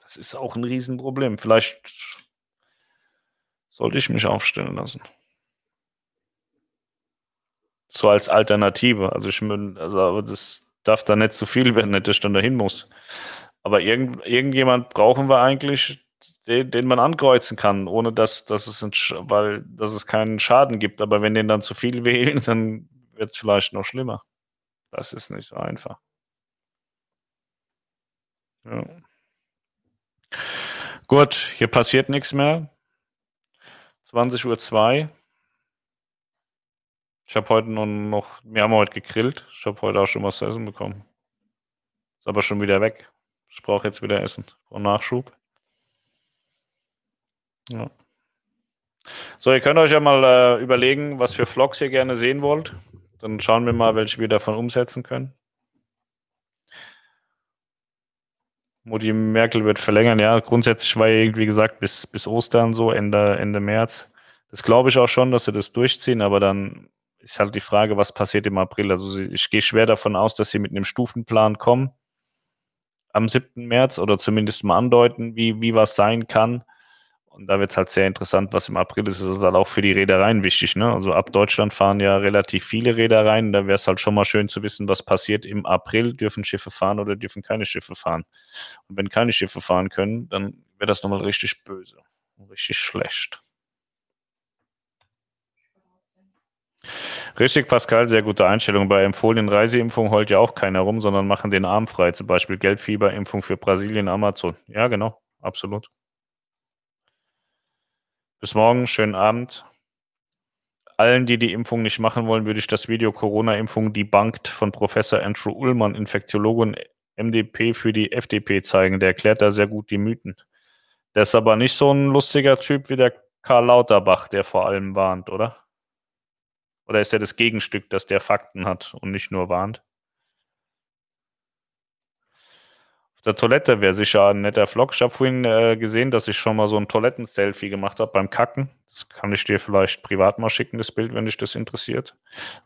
Das ist auch ein Riesenproblem. Vielleicht sollte ich mich aufstellen lassen. So als Alternative. Also ich also aber das darf da nicht zu viel werden, nicht, dass ich dann dahin muss. Aber irgend, irgendjemand brauchen wir eigentlich, den, den man ankreuzen kann, ohne dass, dass, es ein, weil, dass es keinen Schaden gibt. Aber wenn den dann zu viel wählen, dann wird es vielleicht noch schlimmer. Das ist nicht so einfach. Ja. Gut, hier passiert nichts mehr. 20.02 Uhr. Ich habe heute nur noch, wir haben heute gegrillt. Ich habe heute auch schon was zu essen bekommen. Ist aber schon wieder weg. Ich brauche jetzt wieder Essen. Brauche Nachschub. Ja. So, ihr könnt euch ja mal äh, überlegen, was für Vlogs ihr gerne sehen wollt. Dann schauen wir mal, welche wir davon umsetzen können. Mutti Merkel wird verlängern. Ja, grundsätzlich war ja irgendwie gesagt bis, bis Ostern so, Ende, Ende März. Das glaube ich auch schon, dass sie das durchziehen, aber dann ist halt die Frage, was passiert im April. Also ich gehe schwer davon aus, dass sie mit einem Stufenplan kommen am 7. März oder zumindest mal andeuten, wie, wie was sein kann. Und da wird es halt sehr interessant, was im April ist. Das ist halt auch für die Reedereien wichtig. Ne? Also ab Deutschland fahren ja relativ viele Reedereien. Da wäre es halt schon mal schön zu wissen, was passiert im April. Dürfen Schiffe fahren oder dürfen keine Schiffe fahren? Und wenn keine Schiffe fahren können, dann wäre das nochmal richtig böse. Richtig schlecht. Richtig, Pascal, sehr gute Einstellung. Bei empfohlenen Reiseimpfungen heult ja auch keiner rum, sondern machen den Arm frei. Zum Beispiel Gelbfieberimpfung für Brasilien, Amazon. Ja, genau, absolut. Bis morgen, schönen Abend. Allen, die die Impfung nicht machen wollen, würde ich das Video Corona-Impfung debunked von Professor Andrew Ullmann, Infektiologe und MDP für die FDP zeigen. Der erklärt da sehr gut die Mythen. Der ist aber nicht so ein lustiger Typ wie der Karl Lauterbach, der vor allem warnt, oder? Oder ist er das Gegenstück, dass der Fakten hat und nicht nur warnt? Auf der Toilette wäre sicher ein netter Vlog. Ich habe vorhin äh, gesehen, dass ich schon mal so ein Toiletten-Selfie gemacht habe beim Kacken. Das kann ich dir vielleicht privat mal schicken, das Bild, wenn dich das interessiert.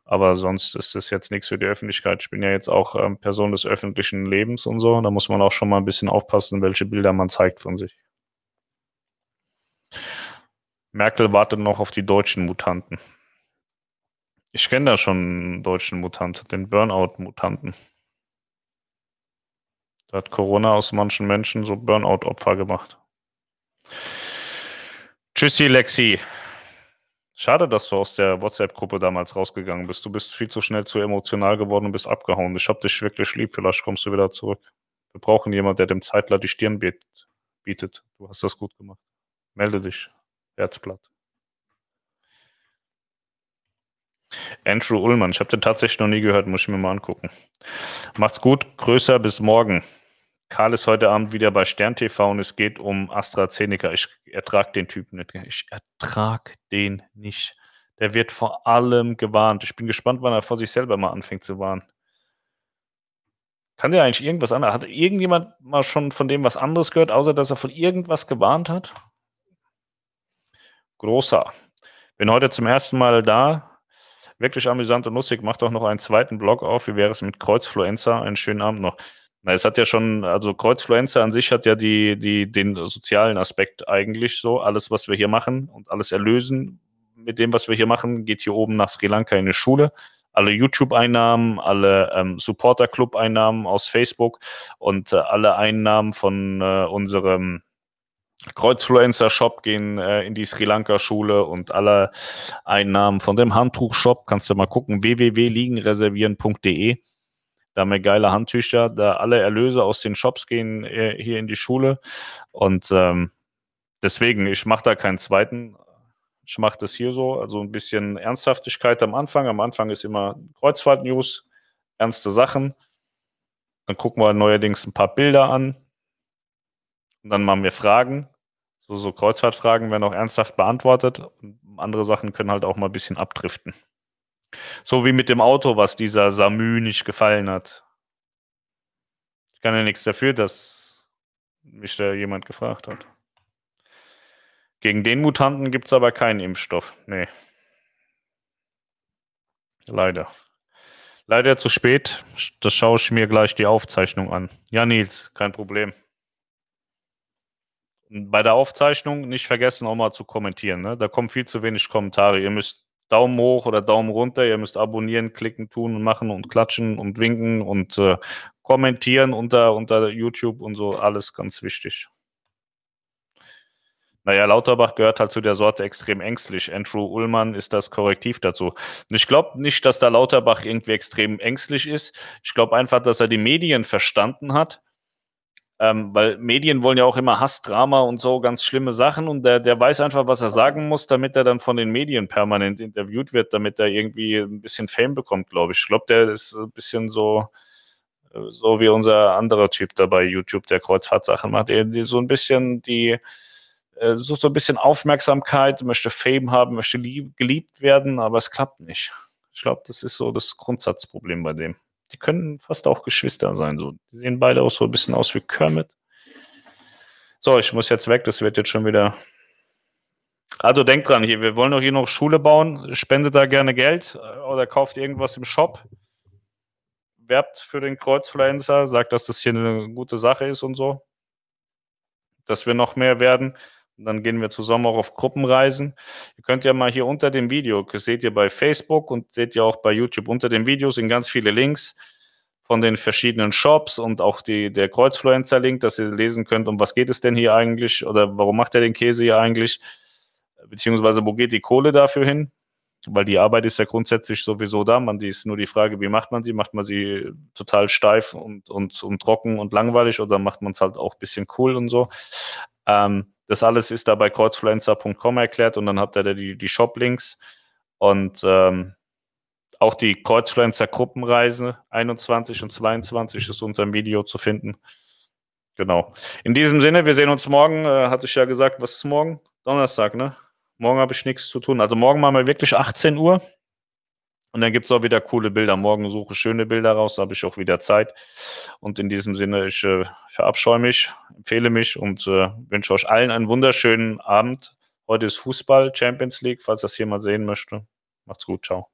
Aber sonst ist das jetzt nichts für die Öffentlichkeit. Ich bin ja jetzt auch ähm, Person des öffentlichen Lebens und so. Da muss man auch schon mal ein bisschen aufpassen, welche Bilder man zeigt von sich. Merkel wartet noch auf die deutschen Mutanten. Ich kenne da schon einen deutschen Mutant, den Burnout-Mutanten. Da hat Corona aus manchen Menschen so Burnout-Opfer gemacht. Tschüssi, Lexi. Schade, dass du aus der WhatsApp-Gruppe damals rausgegangen bist. Du bist viel zu schnell zu emotional geworden und bist abgehauen. Ich hab dich wirklich lieb. Vielleicht kommst du wieder zurück. Wir brauchen jemanden, der dem Zeitler die Stirn bietet. Du hast das gut gemacht. Melde dich. Herzblatt. Andrew Ullmann. Ich habe den tatsächlich noch nie gehört. Muss ich mir mal angucken. Macht's gut. Größer bis morgen. Karl ist heute Abend wieder bei Stern TV und es geht um AstraZeneca. Ich ertrage den Typen nicht. Ich ertrage den nicht. Der wird vor allem gewarnt. Ich bin gespannt, wann er vor sich selber mal anfängt zu warnen. Kann der eigentlich irgendwas anderes? Hat irgendjemand mal schon von dem was anderes gehört, außer dass er von irgendwas gewarnt hat? Großer. Bin heute zum ersten Mal da. Wirklich amüsant und lustig. Macht auch noch einen zweiten Blog auf. Wie wäre es mit Kreuzfluenza? Einen schönen Abend noch. Na, es hat ja schon, also Kreuzfluenza an sich hat ja die, die, den sozialen Aspekt eigentlich so. Alles, was wir hier machen und alles erlösen mit dem, was wir hier machen, geht hier oben nach Sri Lanka in die Schule alle YouTube-Einnahmen, alle ähm, Supporter-Club-Einnahmen aus Facebook und äh, alle Einnahmen von äh, unserem Kreuzfluencer-Shop gehen äh, in die Sri Lanka-Schule und alle Einnahmen von dem Handtuch-Shop kannst du mal gucken, www.liegenreservieren.de. Da haben wir geile Handtücher, da alle Erlöse aus den Shops gehen äh, hier in die Schule und ähm, deswegen, ich mache da keinen zweiten ich mache das hier so, also ein bisschen Ernsthaftigkeit am Anfang. Am Anfang ist immer Kreuzfahrt-News, ernste Sachen. Dann gucken wir neuerdings ein paar Bilder an. Und dann machen wir Fragen. So, so Kreuzfahrtfragen werden auch ernsthaft beantwortet. Und andere Sachen können halt auch mal ein bisschen abdriften. So wie mit dem Auto, was dieser Samü nicht gefallen hat. Ich kann ja nichts dafür, dass mich da jemand gefragt hat. Gegen den Mutanten gibt es aber keinen Impfstoff. Nee. Leider. Leider zu spät. Das schaue ich mir gleich die Aufzeichnung an. Ja, Nils, kein Problem. Bei der Aufzeichnung nicht vergessen, auch mal zu kommentieren. Ne? Da kommen viel zu wenig Kommentare. Ihr müsst Daumen hoch oder Daumen runter. Ihr müsst abonnieren, klicken, tun und machen und klatschen und winken und äh, kommentieren unter, unter YouTube und so. Alles ganz wichtig. Naja, Lauterbach gehört halt zu der Sorte extrem ängstlich. Andrew Ullmann ist das Korrektiv dazu. Und ich glaube nicht, dass da Lauterbach irgendwie extrem ängstlich ist. Ich glaube einfach, dass er die Medien verstanden hat. Ähm, weil Medien wollen ja auch immer Hassdrama und so ganz schlimme Sachen und der, der weiß einfach, was er sagen muss, damit er dann von den Medien permanent interviewt wird, damit er irgendwie ein bisschen Fame bekommt, glaube ich. Ich glaube, der ist ein bisschen so, so wie unser anderer Typ da bei YouTube, der Kreuzfahrtsachen macht, der so ein bisschen die, äh, sucht so ein bisschen Aufmerksamkeit, möchte Fame haben, möchte lieb, geliebt werden, aber es klappt nicht. Ich glaube, das ist so das Grundsatzproblem bei dem. Die können fast auch Geschwister sein. So. Die sehen beide auch so ein bisschen aus wie Kermit. So, ich muss jetzt weg, das wird jetzt schon wieder. Also denkt dran, hier, wir wollen doch hier noch Schule bauen. Spendet da gerne Geld äh, oder kauft irgendwas im Shop. Werbt für den Kreuzfluencer, sagt, dass das hier eine gute Sache ist und so. Dass wir noch mehr werden. Und dann gehen wir zusammen auch auf Gruppenreisen. Ihr könnt ja mal hier unter dem Video, seht ihr bei Facebook und seht ihr auch bei YouTube unter dem Video sind ganz viele Links von den verschiedenen Shops und auch die, der Kreuzfluencer-Link, dass ihr lesen könnt, um was geht es denn hier eigentlich oder warum macht er den Käse hier eigentlich, beziehungsweise wo geht die Kohle dafür hin? Weil die Arbeit ist ja grundsätzlich sowieso da. Man, die ist nur die Frage, wie macht man sie? Macht man sie total steif und, und, und trocken und langweilig oder macht man es halt auch ein bisschen cool und so? Ähm, das alles ist da bei kreuzfluencer.com erklärt und dann habt ihr da die, die Shop-Links und ähm, auch die Kreuzfluencer Gruppenreise 21 und 22 ist unter dem Video zu finden. Genau. In diesem Sinne, wir sehen uns morgen. Äh, hatte ich ja gesagt, was ist morgen? Donnerstag, ne? Morgen habe ich nichts zu tun. Also morgen machen wir wirklich 18 Uhr. Und dann gibt es auch wieder coole Bilder. Morgen suche ich schöne Bilder raus, da habe ich auch wieder Zeit. Und in diesem Sinne, ich äh, verabscheue mich, empfehle mich und äh, wünsche euch allen einen wunderschönen Abend. Heute ist Fußball, Champions League, falls das jemand sehen möchte. Macht's gut, ciao.